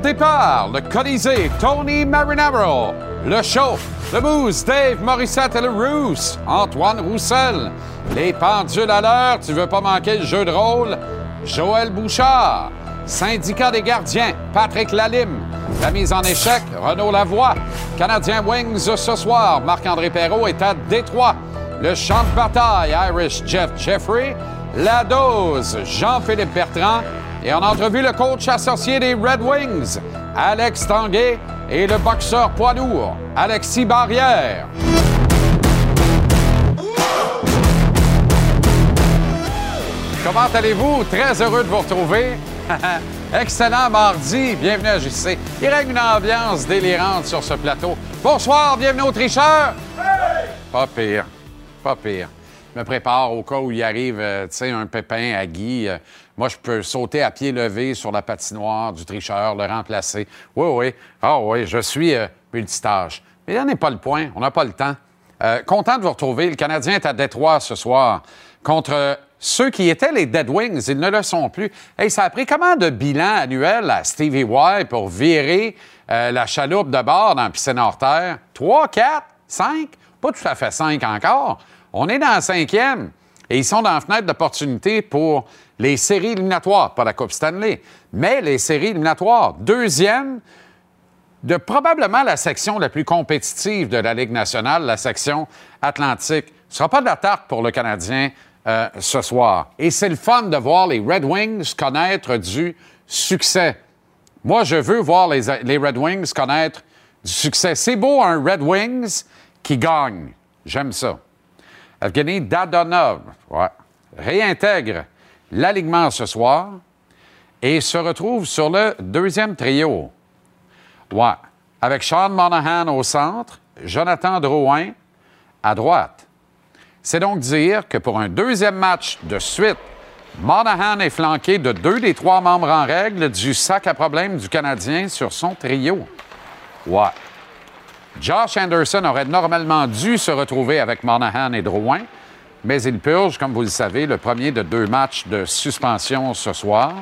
Départ, le Colisée, Tony Marinaro. Le show, le Moose, Dave Morissette et le Roos, Antoine Roussel. Les pendules à l'heure, tu veux pas manquer le jeu de rôle? Joël Bouchard. Syndicat des gardiens, Patrick Lalime. La mise en échec, Renaud Lavoie. Canadien Wings ce soir, Marc-André Perrault est à Détroit. Le champ de bataille, Irish Jeff Jeffrey. La dose, Jean-Philippe Bertrand. Et en entrevue, le coach associé des Red Wings, Alex Tanguay, et le boxeur poids lourd, Alexis Barrière. Comment allez-vous? Très heureux de vous retrouver. Excellent mardi. Bienvenue à JC. Il règne une ambiance délirante sur ce plateau. Bonsoir, bienvenue aux tricheurs. Pas pire. Pas pire. Je me prépare au cas où il arrive, euh, tu sais, un pépin à Guy. Euh, moi, je peux sauter à pied levé sur la patinoire du tricheur, le remplacer. Oui, oui. Ah oui, je suis euh, multitâche. Mais n'y en pas le point. On n'a pas le temps. content de vous retrouver. Le Canadien est à Détroit ce soir contre ceux qui étaient les Dead Wings, ils ne le sont plus. Hey, ça a pris comment de bilan annuel à Stevie Y pour virer la chaloupe de bord dans la piscine hors terre? Trois, quatre, cinq? Pas tout à fait cinq encore. On est dans la cinquième et ils sont dans la fenêtre d'opportunité pour les séries éliminatoires, pas la Coupe Stanley, mais les séries éliminatoires. Deuxième de probablement la section la plus compétitive de la Ligue nationale, la section Atlantique. Ce ne sera pas de la tarte pour le Canadien euh, ce soir. Et c'est le fun de voir les Red Wings connaître du succès. Moi, je veux voir les, Red Wings connaître du succès. C'est beau un Red Wings qui gagne. J'aime ça. Evgeny Dadonov réintègre l'alignement ce soir et se retrouve sur le deuxième trio. Ouais. Avec Sean Monahan au centre, Jonathan Drouin à droite. C'est donc dire que pour un deuxième match de suite, Monahan est flanqué de deux des trois membres en règle du sac à problème du Canadien sur son trio. Ouais. Josh Anderson aurait normalement dû se retrouver avec Monahan et Drouin, mais il purge, comme vous le savez, le premier de deux matchs de suspension ce soir.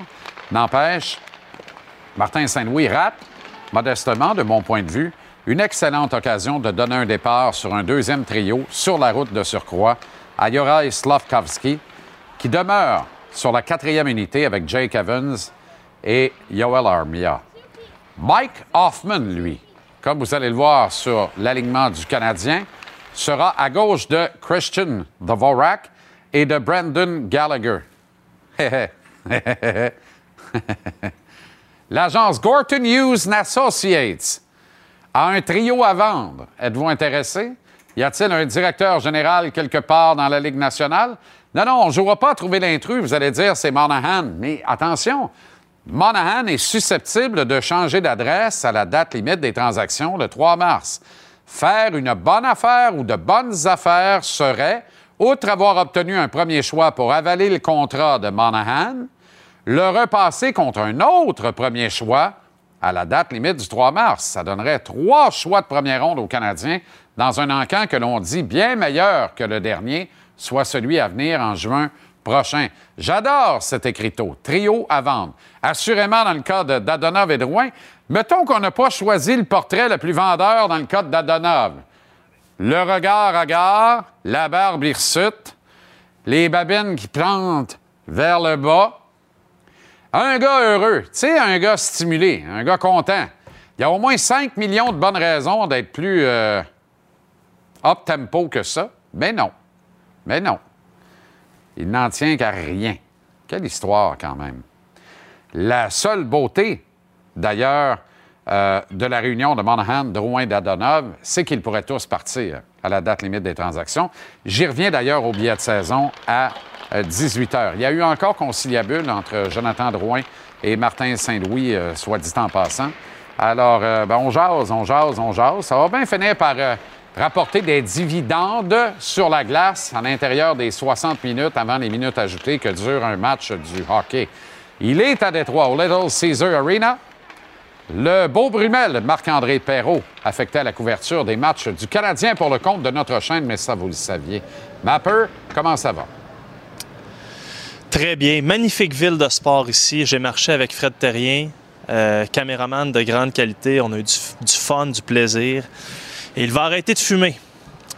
N'empêche, Martin Saint-Louis rate, modestement, de mon point de vue, une excellente occasion de donner un départ sur un deuxième trio sur la route de surcroît à Yorai Slavkovski, qui demeure sur la quatrième unité avec Jake Evans et Yoel Armia. Mike Hoffman, lui, comme vous allez le voir sur l'alignement du Canadien, sera à gauche de Christian Dvorak et de Brandon Gallagher. L'agence Gorton Hughes Associates a un trio à vendre. Êtes-vous intéressé? Y a-t-il un directeur général quelque part dans la Ligue nationale? Non, non, on ne jouera pas à trouver l'intrus. Vous allez dire c'est Monahan. Mais attention, Monahan est susceptible de changer d'adresse à la date limite des transactions le 3 mars. Faire une bonne affaire ou de bonnes affaires serait, outre avoir obtenu un premier choix pour avaler le contrat de Monahan, le repasser contre un autre premier choix à la date limite du 3 mars. Ça donnerait trois choix de première ronde aux Canadiens dans un encamp que l'on dit bien meilleur que le dernier, soit celui à venir en juin prochain. J'adore cet écriteau, trio à vendre. Assurément, dans le cas de Dadonov et Drouin, mettons qu'on n'a pas choisi le portrait le plus vendeur dans le cas de Dadonov. Le regard à gare, la barbe hirsute, les babines qui plantent vers le bas. Un gars heureux, tu sais, un gars stimulé, un gars content. Il y a au moins 5 millions de bonnes raisons d'être plus euh, up-tempo que ça. Mais non. Mais non. Il n'en tient qu'à rien. Quelle histoire quand même. La seule beauté, d'ailleurs, euh, de la réunion de Monahan, Drouin d'Adonov, c'est qu'ils pourraient tous partir à la date limite des transactions. J'y reviens d'ailleurs au billet de saison à 18 euh, h. Il y a eu encore conciliabule entre Jonathan Drouin et Martin Saint-Louis, euh, soit dit en passant. Alors, ben, on jase, on jase, on jase. Ça va bien finir par rapporter des dividendes sur la glace à l'intérieur des 60 minutes avant les minutes ajoutées que dure un match du hockey. Il est à Détroit, au Little Caesar Arena. Le beau Brumel, Marc-André Perrault, affecté à la couverture des matchs du Canadien pour le compte de notre chaîne, mais ça, vous le saviez. Mapper, comment ça va? Très bien. Magnifique ville de sport ici. J'ai marché avec Fred Terrien. euh, caméraman de grande qualité. On a eu du, du fun, du plaisir. Et il va arrêter de fumer.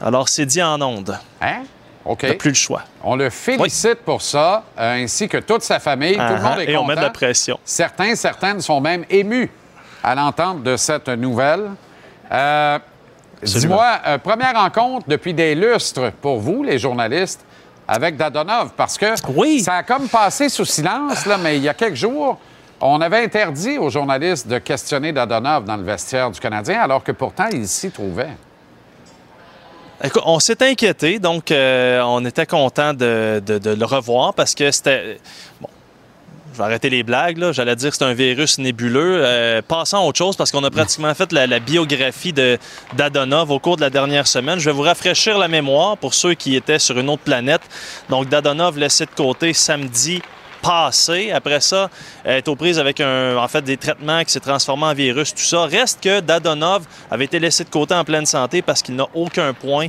Alors, c'est dit en ondes. Hein? OK. T'as plus le choix. On le félicite pour ça, euh, ainsi que toute sa famille. Tout le Uh-huh. monde est Et on met de la pression. Certains, certaines sont même émus à l'entente de cette nouvelle. Euh. Dis-moi, euh, première rencontre depuis des lustres pour vous, les journalistes, avec Dadonov, parce que Oui. ça a comme passé sous silence, là, mais il y a quelques jours, on avait interdit aux journalistes de questionner Dadonov dans le vestiaire du Canadien, alors que pourtant, il s'y trouvait. Écoute, on s'est inquiété, donc euh, on était content de, de- de le revoir parce que c'était. Bon, je vais arrêter les blagues, là. J'allais dire que c'est un virus nébuleux. Euh, passons à autre chose parce qu'on a pratiquement fait la, biographie de d'Adonov au cours de la dernière semaine. Je vais vous rafraîchir la mémoire pour ceux qui étaient sur une autre planète. Donc, Dadonov laissé de côté samedi passé. Après ça, est aux prises avec un, en fait, des traitements qui s'est transformé en virus, tout ça. Reste que Dadonov avait été laissé de côté en pleine santé parce qu'il n'a aucun point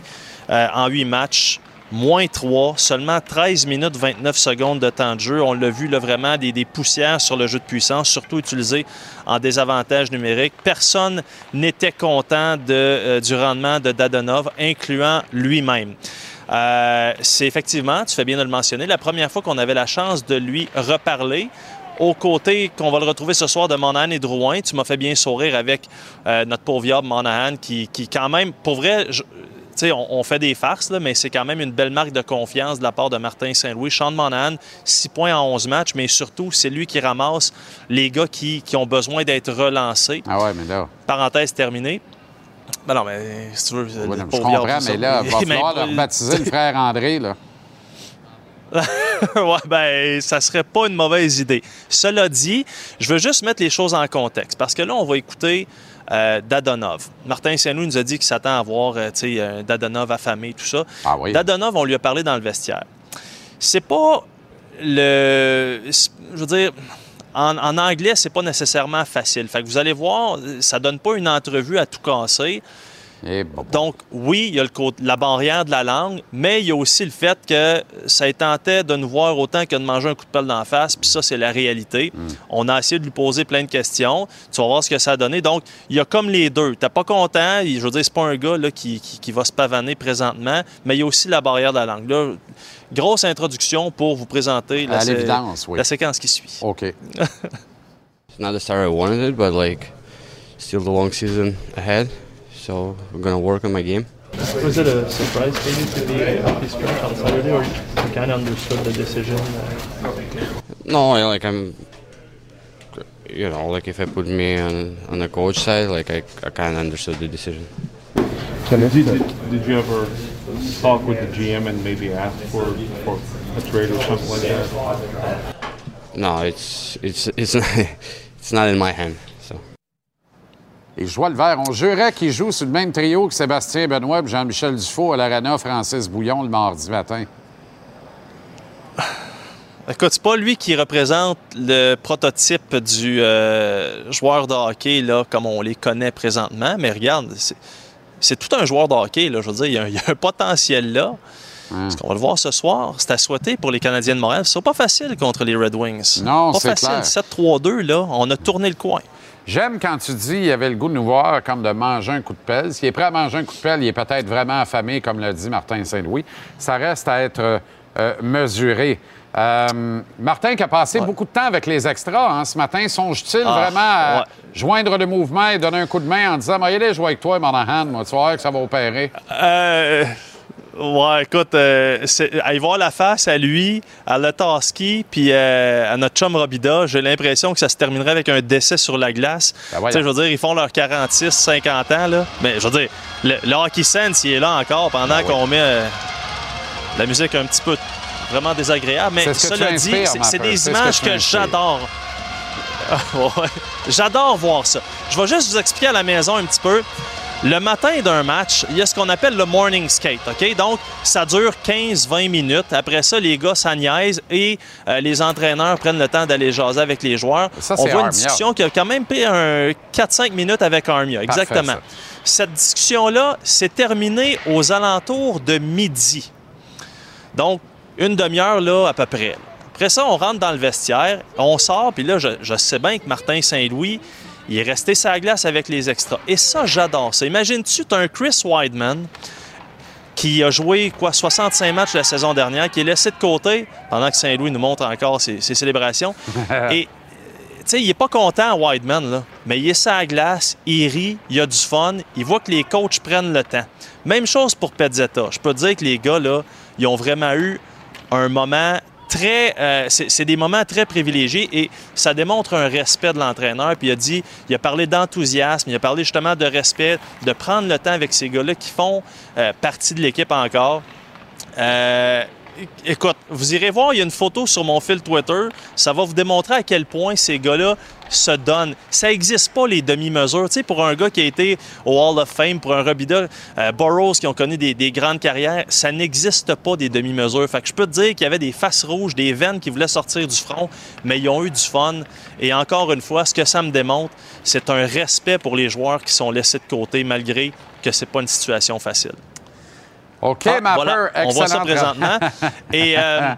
euh, en huit matchs. Moins 3, seulement 13 minutes 29 secondes de temps de jeu. On l'a vu là, vraiment des, poussières sur le jeu de puissance, surtout utilisé en désavantage numérique. Personne n'était content euh, du rendement de Dadonov, incluant lui-même. Euh, c'est effectivement, tu fais bien de le mentionner, la première fois qu'on avait la chance de lui reparler. Aux côtés qu'on va le retrouver ce soir de Monahan et Drouin, tu m'as fait bien sourire avec euh, notre pauvre Monahan qui, qui, quand même, pour vrai, je- on, on fait des farces, là, mais c'est quand même une belle marque de confiance de la part de Martin Saint-Louis. Sean Monahan, 6 points en 11 matchs, mais surtout, c'est lui qui ramasse les gars qui, qui ont besoin d'être relancés. Ah ouais, mais là, Parenthèse terminée. Ben non, mais si tu veux, ouais, non, je comprends, mais ça. là, il va falloir leur baptiser le frère André, là. ouais, ben, ça serait pas une mauvaise idée. Cela dit, je veux juste mettre les choses en contexte parce que là, on va écouter euh, Dadonov. Martin Saint-Louis nous a dit qu'il s'attend à voir euh, un Dadonov affamé, tout ça. Ah oui. Dadonov, on lui a parlé dans le vestiaire. C'est pas le. Je veux dire. En, en anglais, c'est pas nécessairement facile. Fait que vous allez voir, ça donne pas une entrevue à tout casser. Et bon, bon. Donc, oui, il y a le côté- la barrière de la langue, mais il y a aussi le fait que ça tentait de nous voir autant que de manger un coup de pelle d'en face, puis ça, c'est la réalité. On a essayé de lui poser plein de questions. Tu vas voir ce que ça a donné. Donc, il y a comme les deux. T'es pas content, je veux dire, c'est pas un gars là, qui, qui- qui va se pavaner présentement, mais il y a aussi la barrière de la langue. Là, grosse introduction pour vous présenter la, À sé- l'évidence, oui. la séquence qui suit. OK. It's not the start I wanted it, but like still the long season ahead. So we're gonna work on my game. Was it a surprise for you to be a healthy scratch on Saturday, or you kind of understood the decision? Uh? No, I, like I'm, you know, like if I put me on on the coach side, like I, I kind of understood the decision. Did, did, did you ever talk with the GM and maybe ask for, for a trade or something like that? No, it's it's it's not it's not in my hand. Et je vois le vert. On jurait qu'il joue sur le même trio que Sébastien Benoît et Jean-Michel Dufault à l'Arena Francis Bouillon le mardi matin. Écoute, c'est pas lui qui représente le prototype du euh, joueur de hockey là, comme on les connaît présentement, mais regarde, c'est, tout un joueur de hockey. Là, je veux dire, il y a, il y a un potentiel là. Est-ce qu'on va le voir ce soir? C'est à souhaiter pour les Canadiens de Montréal. C'est pas facile contre les Red Wings. Non, pas c'est facile. clair. 7-3-2, là, on a tourné le coin. J'aime quand tu dis qu'il avait le goût de nous voir comme de manger un coup de pelle. S'il est prêt à manger un coup de pelle, il est peut-être vraiment affamé, comme l'a dit Martin Saint-Louis. Ça reste à être euh, euh, mesuré. Euh, Martin qui a passé Ouais. beaucoup de temps avec les extras hein, ce matin, songe-t-il Ah, vraiment à ouais. joindre le mouvement et donner un coup de main en disant Moi, allez jouer avec toi, Monahan, moi, tu vas voir que ça va opérer? Euh, ouais, écoute, euh, à y voir la face à lui, à Letoski, puis euh, à notre chum Robida, j'ai l'impression que ça se terminerait avec un décès sur la glace. Ben voyons. Tu sais, je veux dire, ils font leurs 46, 50 ans, là. Mais je veux dire, le, le hockey sense, il est là encore pendant Ben qu'on met euh, la musique un petit peu vraiment désagréable. Mais cela dit, c'est- des C'est ce que images que, j'adore. J'adore voir ça. Je vais juste vous expliquer à la maison un petit peu. Le matin d'un match, il y a ce qu'on appelle le morning skate, OK? Donc, ça dure 15-20 minutes. Après ça, les gars s'agniaisent et euh, les entraîneurs prennent le temps d'aller jaser avec les joueurs. Ça, On voit une discussion qui a quand même pris un 4-5 minutes avec Armia. Exactement. Cette discussion-là s'est terminée aux alentours de midi. Donc, une demi-heure, là, à peu près. Après ça, on rentre dans le vestiaire, on sort, puis là, je, je sais bien que Martin Saint-Louis, il est resté sa glace avec les extras. Et ça, j'adore ça. Imagine-tu, tu as un Chris Wideman qui a joué quoi 65 matchs la saison dernière, qui est laissé de côté pendant que Saint-Louis nous montre encore ses, ses célébrations. Et tu sais, il est pas content, Wideman, là, mais il est sa glace, il rit, il a du fun, il voit que les coachs prennent le temps. Même chose pour Pezzetta. Je peux te dire que les gars, là, ils ont vraiment eu un moment très. euh, c'est des moments très privilégiés et ça démontre un respect de l'entraîneur. Puis il a dit, il a parlé d'enthousiasme, il a parlé justement de respect, de prendre le temps avec ces gars-là qui font euh, partie de l'équipe encore. Euh, écoute, vous irez voir, il y a une photo sur mon fil Twitter. Ça va vous démontrer à quel point ces gars-là se donnent. Ça n'existe pas, les demi-mesures. Tu sais, pour un gars qui a été au Hall of Fame, pour un Robida, euh, Burroughs qui ont connu des, des grandes carrières, ça n'existe pas des demi-mesures. Fait que je peux te dire qu'il y avait des faces rouges, des veines qui voulaient sortir du front, mais ils ont eu du fun. Et encore une fois, ce que ça me démontre, c'est un respect pour les joueurs qui sont laissés de côté malgré que c'est pas une situation facile. OK, Ah, ma voilà. peur, On voit ça présentement. Et euh,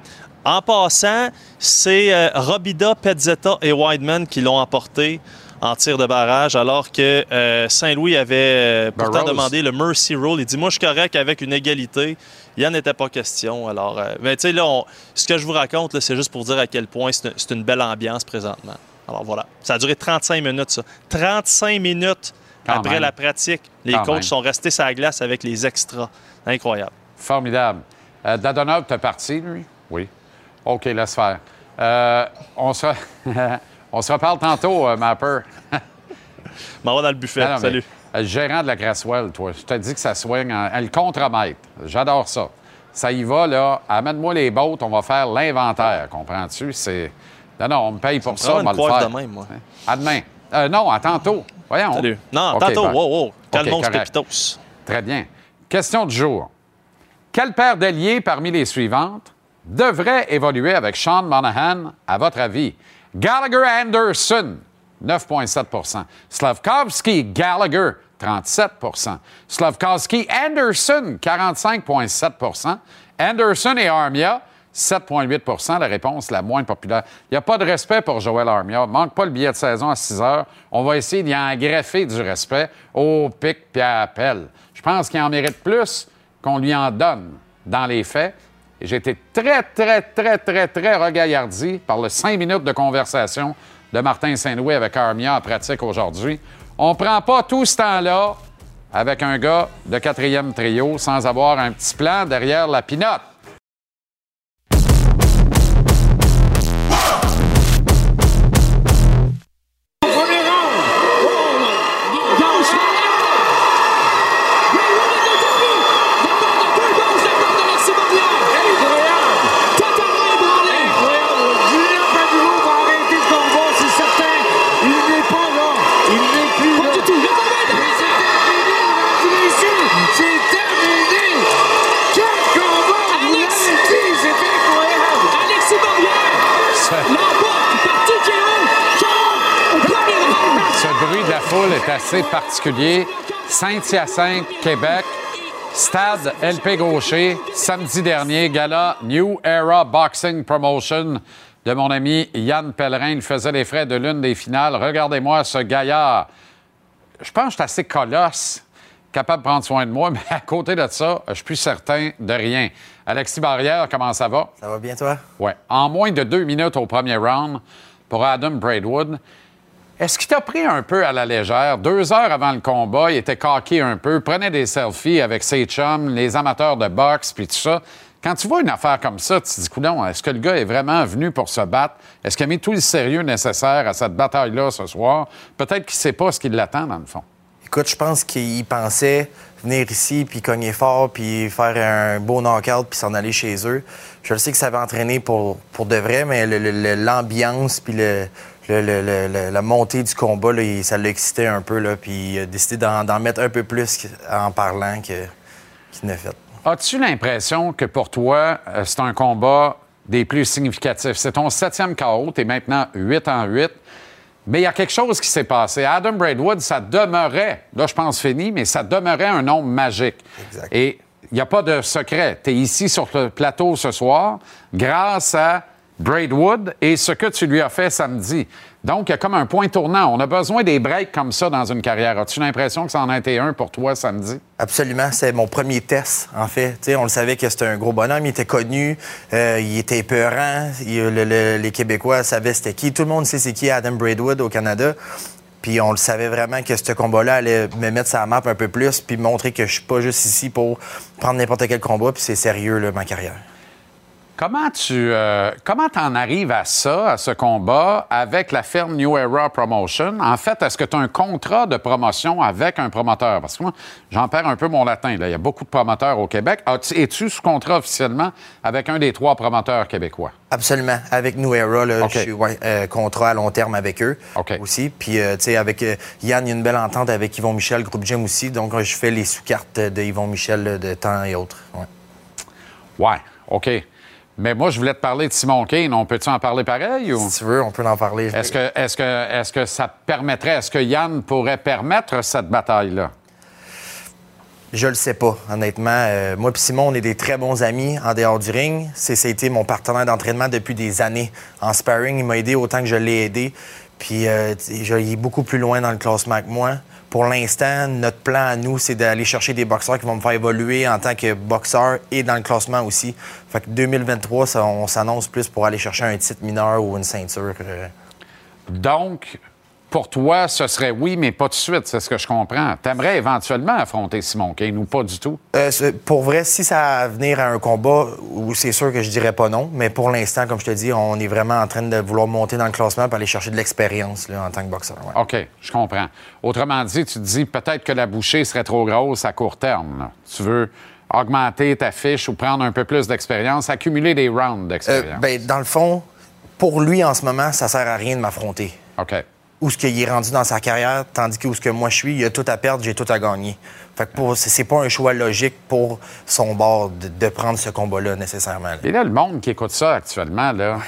en passant, c'est euh, Robida, Pezzetta et Wideman qui l'ont emporté en tir de barrage, alors que euh, Saint-Louis avait euh, pourtant demandé le mercy rule. Il dit Moi, je suis correct avec une égalité. Il n'y en était pas question. Alors, mais tu sais, là, on- ce que je vous raconte, c'est juste pour dire à quel point c'est une belle ambiance présentement. Alors voilà. Ça a duré 35 minutes, ça. 35 minutes Quand après même. la pratique. Les Quand coachs même. sont restés sur la glace avec les extras. Incroyable. Formidable. Euh, Dadonov, t'es parti, lui? Oui. OK, laisse faire. Euh, on, se... on se reparle tantôt, euh, Mapper. M'en va dans le buffet. Non, Salut. euh, gérant de la Grasswell, toi, je te dis que ça soigne en, en- le contremaître. J'adore ça. Ça y va, là. Amène-moi les bottes, on va faire l'inventaire. Comprends-tu? C'est. Non, non, on me paye pour ça, prends on va le faire. de même, moi. À demain. Euh, non, à tantôt. Voyons. Salut. Non, tantôt. Wow, wow. Calmons OK, ce correct. pépitos. Très bien. Question du jour. Quelle paire d'alliés parmi les suivantes devrait évoluer avec Sean Monahan, à votre avis? Gallagher Anderson, 9,7% Slavkovski Gallagher, 37% Slavkovski Anderson, 45,7% Anderson et Armia, 7,8% la réponse la moins populaire. Il n'y a pas de respect pour Joël Armia. Manque pas le billet de saison à 6 heures. On va essayer d'y en greffer du respect au pic puis à appel. Je pense qu'il en mérite plus qu'on lui en donne dans les faits. J'ai été très, très, très, très, très regaillardi par le cinq minutes de conversation de Martin Saint-Louis avec Armia en pratique aujourd'hui. On prend pas tout ce temps-là avec un gars de quatrième trio sans avoir un petit plan derrière la pinotte. Assez particulier. Saint-Hyacinthe, Québec, stade LP Gaucher, samedi dernier, gala New Era Boxing Promotion de mon ami Yann Pellerin. Il faisait les frais de l'une des finales. Regardez-moi ce gaillard. Je pense que je suis assez colosse, capable de prendre soin de moi, mais à côté de ça, je suis plus certain de rien. Alexis Barrière, comment ça va? Ça va bien, toi? Ouais. En moins de deux minutes au premier round pour Adam Braidwood. Est-ce qu'il t'a pris un peu à la légère? Deux heures avant le combat, il était coqué un peu, prenait des selfies avec ses chums, les amateurs de boxe, puis tout ça. Quand tu vois une affaire comme ça, tu te dis, coudonc, est-ce que le gars est vraiment venu pour se battre? Est-ce qu'il a mis tout le sérieux nécessaire à cette bataille-là ce soir? Peut-être qu'il ne sait pas ce qui l'attend, dans le fond. Écoute, je pense qu'il pensait venir ici, puis cogner fort, puis faire un beau knockout, puis s'en aller chez eux. Je le sais que ça avait entraîné pour, pour de vrai, mais l'ambiance, puis le, le- le- le- le- la montée du combat, là, ça l'excitait un peu, là, puis il a décidé d'en mettre un peu plus en parlant qu'il n'a fait. As-tu l'impression que pour toi, euh, c'est un combat des plus significatifs? C'est ton septième KO, tu es maintenant 8 en 8. Mais il y a quelque chose qui s'est passé. Adam Braidwood, ça demeurait, là je pense fini, mais ça demeurait un nombre magique. Exact. Et il n'y a pas de secret. Tu es ici sur le plateau ce soir grâce à Braidwood et ce que tu lui as fait samedi. Donc, il y a comme un point tournant. On a besoin des breaks comme ça dans une carrière. As-tu l'impression que ça en a été un pour toi samedi? Absolument, c'est mon premier test, en fait. On le savait que c'était un gros bonhomme, il était connu, euh, il était épeurant, les Québécois savaient c'était qui. Tout le monde sait c'est qui Adam Braidwood au Canada. Puis on le savait vraiment que ce combat-là allait me mettre la map un peu plus, puis montrer que je suis pas juste ici pour prendre n'importe quel combat, puis c'est sérieux, là, ma carrière. Comment tu euh, comment en arrives à ça, à ce combat, avec la firme New Era Promotion? En fait, est-ce que tu as un contrat de promotion avec un promoteur? Parce que moi, j'en perds un peu mon latin. Là. Il y a beaucoup de promoteurs au Québec. As-tu- Es-tu sous contrat officiellement avec un des trois promoteurs québécois? Absolument. Avec New Era, là, je suis ouais, euh, contrat à long terme avec eux aussi. Puis, euh, tu sais, avec euh, Yann, il y a une belle entente avec Yvon Michel, groupe Gym aussi. Donc, je fais les sous-cartes de Yvon Michel de temps et autres. Ouais. Ouais, OK. Mais moi, je voulais te parler de Simon Kane. On peut-tu en parler pareil? Ou? Si tu veux, on peut en parler. Est-ce que, est que, est que ça permettrait, est-ce que Yann pourrait permettre cette bataille-là? Je le sais pas, honnêtement. Euh, moi et Simon, on est des très bons amis en dehors du ring. C'est, ça a été mon partenaire d'entraînement depuis des années. En sparring, il m'a aidé autant que je l'ai aidé. Puis euh, il est beaucoup plus loin dans le classement que moi. Pour l'instant, notre plan à nous, c'est d'aller chercher des boxeurs qui vont me faire évoluer en tant que boxeur et dans le classement aussi. Fait que 2023, ça, on s'annonce plus pour aller chercher un titre mineur ou une ceinture. euh. Donc, pour toi, ce serait oui, mais pas tout de suite, c'est ce que je comprends. T'aimerais éventuellement affronter Simon Kane ou pas du tout? Euh, pour vrai, si ça va venir à un combat, où c'est sûr que je dirais pas non, mais pour l'instant, comme je te dis, on est vraiment en train de vouloir monter dans le classement pour aller chercher de l'expérience en tant que boxeur. ouais. OK, je comprends. Autrement dit, tu te dis peut-être que la bouchée serait trop grosse à court terme. là. Tu veux augmenter ta fiche ou prendre un peu plus d'expérience, accumuler des rounds Euh, d'expérience. ben, dans le fond, pour lui, en ce moment, ça sert à rien de m'affronter. OK. Où ce qu'il est rendu dans sa carrière, tandis que où ce que moi je suis, il a tout à perdre, j'ai tout à gagner. Fait que pour- c'est pas un choix logique pour son bord de, de prendre ce combat-là nécessairement. là. Et là, le monde qui écoute ça actuellement, là,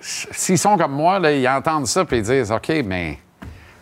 s'ils sont comme moi, là, ils entendent ça et ils disent OK, mais tu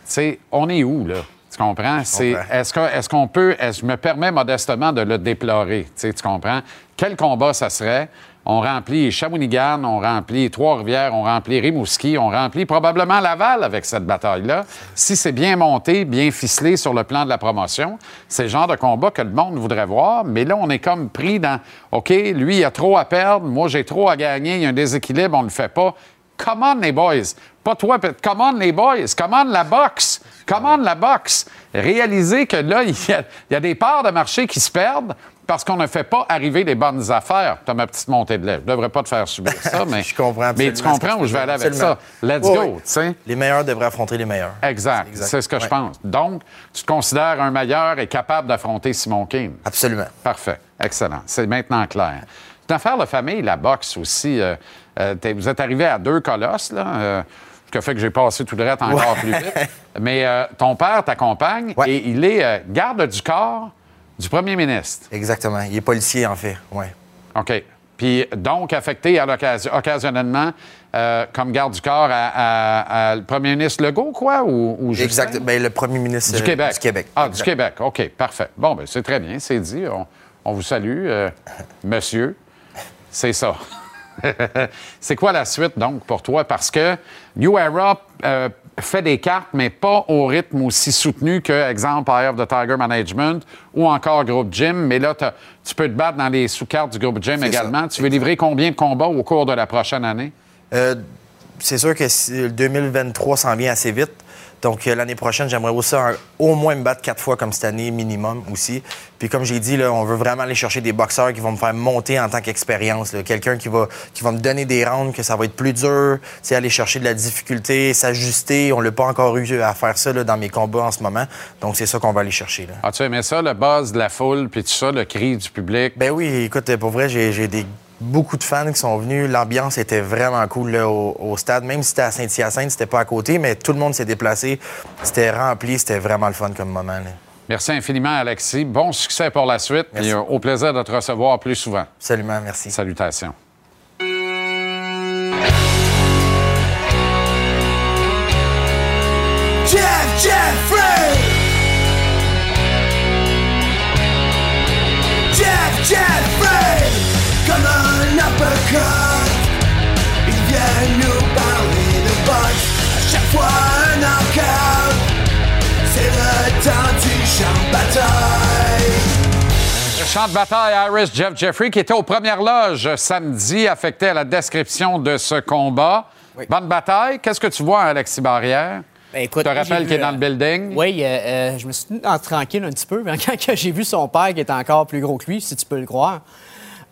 sais, on est où, là? Tu comprends? C'est, est-ce, que, est-ce qu'on peut. Est-ce, je me permets modestement de le déplorer. Tu comprends? Quel combat ça serait? On remplit Shawinigan, on remplit Trois-Rivières, on remplit Rimouski, on remplit probablement Laval avec cette bataille-là. Si c'est bien monté, bien ficelé sur le plan de la promotion, c'est le genre de combat que le monde voudrait voir. Mais là, on est comme pris dans OK, lui, il a trop à perdre, moi, j'ai trop à gagner, il y a un déséquilibre, on ne le fait pas. Come on, les boys. Pas toi, come on, les boys. Come la boxe. Come la boxe. Réalisez que là, il y a des parts de marché qui se perdent parce qu'on ne fait pas arriver les bonnes affaires. Tu as ma petite montée de lait. Je ne devrais pas te faire subir ça, mais. Je comprends Mais tu comprends où je vais aller avec Absolument. ça. Let's Oui, go, oui. tu sais. Les meilleurs devraient affronter les meilleurs. Exact. C'est ce que je pense. Donc, tu te considères un meilleur et capable d'affronter Simon King. Absolument. Parfait. Excellent. C'est maintenant clair. Une affaire de famille, la boxe aussi. Euh, euh, vous êtes arrivé à deux colosses, là. euh, ce qui a fait que j'ai passé tout le reste encore plus vite. Mais euh, ton père t'accompagne Ouais. et il est euh, garde du corps du premier ministre. Exactement. Il est policier, en fait. Ouais. OK. Puis donc affecté à l'occasion, occasionnellement euh, comme garde du corps à, à- à le premier ministre Legault, quoi? Ou, ou? Exact. Ben, le premier ministre Du euh, Québec. Du Québec. Ah, Exact. du Québec. OK, parfait. Bon, ben c'est très bien, c'est dit. On, on vous salue, euh, monsieur. C'est ça. c'est quoi la suite, donc, pour toi? Parce que New Era euh, fait des cartes, mais pas au rythme aussi soutenu que, exemple, Eye of the Tiger Management ou encore Groupe Gym. Mais là, tu peux te battre dans les sous-cartes du Groupe Gym également. ça. Tu veux livrer combien de combats au cours de la prochaine année? Euh, c'est sûr que si- le 2023 s'en vient assez vite. Donc, euh, l'année prochaine, j'aimerais aussi au moins me battre quatre fois comme cette année, minimum aussi. Puis, comme j'ai dit, là, on veut vraiment aller chercher des boxeurs qui vont me faire monter en tant qu'expérience. Quelqu'un qui va, qui va me donner des rounds, que ça va être plus dur, tu aller chercher de la difficulté, s'ajuster. On l'a pas encore eu à faire ça là, dans mes combats en ce moment. Donc, c'est ça qu'on va aller chercher. Là. As-tu aimé ça, le buzz de la foule, puis tout ça, le cri du public? Ben oui, écoute, pour vrai, j'ai des beaucoup de fans qui sont venus. L'ambiance était vraiment cool là, au, au stade. Même si c'était à Saint-Hyacinthe, c'était pas à côté, mais tout le monde s'est déplacé. C'était rempli, c'était vraiment le fun comme moment. là. Merci infiniment, Alexis. Bon succès pour la suite. Merci. Et euh, au plaisir de te recevoir plus souvent. Absolument, merci. Salutations. nous parler de chaque fois C'est le temps du champ de bataille champ de bataille Iris Jeff Jeffrey qui était aux premières loges samedi affecté à la description de ce combat. Oui. Bonne bataille. Qu'est-ce que tu vois, Alexis Barrière? Ben je te rappelle qu'il est dans le euh, building? Oui, euh, euh, je me suis tenu tranquille un petit peu mais quand j'ai vu son père qui était encore plus gros que lui, si tu peux le croire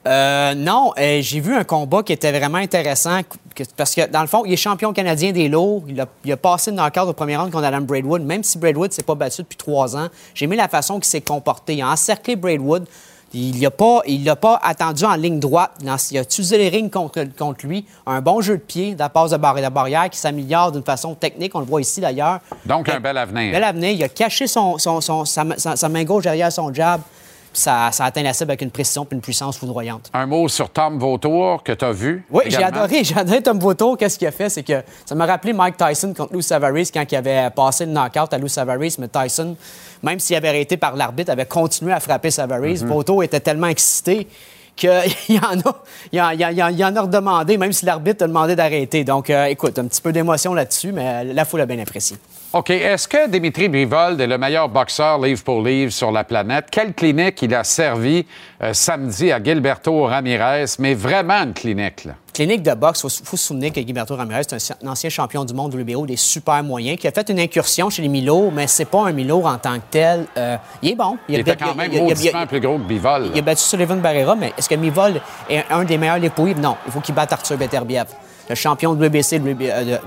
euh, non, euh, j'ai vu un combat qui était vraiment intéressant que- parce que, dans le fond, il est champion canadien des lots. Il a, il a passé le knockout au premier round contre Adam Braidwood, même si Braidwood s'est pas battu depuis trois ans. J'ai aimé la façon qu'il s'est comporté. Il a encerclé Braidwood. Il l'a pas, il l'a pas attendu en ligne droite. Il a, il a utilisé les rings contre, contre lui. Un bon jeu de pied, de la passe de barrière, de barrière qui s'améliore d'une façon technique. On le voit ici d'ailleurs. Donc, un Mais- bel avenir. Bel avenir. Il a caché son, son- son- sa, ma- sa- sa main gauche derrière son jab. Ça, ça atteint la cible avec une précision et une puissance foudroyante. Un mot sur Tom Vautour que tu as vu. Oui, j'ai adoré. J'ai adoré Tom Voto. Qu'est-ce qu'il a fait? C'est que ça m'a rappelé Mike Tyson contre Lou Savaris quand il avait passé le knockout à Lou Savaris. Mais Tyson, même s'il avait arrêté par l'arbitre, avait continué à frapper Savaris. Mhm. Voto était tellement excité qu'il en a, il en, il en- il en a redemandé, même si l'arbitre a demandé d'arrêter. Donc, euh, écoute, un petit peu d'émotion là-dessus, mais la foule a bien apprécié. OK. Est-ce que Dimitri Bivold est le meilleur boxeur livre pour livre sur la planète? Quelle clinique il a servi euh, samedi à Gilberto Ramirez? Mais vraiment une clinique, là? Clinique de boxe, il faut, faut se souvenir que Gilberto Ramirez est un, ancien champion du monde WBO, des super moyens, qui a fait une incursion chez les Milo, mais c'est pas un Milo en tant que tel. Euh, il est bon. Il, a- était quand même il a- il plus gros que Bivol. Il a battu Sullivan Barrera, mais est-ce que Mivol est un des meilleurs Lépouilles? Non, il faut qu'il batte Arthur Beterbiev, le champion de WBC, de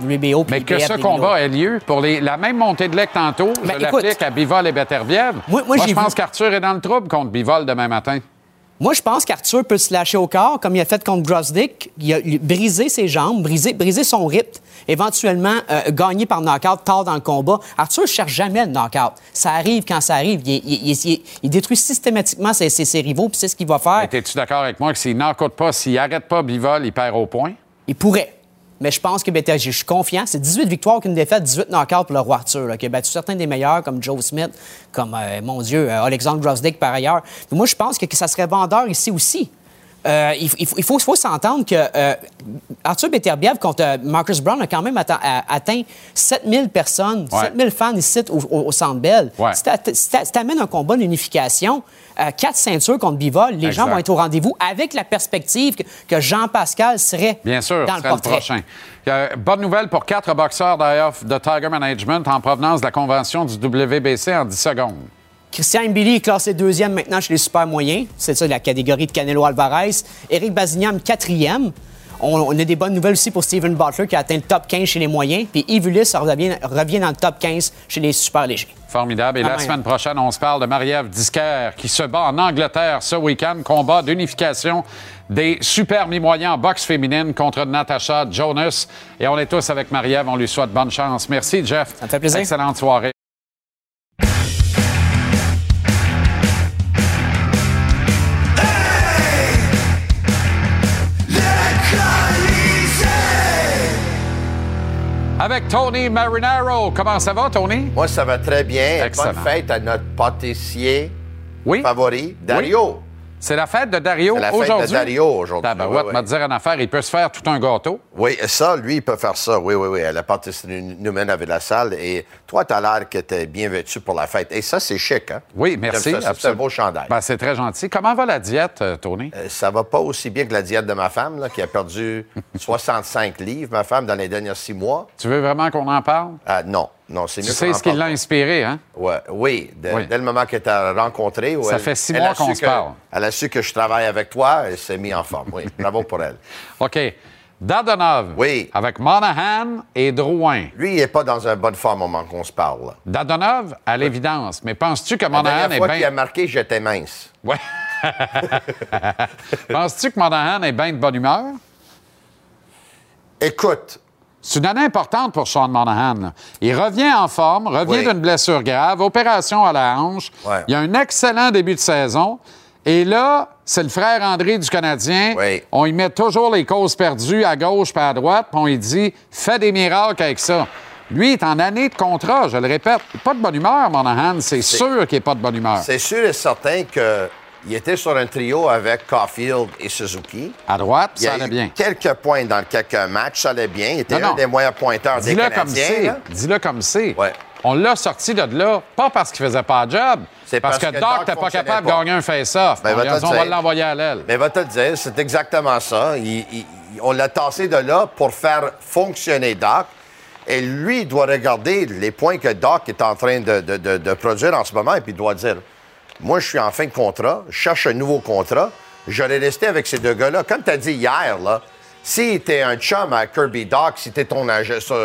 WBO. puis Mais que IBF ce combat ait lieu pour les- la même montée de lait que tantôt, Ben, je l'applique à Bivol et Beterbiev. Moi- moi, je pense vu- qu'Arthur est dans le trouble contre Bivol demain matin. Moi, je pense qu'Arthur peut se lâcher au corps, comme il a fait contre Grosdick. Il a brisé ses jambes, brisé, brisé son rythme, éventuellement euh, gagné par knockout tard dans le combat. Arthur ne cherche jamais le knockout. Ça arrive quand ça arrive. Il, il- il- il- il détruit systématiquement ses, ses- ses rivaux, puis c'est ce qu'il va faire. Es-tu d'accord avec moi que s'il n'encoute pas, s'il n'arrête pas Bivol, il perd au point? Il pourrait. Mais je pense que je suis confiant. C'est 18 victoires, aucune défaite, 18 knockouts pour le roi Arthur, battu certains des meilleurs, comme Joe Smith, comme, euh, mon Dieu, euh, Alexandre Grosdick par ailleurs. Moi, je pense que, que ça serait vendeur ici aussi. Euh, il, il faut, il s'entendre que euh, Arthur Beterbiev contre euh, Marcus Brown a quand même atta- a- atteint 7000 personnes, Ouais. 7000 fans ici au, au, au Centre Bell. Ouais. Si un combat d'unification, euh, quatre ceintures contre Bivol, les gens vont être au rendez-vous avec la perspective que, que Jean-Pascal serait Bien sûr, dans le serait le portrait. prochain. Euh, bonne nouvelle pour quatre boxeurs d'ailleurs de Tiger Management en provenance de la convention du WBC en 10 secondes. Christian Mbili est classé deuxième maintenant chez les super moyens. C'est ça, la catégorie de Canelo Alvarez. Éric Baziniam, quatrième. On, on a des bonnes nouvelles aussi pour Steven Butler qui a atteint le top 15 chez les moyens. Puis Yves Ulysse revient, revient dans le top 15 chez les super légers. Formidable. Et Ah, la ouais. semaine prochaine, on se parle de Marie-Ève Disquer qui se bat en Angleterre ce week-end. Combat d'unification des super mi-moyens en boxe féminine contre Natasha Jonas. Et on est tous avec Marie-Ève. On lui souhaite bonne chance. Merci, Jeff. Ça me fait plaisir. Excellente soirée. Avec Tony Marinaro. Comment ça va, Tony? Moi, ça va très bien. Excellent. Bonne fête à notre pâtissier Oui. favori, Dario. C'est la fête de Dario C'est la fête aujourd'hui. de Dario aujourd'hui. Tabarouette, Oui, m'a dire une affaire, il peut se faire tout un gâteau. Oui, ça, lui, il peut faire ça. Oui, oui, oui. La pâtisserie nous-mêmes avec la salle. Et toi, tu as l'air que tu es bien vêtu pour la fête. Et ça, c'est chic, hein? Oui, merci. C'est un beau chandail. Ben, c'est très gentil. Comment va la diète, euh, Tony? Euh, ça va pas aussi bien que la diète de ma femme, là, qui a perdu 65 livres, ma femme, dans les derniers six mois. Tu veux vraiment qu'on en parle? Ah, non, non, c'est Tu mieux sais qu'on en ce qui l'a inspiré, hein? Ouais, oui, de- Oui. dès le moment que tu as rencontré. Ça elle- fait six mois qu'on se que- parle. Elle a su que je travaille avec toi, elle s'est mise en forme. Oui, bravo pour elle. OK. Dadonov. Oui. Avec Monahan et Drouin. Lui, il n'est pas dans une bonne forme au moment qu'on se parle. Dadonov, à l'évidence. Mais penses-tu que Monahan est fois qu'il a bien. marqué, j'étais mince. Ouais. penses-tu que Monahan est bien de bonne humeur? Écoute, C'est une année importante pour Sean Monahan. là. Il revient en forme, revient Oui. d'une blessure grave, opération à la hanche. Ouais. Il a un excellent début de saison. Et là, c'est le frère André du Canadien. Oui. On y met toujours les causes perdues à gauche puis à droite, puis on lui dit fais des miracles avec ça. Lui est en année de contrat, je le répète. Pas de bonne humeur, Monahan. C'est sûr qu'il n'est pas de bonne humeur. c'est sûr et certain qu'il était sur un trio avec Caulfield et Suzuki. À droite, Il ça allait bien. quelques points dans quelques matchs, ça allait bien. Il était Non, non. un des moyens pointeurs des Dis-le comme Canadiens. c'est. Dis-le comme c'est. Ouais. on l'a sorti de là, pas parce qu'il faisait pas de job, C'est parce, parce que que Doc n'était pas capable de gagner un face-off. Ben, on va dit, on l'envoyer à l'aile. Mais va te le dire, c'est exactement ça. Il- il- on l'a tassé de là pour faire fonctionner Doc. Et lui, il doit regarder les points que Doc est en train de, de- de- de produire en ce moment et puis il doit dire Moi, je suis en fin de contrat, je cherche un nouveau contrat, j'aurais resté avec ces deux gars-là. Comme tu as dit hier, là, s'il était un chum à Kirby Doc, si tu ton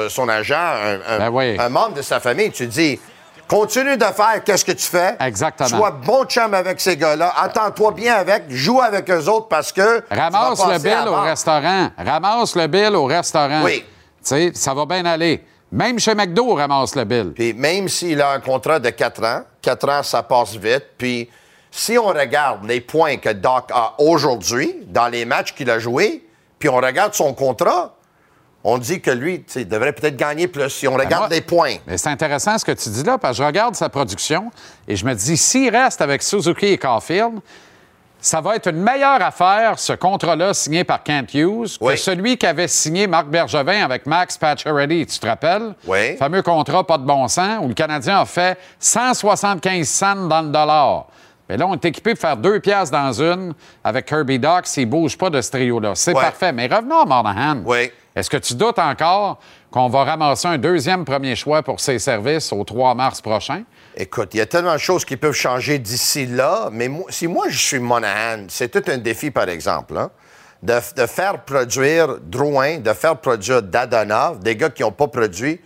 son, agent, un, un- Ben oui. un membre de sa famille, tu dis Continue de faire qu'est-ce que tu fais? Exactement. Sois bon chum avec ces gars-là. Attends-toi bien avec. Joue avec eux autres parce que. Ramasse le bill au restaurant. Ramasse le bill au restaurant. Oui. Tu sais, ça va bien aller. Même chez McDo, on ramasse le bill. Puis même s'il a un contrat de 4 ans, 4 ans, ça passe vite. Puis si on regarde les points que Doc a aujourd'hui dans les matchs qu'il a joués, puis on regarde son contrat, on dit que lui, tu sais, il devrait peut-être gagner plus si on regarde Ben, moi- les points. Mais c'est intéressant ce que tu dis là, parce que je regarde sa production et je me dis, s'il reste avec Suzuki et Caulfield, ça va être une meilleure affaire, ce contrat-là signé par Kent Hughes, que celui qu'avait signé Marc Bergevin avec Max Pacioretty, tu te rappelles? Oui. Fameux contrat pas de bon sens, où le Canadien a fait 175 cents dans le dollar. Mais là, on est équipé pour faire deux piastres dans une avec Kirby Doc s'il ne bouge pas de ce trio-là. C'est Ouais. parfait. Mais revenons à Monahan. Oui. Est-ce que tu doutes encore qu'on va ramasser un deuxième premier choix pour ses services au 3 mars prochain? Écoute, il y a tellement de choses qui peuvent changer d'ici là, mais moi- si moi je suis Monahan, c'est tout un défi, par exemple, hein, de, de faire produire Drouin, de faire produire Dadonov, des gars qui n'ont pas produit.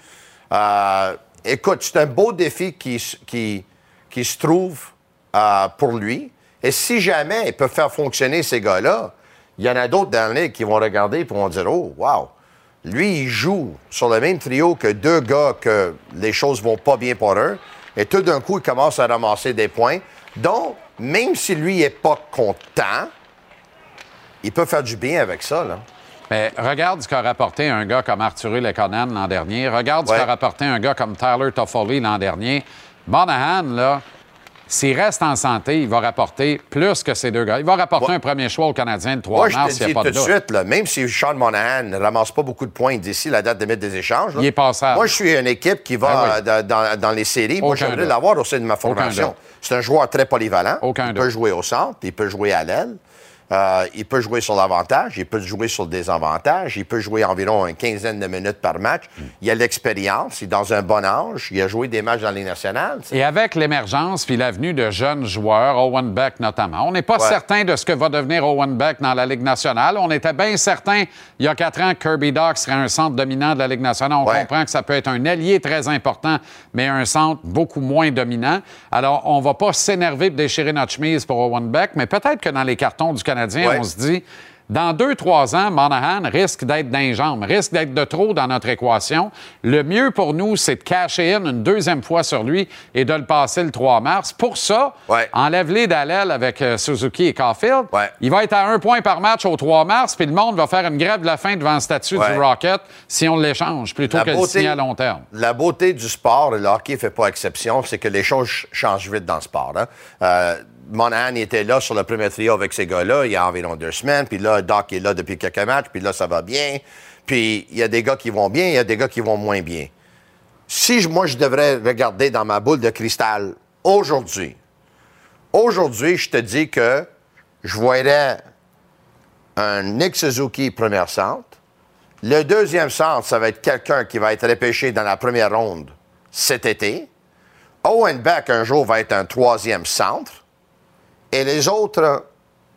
Euh, écoute, c'est un beau défi qui, qui, qui se trouve euh, pour lui. Et si jamais il peut faire fonctionner ces gars-là, il y en a d'autres dans qui vont regarder et vont dire Oh, wow! Lui, il joue sur le même trio que deux gars que les choses vont pas bien pour eux. Et tout d'un coup, il commence à ramasser des points. Donc, même si lui n'est pas content, il peut faire du bien avec ça. Là. Mais regarde ce qu'a rapporté un gars comme Arthur Lekonen l'an dernier. Regarde Ouais. ce qu'a rapporté un gars comme Tyler Toffoli l'an dernier. Monahan, là, s'il reste en santé, il va rapporter plus que ces deux gars. Il va rapporter Ouais. un premier choix au Canadien le 3 Moi, je te dis pas tout de de suite, là, même si Sean Monahan ne ramasse pas beaucoup de points d'ici la date de mettre des échanges, là, Il est passable. moi, je suis une équipe qui va oui. euh, dans, les séries. Moi, j'aimerais l'avoir au sein de ma formation. C'est un joueur très polyvalent. Aucun il doute. peut jouer au centre, il peut jouer à l'aile. Euh, il peut jouer sur l'avantage, il peut jouer sur le désavantage, il peut jouer environ une quinzaine de minutes par match. Il a l'expérience, il est dans un bon âge, il a joué des matchs dans les nationales. Et avec l'émergence puis l'avenue de jeunes joueurs, Owen Beck notamment, on n'est pas Ouais. certain de ce que va devenir Owen Beck dans la Ligue nationale. On était bien certain il y a quatre ans que Kirby Doc serait un centre dominant de la Ligue nationale. On Ouais. comprend que ça peut être un allié très important, mais un centre beaucoup moins dominant. Alors, on va pas s'énerver de déchirer notre chemise pour Owen Beck, mais peut-être que dans les cartons du Canadien, Ouais. on se dit dans deux, trois ans, Monahan risque d'être jambes, risque d'être de trop dans notre équation. Le mieux pour nous, c'est de cacher in une deuxième fois sur lui et de le passer le 3 mars. Pour ça, Ouais. enlève-les d'Allel avec euh, Suzuki et Caulfield. Ouais. Il va être à un point par match au 3 mars, puis le monde va faire une grève de la faim devant le statut Ouais. du Rocket si on l'échange plutôt La que de le beauté- signer à long terme. La beauté du sport, et le hockey ne fait pas exception, c'est que les choses ch- changent vite dans le sport. hein. Euh, Monahan était là sur le premier trio avec ces gars-là il y a environ deux semaines, puis là, Doc est là depuis quelques matchs, puis là, ça va bien. Puis il y a des gars qui vont bien, il y a des gars qui vont moins bien. Si je- moi, je devrais regarder dans ma boule de cristal aujourd'hui, aujourd'hui, je te dis que je voyrais un Nick Suzuki premier centre, le deuxième centre, ça va être quelqu'un qui va être repêché dans la première ronde cet été. Owen Beck, un jour, va être un troisième centre. Et les autres,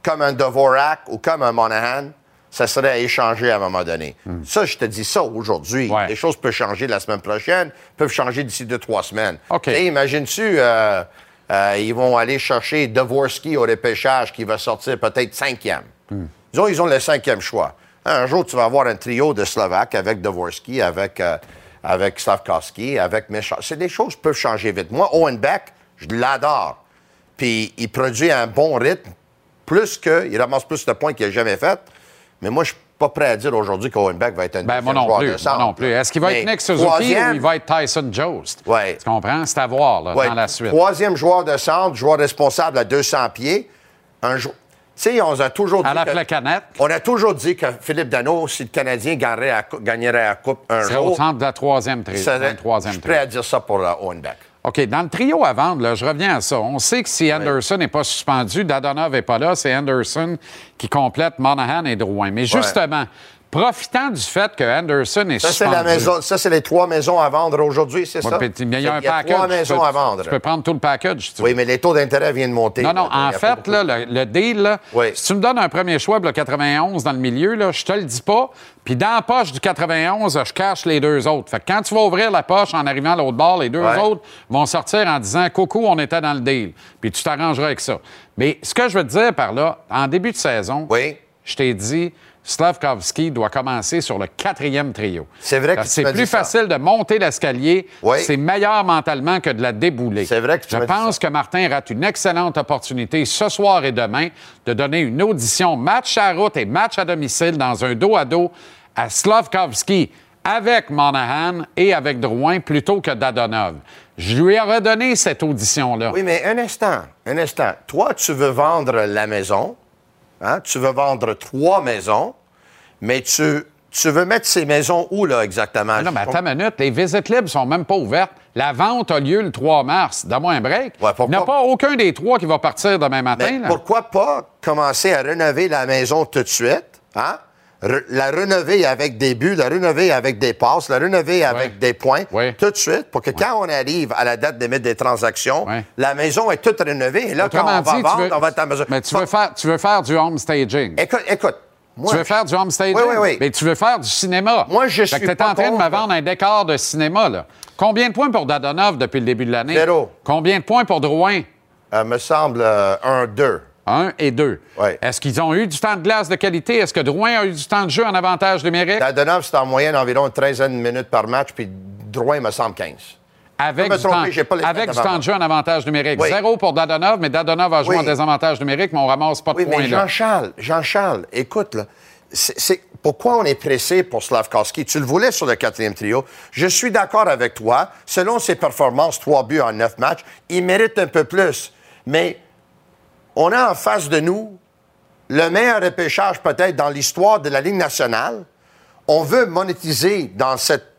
comme un Dvorak ou comme un Monahan, ça serait à échanger à un moment donné. Ça, je te dis ça aujourd'hui. Hmm. Ouais. Les choses peuvent changer la semaine prochaine, peuvent changer d'ici deux, trois semaines. Et imagines-tu, euh, euh, ils vont aller chercher Dvorsky au repêchage qui va sortir peut-être cinquième. Hmm. Disons, ils ont le cinquième choix. Un jour, tu vas avoir un trio de Slovaques avec Dvorsky, avec, euh, avec Slavkovski, avec. C'est des choses qui peuvent changer vite. Moi, Owen Beck, je l'adore. Puis il produit un bon rythme, plus que, il ramasse plus de points qu'il n'a jamais fait. Mais moi, je suis pas prêt à dire aujourd'hui qu'Owen Beck va être un Ben, moi non joueur plus. de Moi centre. non plus. Est-ce qu'il va Mais être Nick Suzuki troisième- ou il va être Tyson Jost? Ouais. Tu comprends? C'est à voir là, Ouais, dans la suite. Troisième joueur de centre, joueur responsable à 200 pieds. Un jou- Tu sais, on a toujours dit. À la que- placanette. On a toujours dit que Philippe Dano, si le Canadien gagnerait la, cou- gagnerait la Coupe un C'est au jour, centre de la troisième troisième je suis prêt à dire ça pour euh, Owen Beck. OK, dans le trio à vendre, là, je reviens à ça. On sait que si Anderson n'est pas suspendu, Dadonov n'est pas là, c'est Anderson qui complète Monahan et Drouin. Mais justement, profitant du fait que Anderson est Ça, suspendu. la maison, ça, c'est les trois maisons à vendre aujourd'hui, c'est Ouais, ça? puis il y a un y a package. trois tu maisons peux- à vendre. Tu peux prendre tout le package. tu Oui, veux. mais les taux d'intérêt viennent de monter. Non, non, là. En fait, là, le, le deal, là, Oui. si tu me donnes un premier choix, le 91 dans le milieu, là, je te le dis pas. Puis dans la poche du 91, je cache les deux autres. Fait que quand tu vas ouvrir la poche en arrivant à l'autre bord, les deux Ouais. autres vont sortir en disant Coucou, on était dans le deal. Puis tu t'arrangeras avec ça. Mais ce que je veux te dire par là, en début de saison, Oui. je t'ai dit. Slavkovski doit commencer sur le quatrième trio. C'est vrai que c'est plus ça. facile de monter l'escalier. Oui. C'est meilleur mentalement que de la débouler. C'est vrai que tu Je pense que Martin rate une excellente opportunité ce soir et demain de donner une audition match à route et match à domicile dans un dos à dos à Slavkovski avec Monahan et avec Drouin plutôt que Dadonov. Je lui ai redonné cette audition-là. Oui, mais un instant, un instant. Toi, tu veux vendre la maison, hein? tu veux vendre trois maisons, mais tu, tu veux mettre ces maisons où, là, exactement? Ah Non, mais attends une minute. Les visites libres sont même pas ouvertes. La vente a lieu le 3 mars. Donne-moi un break. Ouais, Il n'y a pas aucun des trois qui va partir demain matin. Mais pourquoi pas commencer à rénover la maison tout de suite, hein? Re- la rénover avec des buts, la rénover avec des passes, la rénover avec des points, tout de suite, pour que quand on arrive à la date limite des transactions, la maison est toute rénovée. Et là, quand Autrement on va dit, vendre, tu veux, on va être mesure. mais tu veux, faire, tu veux faire du home staging. Écoute, écoute. Moi, tu veux faire du home staging? Oui, oui, oui. Mais tu veux faire du cinéma. Moi, je Fait suis que t'es en train de me vendre un décor de cinéma, là. Combien de points pour Dadonov depuis le début de l'année? Zéro. Combien de points pour Drouin? euh, me semble euh, un, deux. Un et deux. Ouais. Est-ce qu'ils ont eu du temps de glace de qualité? Est-ce que Drouin a eu du temps de jeu en avantage numérique? Dadonov, c'est en moyenne environ une treizaine de minutes par match, puis Drouin me semble 15. Avec, du, temps, avec du temps de jeu en avantage numérique. Oui. Zéro pour Dadonov, mais Dadonov a joué Oui. en désavantage numérique, mais on ramasse pas de Oui, points. Jean-Charles, Jean-Charles, écoute, là, c'est, pourquoi on est pressé pour Slavkovski? Tu le voulais sur le quatrième trio. Je suis d'accord avec toi. Selon ses performances, trois buts en neuf matchs, il mérite un peu plus. Mais on a en face de nous le meilleur repêchage peut-être dans l'histoire de la Ligue nationale. On veut monétiser dans cet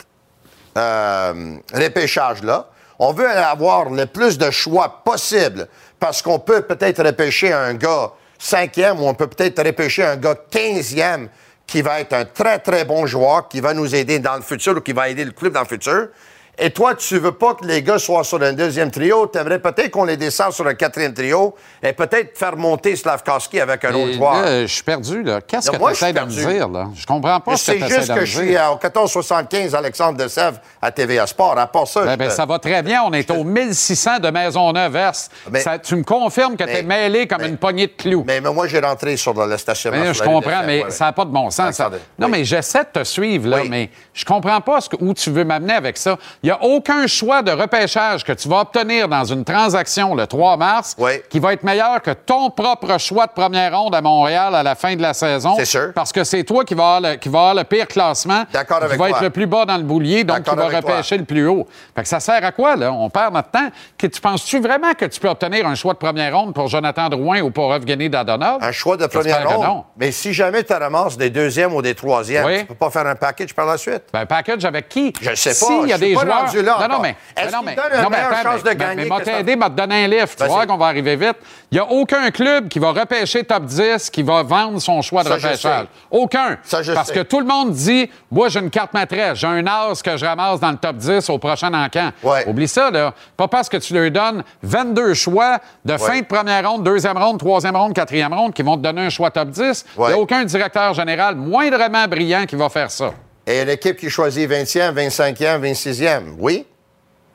euh, repêchage-là. On veut avoir le plus de choix possible parce qu'on peut peut-être repêcher un gars cinquième ou on peut peut-être repêcher un gars quinzième qui va être un très, très bon joueur, qui va nous aider dans le futur ou qui va aider le club dans le futur. Et toi, tu veux pas que les gars soient sur un deuxième trio? Tu aimerais peut-être qu'on les descende sur un quatrième trio et peut-être faire monter Slavkovski avec un autre joueur. je suis perdu, là. Qu'est-ce que tu je essaies de me dire, là? Je comprends pas ce que C'est tu essaies juste que je suis au 1475 Alexandre de Sèvres à TVA Sport. À part ça, Ben, je ben, te- ça va très bien. On est au 1600 de Maisonneuve-Est. Mais- Ça- tu me confirmes que tu es mêlé comme mais- une poignée de clous. mais, mais moi, j'ai rentré sur le, le stationnement. Je comprends, mais ouais, ça n'a pas de bon sens. ça. Non, oui. mais j'essaie de te suivre, là, Oui. mais je comprends pas ce que- où tu veux m'amener avec ça. Il n'y a aucun choix de repêchage que tu vas obtenir dans une transaction le 3 mars Oui. qui va être meilleur que ton propre choix de première ronde à Montréal à la fin de la saison. C'est sûr. Parce que c'est toi qui vas avoir le, qui va avoir le pire classement. D'accord avec va toi. être le plus bas dans le boulier, donc qui va toi. repêcher le plus haut. Fait que ça sert à quoi, là? On perd notre temps. Que, tu penses-tu vraiment que tu peux obtenir un choix de première ronde pour Jonathan Drouin ou pour Evgeny Dadonov? Un choix de première ronde. non. Mais si jamais tu ramasses des deuxièmes ou des troisièmes, Oui. tu peux pas faire un package par la suite. Ben, package avec qui? Je sais pas, S'il y a des pas joueurs. rendu là non, non, mais. Est-ce non, mais. donne une non, mais meilleure attends, chance de gagner Mais, m'a t'aider, m'a te donner un livre. Tu vois qu'on va arriver vite. Il n'y a aucun club qui va repêcher top 10 qui va vendre son choix de Ça, repêchage. Aucun. Ça, je Parce sais. que tout le monde dit Moi, j'ai une carte maîtresse, j'ai un as que je ramasse dans le top 10 au prochain encamp. Ouais. Oublie ça, là. Pas parce que tu leur donnes 22 choix de fin de première ronde, deuxième ronde, troisième ronde, quatrième ronde qui vont te donner un choix top 10. Il n'y a aucun directeur général moindrement brillant qui va faire ça. Et une équipe qui choisit 20e, 25e, 26e, oui,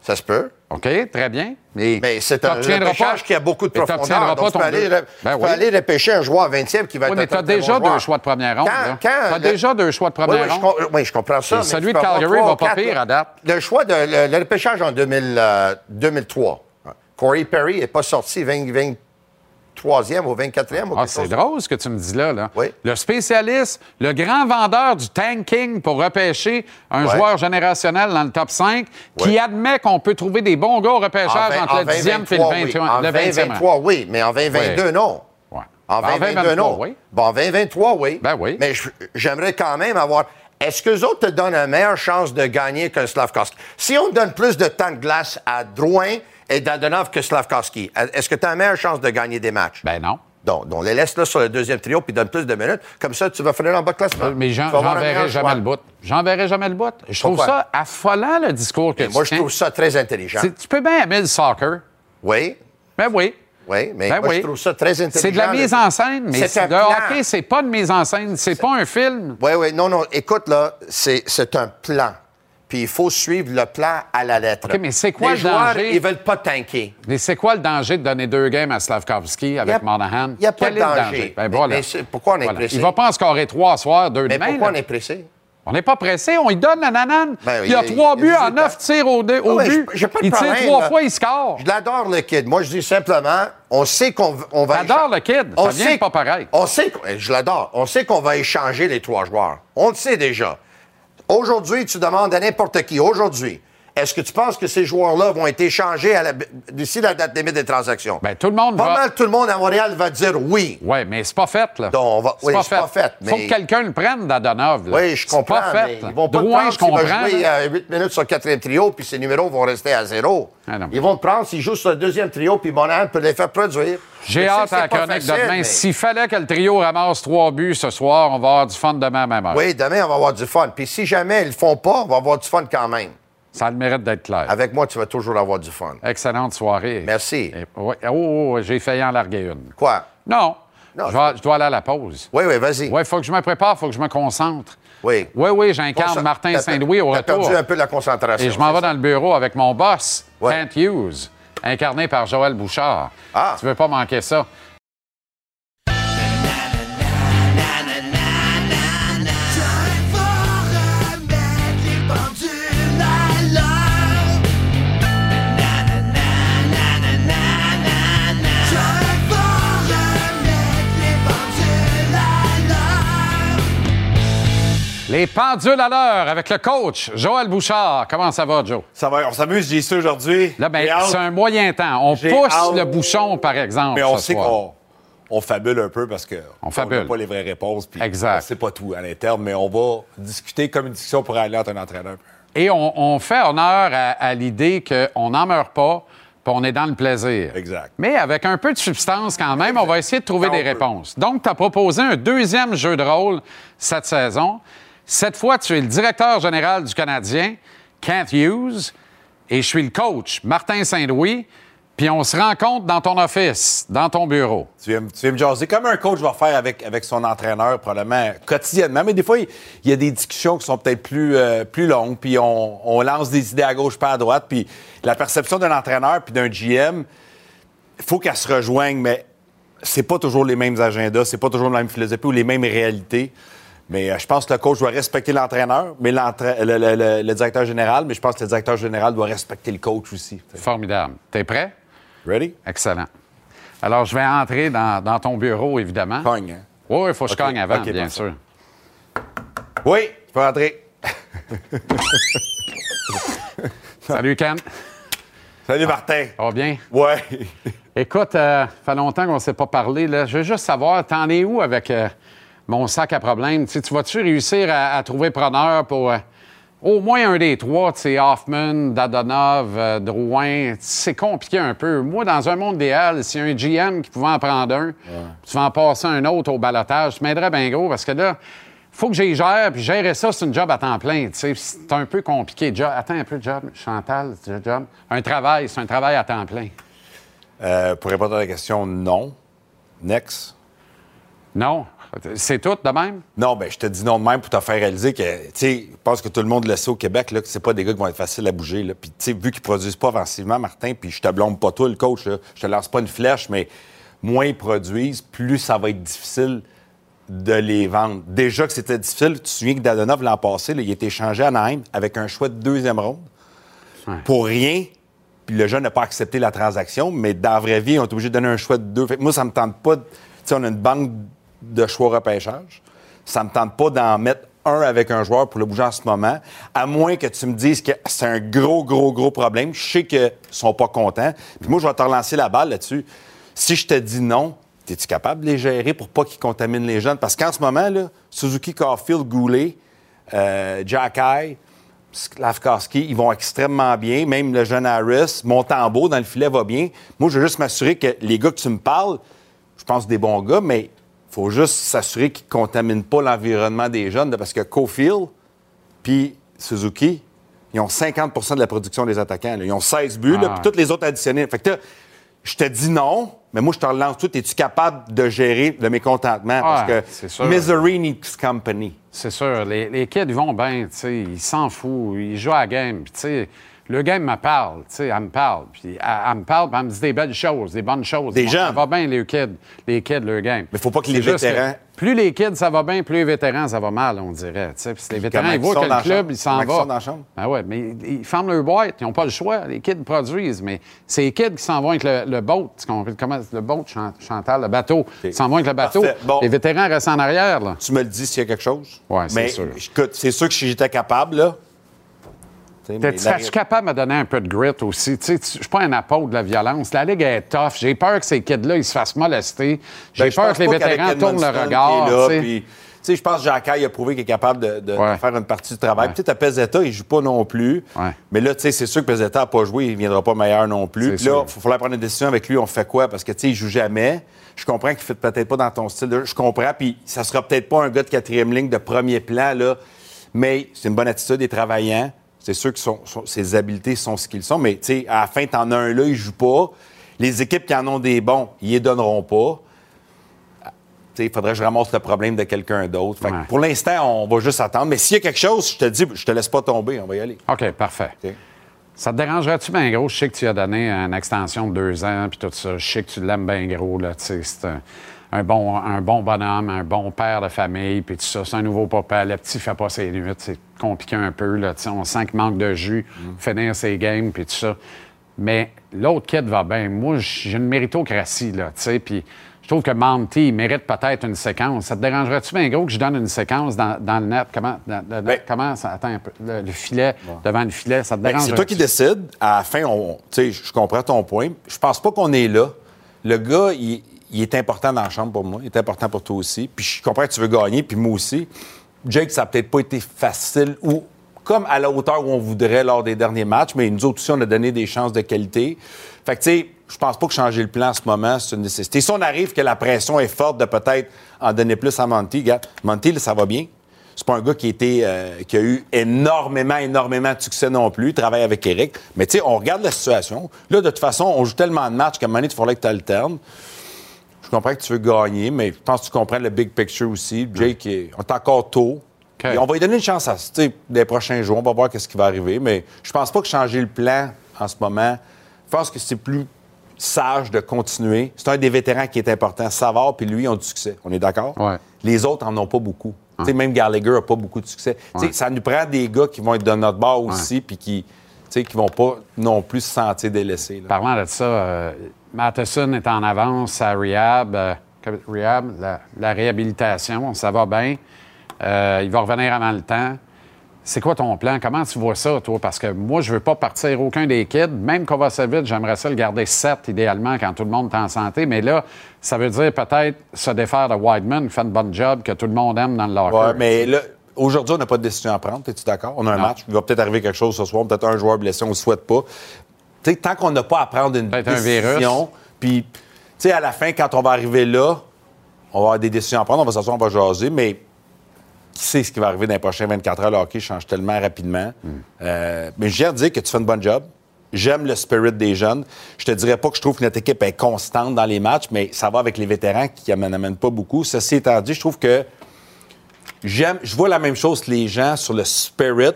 ça se peut. OK, très bien. Mais, Mais c'est un repêchage qui a beaucoup de profondeur. Donc, tu peux, aller, Ben tu peux oui. aller repêcher un joueur 20e qui va Oui, être mais tu as déjà deux choix de première ronde. T'as le- déjà deux choix de première ronde. oui, je comprends ça. Mais celui tu de Calgary va pas pire à date. Le choix de le, le repêchage en 2000, euh, 2003. Corey Perry n'est pas sorti 20, 23e ou 24e. ou Ah, c'est chose. drôle ce que tu me dis là. là. Oui. Le spécialiste, le grand vendeur du tanking pour repêcher un joueur générationnel dans le top 5, qui admet qu'on peut trouver des bons gars au repêchage En entre en le 10e et le 2023, oui. 21 En le 20e rang. 2023, oui, mais en 2022, Ouais. non. Ouais. En Ben, en 2022, 2023, non. Bon, en 2023, oui. Ben oui. Mais j'aimerais quand même avoir. Est-ce que les autres te donnent une meilleure chance de gagner que Slavkovski? Si on donne plus de temps de glace à Drouin et Dadonov que Slavkovski, est-ce que tu as une meilleure chance de gagner des matchs? Ben non. Donc, donc les laisse là sur le deuxième trio puis donne plus de minutes. Comme ça, tu vas finir en bas de classement. Mais avoir un j'enverrai jamais le bout. J'enverrai jamais le bout. Je trouve Pourquoi? ça affolant, le discours que Et tu moi, je trouve ça très intelligent. Tu peux bien aimer le soccer. Oui, Ben oui. oui, mais Ben moi, oui. je trouve ça très intelligent. C'est de la mise en scène, mais le plan. hockey, c'est pas de mise en scène. C'est pas un film. Oui, oui, non, non. Écoute, là, c'est un plan. Puis il faut suivre le plan à la lettre. OK, mais c'est quoi Les le joueurs, danger? ils veulent pas tanker. Mais c'est quoi le danger de donner deux games à Slavkovski avec Monahan? y a pas de le danger. Ben Mais- voilà. mais pourquoi on est Voilà. pressé? Il va pas en scorer trois soirs, deux Mais demain. pourquoi là. on est pressé? On n'est pas pressé, on lui donne la nanane. Ben, il y a il- trois il- buts il en neuf tirs au, Ah ouais, but. pas de il tire trois là. fois, il score. Je l'adore, le kid. Moi, je dis simplement, on sait qu'on on va... J'adore le kid. On Ça vient sait- pas pareil. On sait, qu'on- je l'adore. On sait qu'on va échanger les trois joueurs. On le sait déjà. Aujourd'hui, tu demandes à n'importe qui, aujourd'hui, est-ce que tu penses que ces joueurs-là vont être échangés d'ici la date limite des transactions? Ben, tout le monde Pas va. mal tout le monde à Montréal va dire oui. Oui, mais c'est pas fait, là. Donc, on va- oui, c'est pas fait, Faut mais- que quelqu'un le prenne, Dadonov. là. Oui, je C'est comprends, pas mais fait. là. ils vont pas Drouin, le je prendre comprends. va jouer à 8 minutes sur le quatrième trio, puis ses numéros vont rester à zéro. Ah. Ils vont le prendre s'ils jouent sur le deuxième trio, puis Monahan peut les faire produire. J'ai Je hâte à la pas chronique de demain. mais- S'il fallait que le trio ramasse trois buts ce soir, on va avoir du fun demain à même heure. Oui, demain, on va avoir du fun. Puis si jamais ils le font pas, on va avoir du fun quand même. Ça a le mérite d'être clair. Avec moi, tu vas toujours avoir du fun. Excellente soirée. Merci. Et-. Oh, oh, oh, j'ai failli en larguer une. Quoi? Non. Non, je, vais- je dois aller à la pause. Oui, oui, vas-y. Oui, il faut que je me prépare, il faut que je me concentre. Oui. Oui, oui, j'incarne Martin Saint-Louis au retour. perdu un peu la concentration. Et je m'en vais dans le bureau avec mon boss, Ouais. Kent Hughes, incarné par Joël Bouchard. Ah. Tu veux pas manquer ça? Les pendules à l'heure avec le coach Joël Bouchard. Comment ça va, Joe? Ça va, on s'amuse, j'ai ça aujourd'hui. Là, ben, c'est un moyen temps. On pousse le bouchon, par exemple. Mais on ce sait qu'on on fabule un peu parce que On n'a pas les vraies réponses. puis Exact. On sait pas tout à l'interne, mais on va discuter comme une discussion pour aller entre un entraîneur. Et on, on fait honneur à, à l'idée qu'on n'en meurt pas, puis on est dans le plaisir. Exact. Mais avec un peu de substance quand même, on va essayer de trouver des réponses. Donc, tu as proposé un deuxième jeu de rôle cette saison. Cette fois, tu es le directeur général du Canadien, Kent Hughes, et je suis le coach, Martin Saint-Louis, puis on se rencontre dans ton office, dans ton bureau. Tu me- tu me jaser comme un coach va faire avec, avec son entraîneur, probablement quotidiennement. Mais des fois, il y a des discussions qui sont peut-être plus, euh, plus longues, puis on, on lance des idées à gauche, pas à droite. Puis la perception d'un entraîneur puis d'un GM, il faut qu'elle se rejoigne, mais c'est pas toujours les mêmes agendas, c'est pas toujours la même philosophie ou les mêmes réalités. Mais euh, je pense que le coach doit respecter l'entraîneur, mais le, le- directeur général, mais je pense que le directeur général doit respecter le coach aussi. Formidable. T'es prêt? Ready? Excellent. Alors, je vais entrer dans, dans ton bureau, évidemment. Cogne, hein? Oui, il faut que je cogne avant, bien parfait. sûr. Oui, tu peux rentrer. Salut, Ken. Salut, Martin. Ça va bien? Ouais. Écoute, euh, ça fait longtemps qu'on ne s'est pas parlé. Là. Je veux juste savoir, t'en es où avec euh, mon sac à problème? Tu vas-tu réussir à, à trouver preneur pour euh, au moins un des trois? Tu sais, Hoffman, Dadonov, euh, Drouin? C'est compliqué un peu. Moi, dans un monde idéal, s'il y a un GM qui pouvait en prendre un, tu vas en passer un autre au balotage, tu m'aiderais bien gros parce que là, faut que j'y gère, puis gérer ça, c'est une job à temps plein. C'est un peu compliqué. Attends un peu, job. Chantal, job. Un travail, c'est un travail à temps plein. Euh, pour répondre à la question, non. Next. Non. C'est tout de même? Non, ben je te dis non de même pour te faire réaliser que, tu sais, je pense que tout le monde le sait au Québec, là, que c'est pas des gars qui vont être faciles à bouger, là. Puis, tu sais, vu qu'ils produisent pas offensivement, Martin, puis je te blâme pas toi, le coach, là, je te lance pas une flèche, mais moins ils produisent, plus ça va être difficile de les vendre. Déjà que c'était difficile, tu te souviens que Dadonov, l'an passé, là, il a été échangé à Naheim avec un choix de deuxième ronde. Pour rien, puis le jeune n'a pas accepté la transaction, mais dans la vraie vie, on est obligé de donner un choix de deux. Fait que moi, ça me tente pas. de- Tu sais, on a une banque de choix repêchage. Ça me tente pas d'en mettre un avec un joueur pour le bouger en ce moment, à moins que tu me dises que c'est un gros, gros, gros problème. Je sais qu'ils sont pas contents. Puis moi, je vais te relancer la balle là-dessus. Si je te dis non, es-tu capable de les gérer pour pas qu'ils contaminent les jeunes? Parce qu'en ce moment, Suzuki, Caulfield, Goulet, euh, Jack Eye, Slavkowski, ils vont extrêmement bien. Même le jeune Harris, Montembeau dans le filet va bien. Moi, je veux juste m'assurer que les gars que tu me parles, je pense des bons gars, mais faut juste s'assurer qu'ils ne contaminent pas l'environnement des jeunes. Parce que Caulfield puis Suzuki, ils ont 50% de la production des attaquants. là. Ils ont 16 buts, Ah. puis toutes les autres additionnés. Fait que je te dis non, mais moi, je te relance tout. Es-tu capable de gérer le mécontentement? Parce que misery needs company. C'est sûr. Les, les kids, vont bien, tu sais, ils s'en foutent, ils jouent à la game. Puis, tu sais, le game me parle, tu sais, elle me parle. Puis, elle, elle me parle, puis elle me dit des belles choses, des bonnes choses. Des Bon, jeunes. Ça va bien, les kids, les kids, leur game. Mais faut pas que les vétérans- plus les kids, ça va bien, plus les vétérans, ça va mal, on dirait. tu sais. Puis, les vétérans, ils ils voient que le club, chambre? il s'en Comment ils va. sont dans la chambre? Ah ouais, mais ils ils ferment leur boîte, ils n'ont pas le choix. Les kids produisent, mais c'est les kids qui s'en vont avec le, le boat. Tu comprends? Comment, le boat, Chan- Chantal, le bateau. Ils s'en vont avec le bateau. Bon. Les vétérans restent en arrière, là. Tu me le dis s'il y a quelque chose? Ouais, c'est sûr. écoute, c'est sûr que si j'étais capable, là. La- Serais-tu capable de me donner un peu de grit aussi? Je suis pas un apôtre de la violence. La Ligue est tough. J'ai peur que ces kids-là, ils se fassent molester. J'ai Ben, je peur que les vétérans tournent le regard. je pense que Jacques a prouvé qu'il est capable de, de Ouais. faire une partie du travail. Ouais. Peut-être à Pezzetta, il joue pas non plus. Ouais. Mais là, c'est sûr que Pezzetta n'a pas joué, il viendra pas meilleur non plus. Puis là, il faut falloir prendre une décision avec lui, on fait quoi? Parce que, tu sais, il joue jamais. Je comprends qu'il ne fait peut-être pas dans ton style. de. Je comprends, puis ça sera peut-être pas un gars de quatrième ligne de premier plan, là. Mais c'est une bonne attitude et travaillant. C'est sûr que son- son- ses habiletés sont ce qu'ils sont. Mais, tu à la fin, t'en as un là, il joue pas. Les équipes qui en ont des bons, ils les donneront pas. Tu sais, il faudrait que je ramasse le problème de quelqu'un d'autre. Que. Pour l'instant, on va juste attendre. Mais s'il y a quelque chose, je te dis, je te laisse pas tomber. On va y aller. OK, parfait. Ça te dérangerait-tu bien gros? Je sais que tu as donné une extension de deux ans puis tout ça. Je sais que tu l'aimes bien gros. Là, tu c'est un, un bon, un bon bonhomme, un bon père de famille puis tout ça. C'est un nouveau papa. Le petit fait pas ses nuits. C'est compliqué un peu. Là, on sent qu'il manque de jus, finir ses games puis tout ça. Mais l'autre kid va bien. Moi, j'ai une méritocratie, là, tu sais, puis je trouve que Monty il mérite peut-être une séquence. Ça te dérangerait-tu bien gros que je donne une séquence dans, dans le net? Comment, dans- Ben- comment ça, attends un peu, le, le filet, devant le filet, ça te Ben, dérange? c'est toi qui décides. À la fin, on, je comprends ton point. Je pense pas qu'on est là. Le gars, il, il est important dans la chambre pour moi. Il est important pour toi aussi. Puis je comprends que tu veux gagner, puis moi aussi. Jake, ça a peut-être pas été facile ou comme à la hauteur où on voudrait lors des derniers matchs, mais nous autres aussi, on a donné des chances de qualité. Fait que, tu sais, je pense pas que changer le plan en ce moment, c'est une nécessité. Si on arrive que la pression est forte de peut-être en donner plus à Monty, regarde, Monty, là, ça va bien. C'est pas un gars qui, a été, euh, qui a eu énormément, énormément de succès non plus. Il travaille avec Eric. Mais tu sais, on regarde la situation. Là, de toute façon, on joue tellement de matchs qu'à un moment donné, il faudrait que tu alternes. Je comprends que tu veux gagner, mais je pense que tu comprends le big picture aussi. Jake, est- on est encore tôt. Et on va lui donner une chance à, des prochains jours. On va voir ce qui va arriver. Mais je pense pas que changer le plan en ce moment, je pense que c'est plus sage de continuer. C'est un des vétérans qui est important. Savard puis lui ont du succès. On est d'accord? Ouais. Les autres en ont pas beaucoup. Même Gallagher n'a pas beaucoup de succès. Tu sais, Ouais. Ça nous prend des gars qui vont être de notre bord aussi puis qui tu sais, qui vont pas non plus se sentir délaissés. là. Parlant de ça, euh, Matheson est en avance à Rehab. euh, rehab, la, la réhabilitation, ça va bien. Euh, il va revenir avant le temps. C'est quoi ton plan? Comment tu vois ça, toi? Parce que moi, je veux pas partir aucun des kids. Même Kovacevic, j'aimerais ça le garder 7 idéalement quand tout le monde est en santé. Mais là, ça veut dire peut-être se défaire de Wideman qui fait une bonne job que tout le monde aime dans le locker. Ouais, mais là, aujourd'hui, on n'a pas de décision à prendre. Es-tu d'accord? On a un Non. match. Il va peut-être arriver quelque chose ce soir. Peut-être un joueur blessé. On ne le souhaite pas. Tant qu'on n'a pas à prendre une décision, puis, tu sais, à la fin, quand on va arriver là, on va avoir des décisions à prendre. On va s'asseoir, on va jaser, mais qui sait ce qui va arriver dans les prochaines 24 heures? Le hockey change tellement rapidement. Hmm. Euh, mais je viens de dire que tu fais une bonne job. J'aime le spirit des jeunes. Je te dirais pas que je trouve que notre équipe est constante dans les matchs, mais ça va avec les vétérans qui n'amènent pas beaucoup. Ceci étant dit, je trouve que j'aime, je vois la même chose que les gens sur le spirit.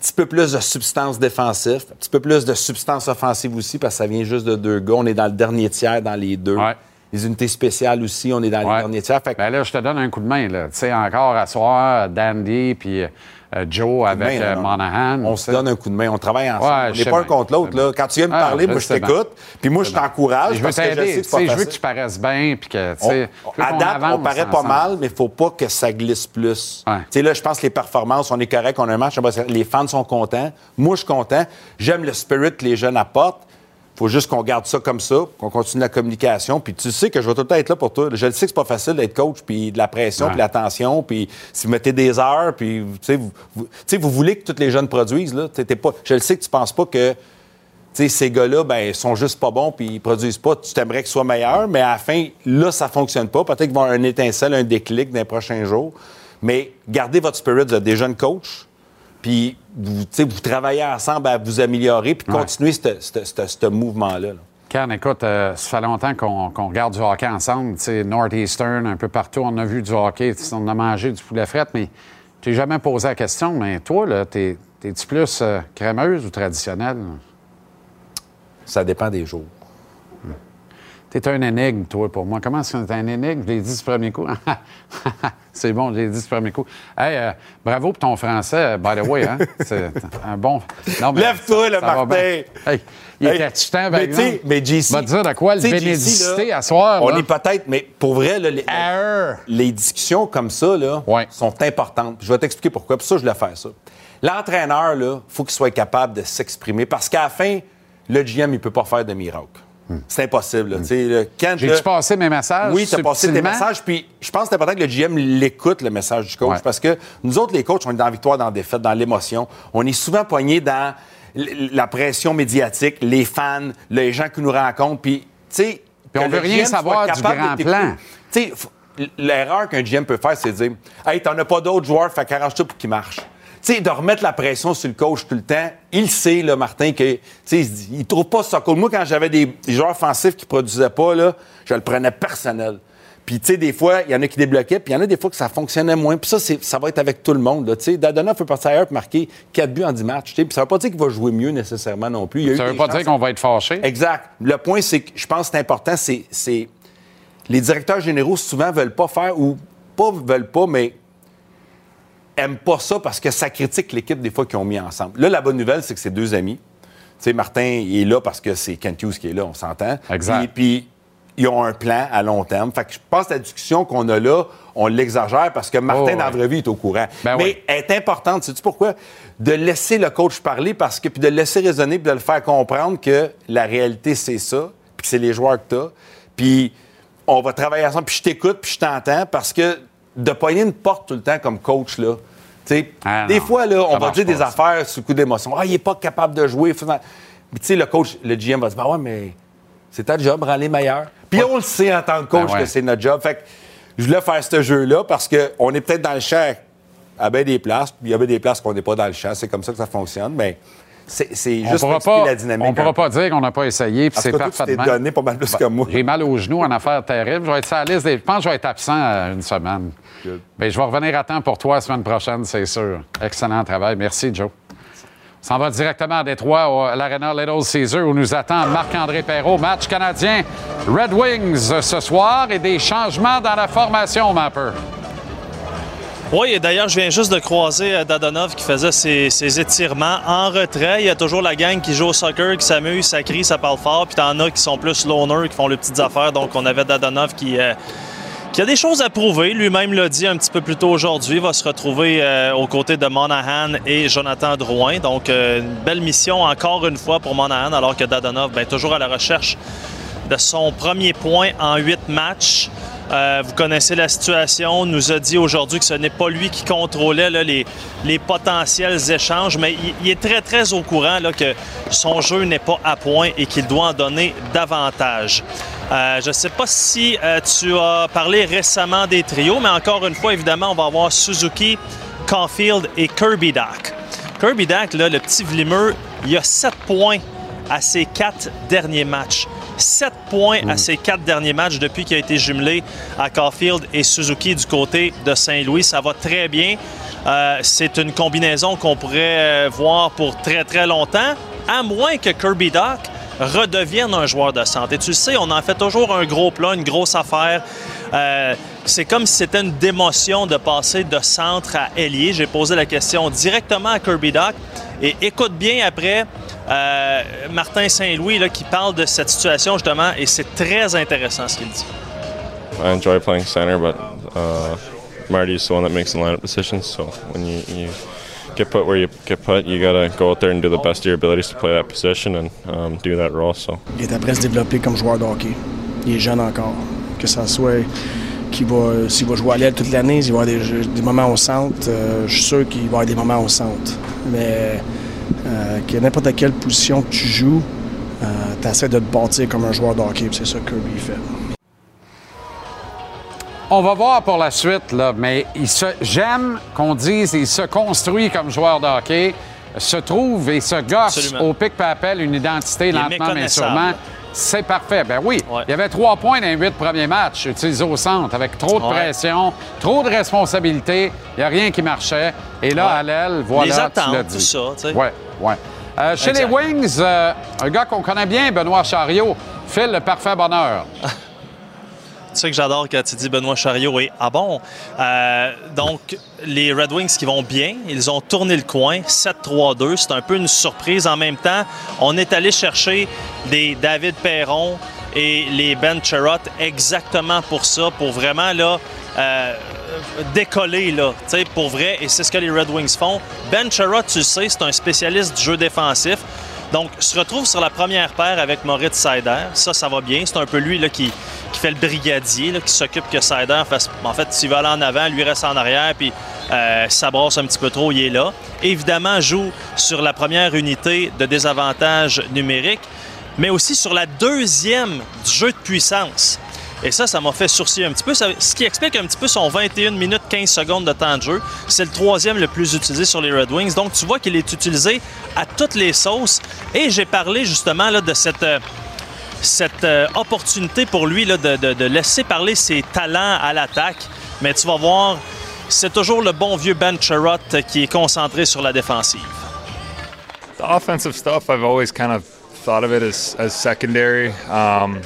Un petit peu plus de substance défensive, un petit peu plus de substance offensive aussi, parce que ça vient juste de deux gars. On est dans le dernier tiers dans les deux. Ouais. Les unités spéciales aussi, on est dans Ouais. le dernier tiers. Fait que- Ben là, je te donne un coup de main. là. Tu sais, encore à soir, Dandy puis euh, Joe avec main, euh. Monahan. on se donne un coup de main, on travaille ensemble. Ouais, on n'est pas un contre l'autre. Là. Quand tu viens me Ah, parler, moi, je t'écoute. Puis moi, je t'encourage Je veux je t'aider. veux que tu paraisses bien. Puis que, On- à date, on paraît pas mal, mais il faut pas que ça glisse plus. Ouais. Là, je pense que les performances, on est correct, on a un match, les fans sont contents. Moi, je suis content. J'aime le spirit que les jeunes apportent. Faut juste qu'on garde ça comme ça, qu'on continue la communication. Puis tu sais que je vais tout le temps être là pour toi. Je le sais que c'est pas facile d'être coach, puis de la pression, Ouais. puis de l'attention, puis si vous mettez des heures, puis tu sais, vous, vous- voulez que tous les jeunes produisent. Là. T'es- t'es pas, je le sais que tu penses pas que ces gars-là, ben, sont juste pas bons puis ils produisent pas. Tu t'aimerais qu'ils soient meilleurs, mais à la fin, là, ça fonctionne pas. Peut-être qu'ils vont avoir un étincelle, un déclic dans les prochains jours. Mais gardez votre spirit de des jeunes coachs, puis vous, tu sais, vous travaillez ensemble à vous améliorer, puis Ouais. continuez ce- mouvement-là. là. Écoute, euh, ça fait longtemps qu'on regarde du hockey ensemble. Tu sais, Northeastern, un peu partout, on a vu du hockey, on a mangé du poulet fret, mais tu jamais posé la question. Mais toi, là, t'es- t'es-tu plus euh, crémeuse ou traditionnelle? Ça dépend des jours. T'es un énigme, toi, pour moi. Comment est-ce que t'es un énigme? Je l'ai dit du premier coup. C'est bon, je l'ai dit du premier coup. Hey, euh, bravo pour ton français, by the way. Hein? C'est un bon. Lève-toi, le va Martin! Hey, il Hey, était temps, par mais exemple. mais JC. Va dire de quoi le JC, bénédicité là, à soir. On là. est peut-être, mais pour vrai, là, les, discussions comme ça là, Ouais. sont importantes. Je vais t'expliquer pourquoi. Pour ça, je voulais faire ça. L'entraîneur, il faut qu'il soit capable de s'exprimer parce qu'à la fin, le GM, il peut pas faire de miracle. C'est impossible. là. Tu sais, là, quand, Hmm. J'ai-tu passé mes messages? oui, tu as passé tes messages. Puis je pense que c'est important que le GM l'écoute, le message du coach. Ouais. Parce que nous autres, les coachs, on est dans la victoire, dans la défaite, dans l'émotion. On est souvent poignés dans la pression médiatique, les fans, les gens qui nous rencontrent. Puis, tu sais. Puis on veut rien GM savoir du grand plan. Tu sais, l'erreur qu'un GM peut faire, c'est de dire Hey, t'en as pas d'autres joueurs, fait qu'arrange-toi pour qu'ils marchent. Tu sais, de remettre la pression sur le coach tout le temps, il sait, là, Martin, que, tu sais, il il trouve pas ça cool. Moi, quand j'avais des, des joueurs offensifs qui produisaient pas, là, je le prenais personnel. Puis, tu sais, des fois, il y en a qui débloquaient, puis il y en a des fois que ça fonctionnait moins. Puis ça, ça va être avec tout le monde. Tu sais, Dadonov peut partir ailleurs et marquer 4 buts en 10 matchs. Puis ça veut pas dire qu'il va jouer mieux nécessairement non plus. Il y a Ça veut pas chances- dire qu'on va être fâché. Exact. Le point, c'est que je pense que c'est important, c'est, c'est- les directeurs généraux souvent veulent pas faire ou pas veulent pas, mais aiment pas ça parce que ça critique l'équipe des fois qu'ils ont mis ensemble. Là, la bonne nouvelle, c'est que c'est deux amis. Tu sais, Martin, il est là parce que c'est Kent Hughes qui est là, on s'entend. Exact. Puis, puis, ils ont un plan à long terme. Fait que je pense que la discussion qu'on a là, on l'exagère parce que Martin, Oh, ouais. dans la vraie vie, est au courant. Ben Mais oui. elle est importante, sais-tu pourquoi? De laisser le coach parler parce que, puis de le laisser raisonner, puis de le faire comprendre que la réalité, c'est ça, puis que c'est les joueurs que tu as. Puis on va travailler ensemble, puis je t'écoute, puis je t'entends parce que de pogner une porte tout le temps comme coach, là, Ah, des fois, là, on Ça va dire des affaires sous coup d'émotion. Ah, il est pas capable de jouer. Mais tu sais, le coach, le GM va dire, bah ouais, mais c'est ta job, rends les meilleurs. Puis on le sait en tant que coach Ben ouais. que c'est notre job. Fait que je voulais faire ce jeu-là parce qu'on est peut-être dans le champ à bien des places, puis il y a bien des places qu'on n'est pas dans le champ. C'est comme ça que ça fonctionne. Mais c'est On juste pourra pas, la dynamique. on pourra un peu. pas dire qu'on n'a pas essayé, puis c'est tu parfaitement. donné pas mal plus que moi. J'ai mal aux genoux en affaire terrible. Je vais être sur la liste des- Je pense que je vais être absent euh, une semaine. Bien, je vais revenir à temps pour toi la semaine prochaine, c'est sûr. Excellent travail. Merci, Joe. On s'en va directement à Détroit, à l'Arena Little Caesar, où nous attend Marc-André Perrault. Match canadien Red Wings ce soir et des changements dans la formation, Mapper. Oui, et d'ailleurs, je viens juste de croiser euh, Dadonov qui faisait ses, ses étirements en retrait. Il y a toujours la gang qui joue au soccer, qui s'amuse, ça crie, ça parle fort. Puis t'en as qui sont plus loners, qui font les petites affaires. Donc, on avait Dadonov qui, euh, qui a des choses à prouver. Lui-même l'a dit un petit peu plus tôt aujourd'hui. Il va se retrouver euh, aux côtés de Monahan et Jonathan Drouin. Donc, euh, une belle mission encore une fois pour Monahan, alors que Dadonov, ben, toujours à la recherche de son premier point en huit matchs. Euh, vous connaissez la situation. nous a dit aujourd'hui que ce n'est pas lui qui contrôlait les, potentiels échanges, mais il, il est très, très au courant là, que son jeu n'est pas à point et qu'il doit en donner davantage. Euh, je ne sais pas si euh, tu as parlé récemment des trios, mais encore une fois, évidemment, on va avoir Suzuki, Caulfield et Kirby Doc. Kirby Doc, là, le petit vlimeux, il a 7 points à ses quatre derniers matchs. 7 points à ses quatre derniers matchs depuis qu'il a été jumelé à Caulfield et Suzuki du côté de Saint-Louis. Ça va très bien. Euh, c'est une combinaison qu'on pourrait voir pour très très longtemps, à moins que Kirby Doc redevienne un joueur de. Et tu le sais, on en fait toujours un gros plat, une grosse affaire. Euh, c'est comme si c'était une démotion de passer de centre à ailier. J'ai posé la question directement à Kirby Doc. Et écoute bien après euh, Martin Saint-Louis qui parle de cette situation justement et c'est très intéressant ce qu'il dit. I enjoy playing center, but uh, Marty's the one that makes the lineup decisions. So when you get put where you get put. You got to go out there and do the best of your abilities to play that position and um, do that role. Il est après se développer comme joueur de hockey. Il est jeune encore. Que ça soit qu'il va, s'il va jouer à l'aile toute l'année, s'il va avoir des, moments au centre, euh, je suis sûr qu'il va avoir des moments au centre. Mais euh, que n'importe quelle position que tu joues, tu essaies de te bâtir comme un joueur de hockey. C'est ça que Kirby fait. On va voir pour la suite, là, mais j'aime qu'on dise il se construit comme joueur de hockey, se trouve et se gosse Absolument. au pic papel une identité lentement mais sûrement. C'est parfait. Ben oui, il y avait trois points dans les huit premiers matchs utilisés au centre avec trop de Ouais. pression, trop de responsabilités. Il n'y a rien qui marchait. Et là, Ouais. à l'aile, voilà, Les tu l'as attentes, dit. tout ça, tu sais. Ouais, ouais. Euh, chez les Wings, euh, un gars qu'on connaît bien, Benoît Chariot, file le parfait bonheur. Tu sais que j'adore quand tu dis Benoît Chariot. Et ah bon? Euh, donc, les Red Wings qui vont bien, ils ont tourné le coin, 7-3-2. C'est un peu une surprise. En même temps, on est allé chercher des David Perron et les Ben Cherot exactement pour ça, pour vraiment là, euh, décoller, là, pour vrai. Et c'est ce que les Red Wings font. Ben Cherot, tu le sais, c'est un spécialiste du jeu défensif. Donc, se retrouve sur la première paire avec Moritz Seider. Ça, ça va bien. C'est un peu lui là, qui, fait le brigadier, qui s'occupe que Seider fasse. En fait, s'il va aller en avant, lui reste en arrière, puis euh, ça brasse un petit peu trop, il est là. Évidemment, joue sur la première unité de désavantage numérique, mais aussi sur la deuxième du jeu de puissance. Et ça, ça m'a fait sourciller un petit peu. Ce qui explique un petit peu son 21 minutes 15 secondes de temps de jeu. C'est le troisième le plus utilisé sur les Red Wings. Donc, tu vois qu'il est utilisé à toutes les sauces. Et j'ai parlé justement là, de cette, euh, cette euh, opportunité pour lui là, de, de- de laisser parler ses talents à l'attaque. Mais tu vas voir, c'est toujours le bon vieux Ben Cherot qui est concentré sur la défensive. The offensive stuff, I've always kind of thought of it as, as secondary. Um,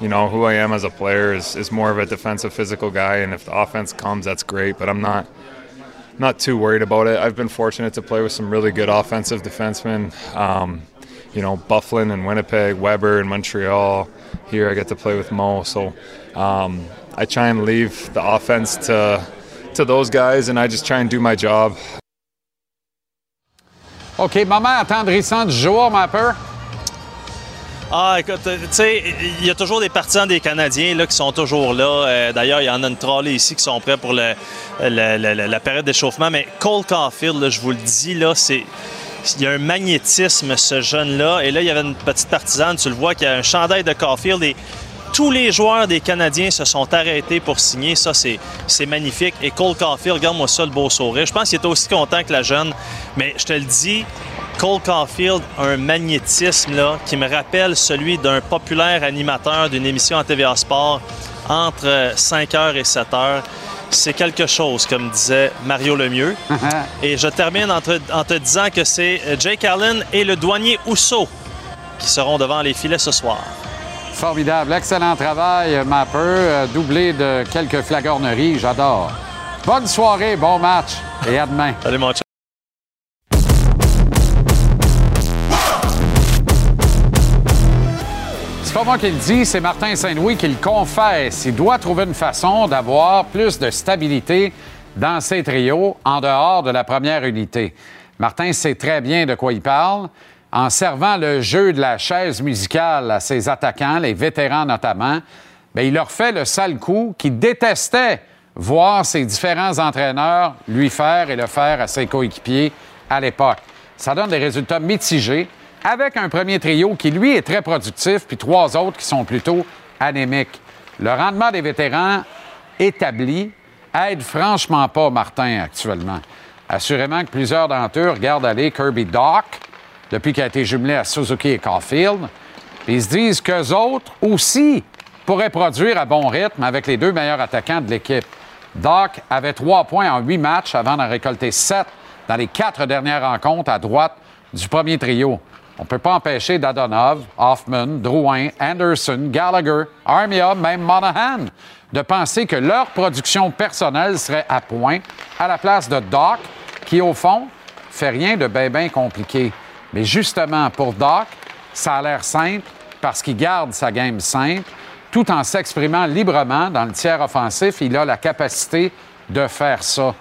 you know, who I am as a player is, is more of a defensive, physical guy, and if the offense comes, that's great. But I'm not not too worried about it. I've been fortunate to play with some really good offensive defensemen. Um, you know, Bufflin and Winnipeg, Weber in Montreal. Here, I get to play with Mo. So um, I try and leave the offense to to those guys, and I just try and do my job. OK, moment attendrissant du jour, ma peur. Ah, écoute, tu sais, il y a toujours des partisans des Canadiens là, qui sont toujours là. Euh, D'ailleurs, il y en a une trolley ici qui sont prêts pour le- le- le- le- la période d'échauffement. Mais Cole Caulfield, là, je vous le dis, là, c'est. Il y a un magnétisme, ce jeune-là. Et là, il y avait une petite partisane, tu le vois, qui a un chandail de Caulfield. Et tous les joueurs des Canadiens se sont arrêtés pour signer. Ça, c'est magnifique. Et Cole Caulfield, regarde-moi ça, le beau sourire. Je pense qu'il était aussi content que la jeune. Mais je te le dis, Cole Caulfield a un magnétisme là, qui me rappelle celui d'un populaire animateur d'une émission à TVA Sport entre euh, 5h et 7h. C'est quelque chose, comme disait Mario Lemieux. et je termine en te, en te disant que c'est euh, Jake Allen et le douanier Housseau qui seront devant les filets ce soir. Formidable. Excellent travail, Mapper. euh, doublé de quelques flagorneries. J'adore. Bonne soirée, bon match et à demain. Salut, mon chum. Pas moi c'est Martin Saint-Louis qui le confesse. Il doit trouver une façon d'avoir plus de stabilité dans ses trios en dehors de la première unité. Martin sait très bien de quoi il parle. En servant le jeu de la chaise musicale à ses attaquants, les vétérans notamment, bien, il leur fait le sale coup qu'il détestait voir ses différents entraîneurs lui faire et le faire à ses coéquipiers à l'époque. Ça donne des résultats mitigés avec un premier trio qui, lui, est très productif, puis trois autres qui sont plutôt anémiques. Le rendement des vétérans établis aide franchement pas Martin actuellement. Assurément que plusieurs d'entre eux regardent aller Kirby Doc depuis qu'il a été jumelé à Suzuki et Caulfield. Puis ils se disent qu'eux autres aussi pourraient produire à bon rythme avec les deux meilleurs attaquants de l'équipe. Doc avait trois points en huit matchs avant d'en récolter sept dans les quatre dernières rencontres à droite du premier trio. On ne peut pas empêcher Dadonov, Hoffman, Drouin, Anderson, Gallagher, Armia, même Monahan de penser que leur production personnelle serait à point à la place de Doc, qui, au fond, fait rien de bien, compliqué. Mais justement, pour Doc, ça a l'air simple parce qu'il garde sa game simple tout en s'exprimant librement dans le tiers offensif. Il a la capacité de faire ça.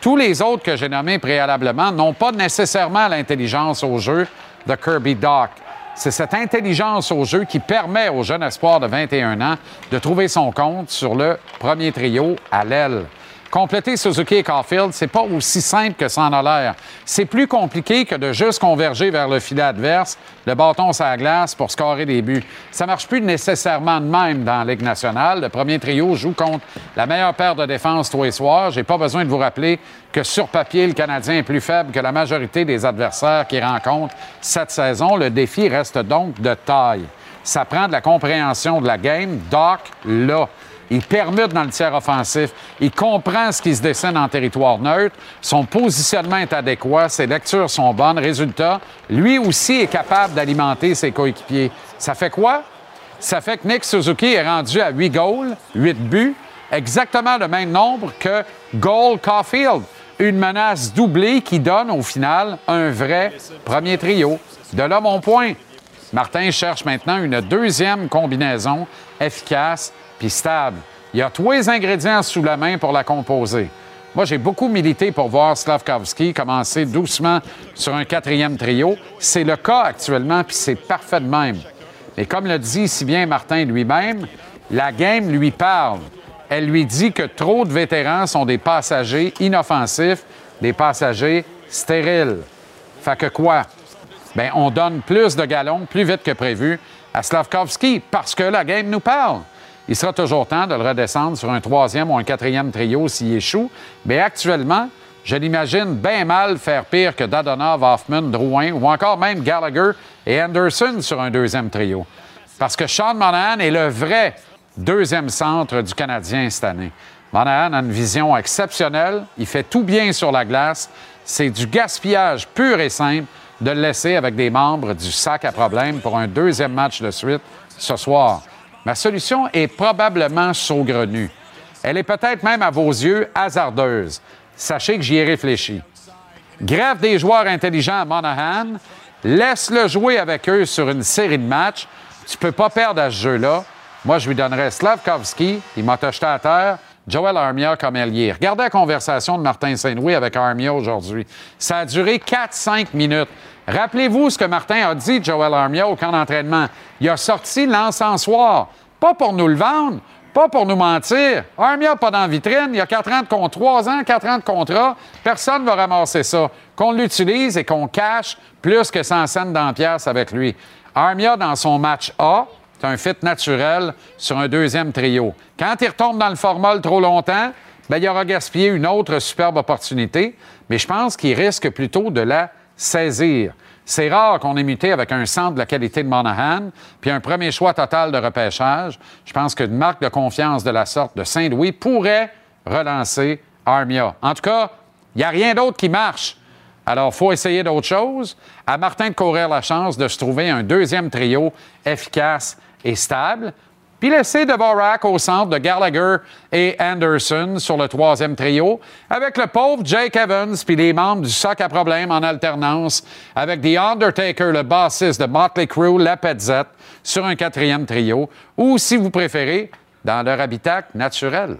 Tous les autres que j'ai nommés préalablement n'ont pas nécessairement l'intelligence au jeu de Kirby Doc. C'est cette intelligence au jeu qui permet au jeune espoir de 21 ans de trouver son compte sur le premier trio à l'aile. Compléter Suzuki et Caulfield, c'est pas aussi simple que ça en a l'air. C'est plus compliqué que de juste converger vers le filet adverse, le bâton sur la glace pour scorer des buts. Ça marche plus nécessairement de même dans la Ligue nationale. Le premier trio joue contre la meilleure paire de défense tous les soirs. J'ai pas besoin de vous rappeler que sur papier, le Canadien est plus faible que la majorité des adversaires qu'il rencontre cette saison. Le défi reste donc de taille. Ça prend de la compréhension de la game. Doc, là. Il permute dans le tiers offensif. Il comprend ce qui se dessine en territoire neutre. Son positionnement est adéquat. Ses lectures sont bonnes. Résultat, lui aussi est capable d'alimenter ses coéquipiers. Ça fait quoi? Ça fait que Nick Suzuki est rendu à 8 goals, 8 buts, exactement le même nombre que Goal Caulfield. Une menace doublée qui donne au final un vrai premier trio. De là mon point. Martin cherche maintenant une deuxième combinaison efficace puis stable. Il y a tous les ingrédients sous la main pour la composer. Moi, j'ai beaucoup milité pour voir Slavkovski commencer doucement sur un quatrième trio. C'est le cas actuellement, puis c'est parfait de même. Et comme le dit si bien Martin lui-même, la game lui parle. Elle lui dit que trop de vétérans sont des passagers inoffensifs, des passagers stériles. Fait que quoi? Bien, on donne plus de galons plus vite que prévu à Slavkovski parce que la game nous parle. Il sera toujours temps de le redescendre sur un troisième ou un quatrième trio s'il échoue. Mais actuellement, je l'imagine bien mal faire pire que Dadonov, Hoffman, Drouin ou encore même Gallagher et Anderson sur un deuxième trio. Parce que Sean Monahan est le vrai deuxième centre du Canadien cette année. Monahan a une vision exceptionnelle. Il fait tout bien sur la glace. C'est du gaspillage pur et simple de le laisser avec des membres du sac à problème pour un deuxième match de suite ce soir. Ma solution est probablement saugrenue. Elle est peut-être même à vos yeux hasardeuse. Sachez que j'y ai réfléchi. Grève des joueurs intelligents à Monahan, laisse-le jouer avec eux sur une série de matchs. Tu peux pas perdre à ce jeu-là. Moi, je lui donnerais Slavkovski, il m'a jeté à terre, Joel Armia comme allié. Regardez la conversation de Martin Saint-Louis avec Armia aujourd'hui. Ça a duré 4-5 minutes. Rappelez-vous ce que Martin a dit, Joel Armia, au camp d'entraînement. Il a sorti l'encensoir, pas pour nous le vendre, pas pour nous mentir. Armia pas dans la vitrine, il y a 4 ans de contrat, 3 ans, 4 ans de contrat. Personne ne va ramasser ça. Qu'on l'utilise et qu'on cache plus que 100 cents dans pièce avec lui. Armia, dans son match A, c'est un fit naturel sur un deuxième trio. Quand il retombe dans le formal trop longtemps, bien, il aura gaspillé une autre superbe opportunité, mais je pense qu'il risque plutôt de la saisir. C'est rare qu'on ait muté avec un centre de la qualité de Monahan, puis un premier choix total de repêchage. Je pense qu'une marque de confiance de la sorte de Saint-Louis pourrait relancer Armia. En tout cas, il n'y a rien d'autre qui marche. Alors, il faut essayer d'autres choses. À Martin de courir la chance de se trouver un deuxième trio efficace et stable. Puis laisser Dvorak au centre de Gallagher et Anderson sur le troisième trio, avec le pauvre Jake Evans puis les membres du sac à problème en alternance, avec The Undertaker, le bassiste de Motley Crue, la Petzette, sur un quatrième trio, ou si vous préférez, dans leur habitat naturel.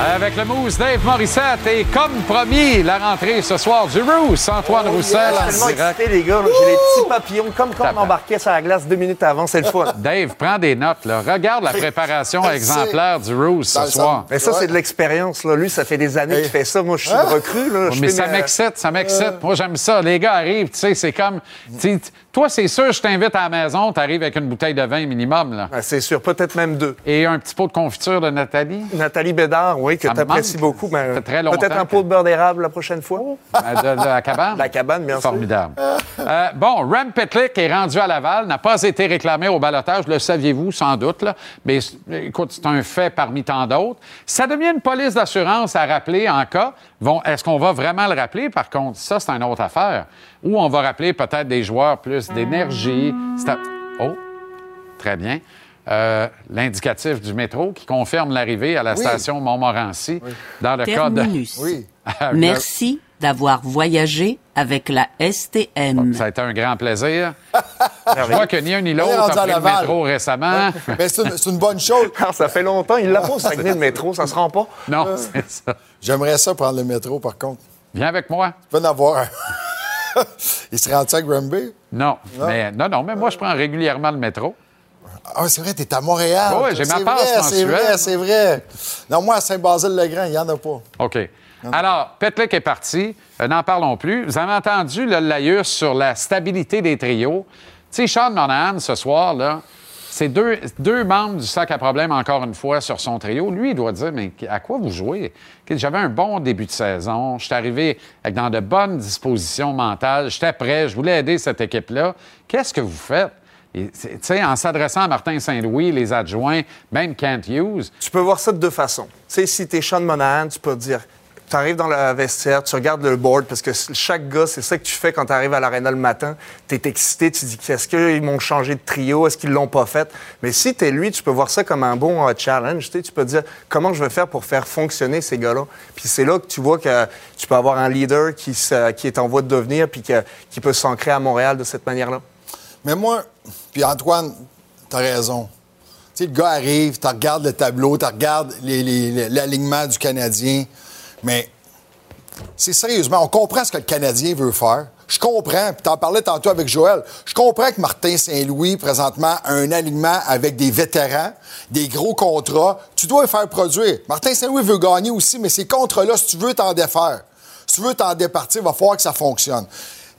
Avec le mousse Dave Morissette et comme promis, la rentrée ce soir du Rousse, Antoine Oh, Roussel Je suis tellement excité, les gars. là. J'ai les petits papillons, comme quand on embarquait sur la glace deux minutes avant. C'est le fun. Dave, prends des notes. Là. Regarde la préparation exemplaire du Rousse ce soir. Mais ça, c'est de l'expérience. là. Lui, ça fait des années qu'il fait ça. Moi, je suis Hein? une recrue. Là. Mais ça m'excite, ça m'excite. Moi, j'aime ça. Les gars arrivent, tu sais, c'est comme... Toi, c'est sûr, je t'invite à la maison, tu arrives avec une bouteille de vin minimum. là. c'est sûr, peut-être même deux. Et un petit pot de confiture de Nathalie? Nathalie Bédard, oui, que tu apprécies beaucoup. Ça fait très longtemps Peut-être un pot de beurre d'érable la prochaine fois. Euh, De, de la cabane? La cabane, bien sûr. Formidable. Euh, bon, Rem Petlick est rendu à Laval, n'a pas été réclamé au balotage, le saviez-vous sans doute, là. mais écoute, c'est un fait parmi tant d'autres. Ça devient une police d'assurance à rappeler en cas. Vont- Est-ce qu'on va vraiment le rappeler, par contre? Ça, c'est une autre affaire. Ou on va rappeler peut-être des joueurs plus d'énergie. Oh, très bien. euh, l'indicatif du métro qui confirme l'arrivée à la Oui. station Montmorency dans le cas de... Terminus. Merci d'avoir voyagé avec la STM. Ça a été un grand plaisir. Je vois que ni un ni l'autre rendu a pris le métro récemment. Mais c'est une, bonne chose. ça fait longtemps. Il l'a pas au Saguenay, le métro. Ça se rend pas. Non, Euh, c'est ça. J'aimerais ça prendre le métro, par contre. Viens avec moi. Tu peux en avoir un. Il se rend à Granby? Non, Non? mais non, non, mais moi, je prends régulièrement le métro. Ah, c'est vrai, t'es à Montréal. Ouais, j'ai ma C'est passe vrai, C'est vrai, c'est vrai. Non, moi, à Saint-Basile-le-Grand, il n'y en a pas. OK. Alors, Petlick est parti. Euh, N'en parlons plus. Vous avez entendu le laïus sur la stabilité des trios. Tu sais, Sean Monahan, ce soir, là, c'est deux, deux membres du sac à problème, encore une fois, sur son trio. Lui, il doit dire, mais à quoi vous jouez? J'avais un bon début de saison. Je suis arrivé avec dans de bonnes dispositions mentales. J'étais prêt. Je voulais aider cette équipe-là. Qu'est-ce que vous faites? Et, Tu en s'adressant à Martin Saint-Louis, les adjoints, même Kent Hughes, Tu peux voir ça de deux façons. Tu sais, si t'es Sean Monahan, tu peux dire, tu arrives dans le vestiaire, tu regardes le board, parce que chaque gars, c'est ça que tu fais quand tu arrives à l'aréna le matin. Tu es excité, tu te dis, est-ce qu'ils m'ont changé de trio, est-ce qu'ils l'ont pas fait? Mais si tu es lui, tu peux voir ça comme un bon euh, challenge. Tu tu peux te dire, comment je vais faire pour faire fonctionner ces gars-là? Puis c'est là que tu vois que tu peux avoir un leader qui, est en voie de devenir, puis qui peut s'ancrer à Montréal de cette manière-là. Mais moi, puis Antoine, t'as raison. Tu sais, le gars arrive, tu regardes le tableau, tu regardes l'alignement du Canadien, mais c'est sérieusement, on comprend ce que le Canadien veut faire. Je comprends, puis t'en parlais tantôt avec Joël, je comprends que Martin Saint-Louis, présentement, a un alignement avec des vétérans, des gros contrats. Tu dois le faire produire. Martin Saint-Louis veut gagner aussi, mais ces contrats-là, si tu veux t'en défaire, si tu veux t'en départir, il va falloir que ça fonctionne.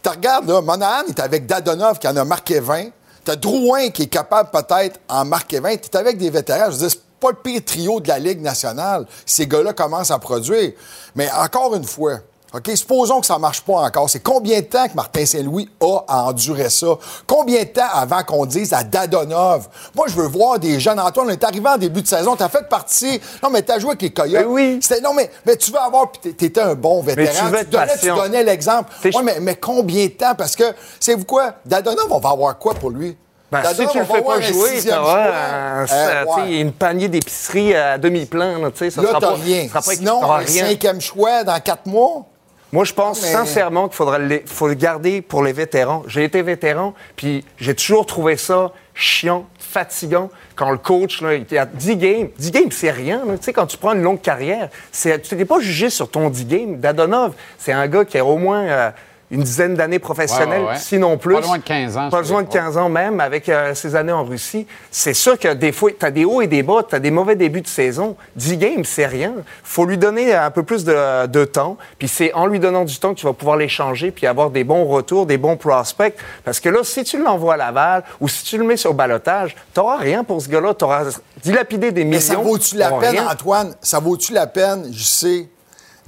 Tu regardes, là, Monahan est avec Dadonov qui en a marqué 20. T'as Drouin qui est capable peut-être en marquer 20. T'es avec des vétérans. Je veux dire, pas le pire trio de la Ligue nationale. Ces gars-là commencent à produire. Mais encore une fois, OK, supposons que ça marche pas encore. C'est combien de temps que Martin Saint-Louis a à endurer ça? Combien de temps avant qu'on dise à Dadonov? Moi, je veux voir des jeunes. Antoine, on est arrivé en début de saison. T'as fait partie. Non, mais t'as joué avec les Coyotes. oui. Non, mais, mais tu veux avoir. Puis t'é- t'étais un bon vétéran. tu donnais, tu patient. donnais l'exemple. Ouais, mais, mais combien de temps? Parce que, savez-vous quoi? Dadonov, on va avoir quoi pour lui? Ben, si tu le fais pas un jouer, un, Euh, ça, tu ouais. sais, une panier d'épicerie à demi-plein. là, Ça Là, sera t'as pas, rien. ça sera pas- Sinon, un rien. cinquième choix dans quatre mois? Moi, je pense Mais- sincèrement qu'il faudrait le, faut le garder pour les vétérans. J'ai été vétéran, puis j'ai toujours trouvé ça chiant, fatigant, quand le coach, là, il à 10 games. 10 games, c'est rien. Tu sais, quand tu prends une longue carrière, c'est- tu n'es pas jugé sur ton 10 games. Dadonov, c'est un gars qui a au moins euh, une dizaine d'années professionnelles, Ouais, ouais, ouais. sinon plus. Pas loin de 15 ans, Pas loin de 15 ans même, avec euh, ses années en Russie. C'est sûr que des fois, tu as des hauts et des bas, tu as des mauvais débuts de saison. 10 games, c'est rien. faut lui donner un peu plus de, de temps. Puis c'est en lui donnant du temps que tu vas pouvoir l'échanger puis avoir des bons retours, des bons prospects. Parce que là, si tu l'envoies à Laval ou si tu le mets sur balotage, tu n'auras rien pour ce gars-là. Tu auras dilapidé des millions. Mais ça vaut-tu la peine, rien. Antoine? Ça vaut-tu la peine, je sais,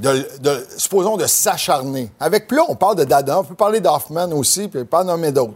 de, de- supposons, de s'acharner? Avec, là, on parle de Dadon, on peut parler d'Hoffman aussi, puis pas nommer d'autres.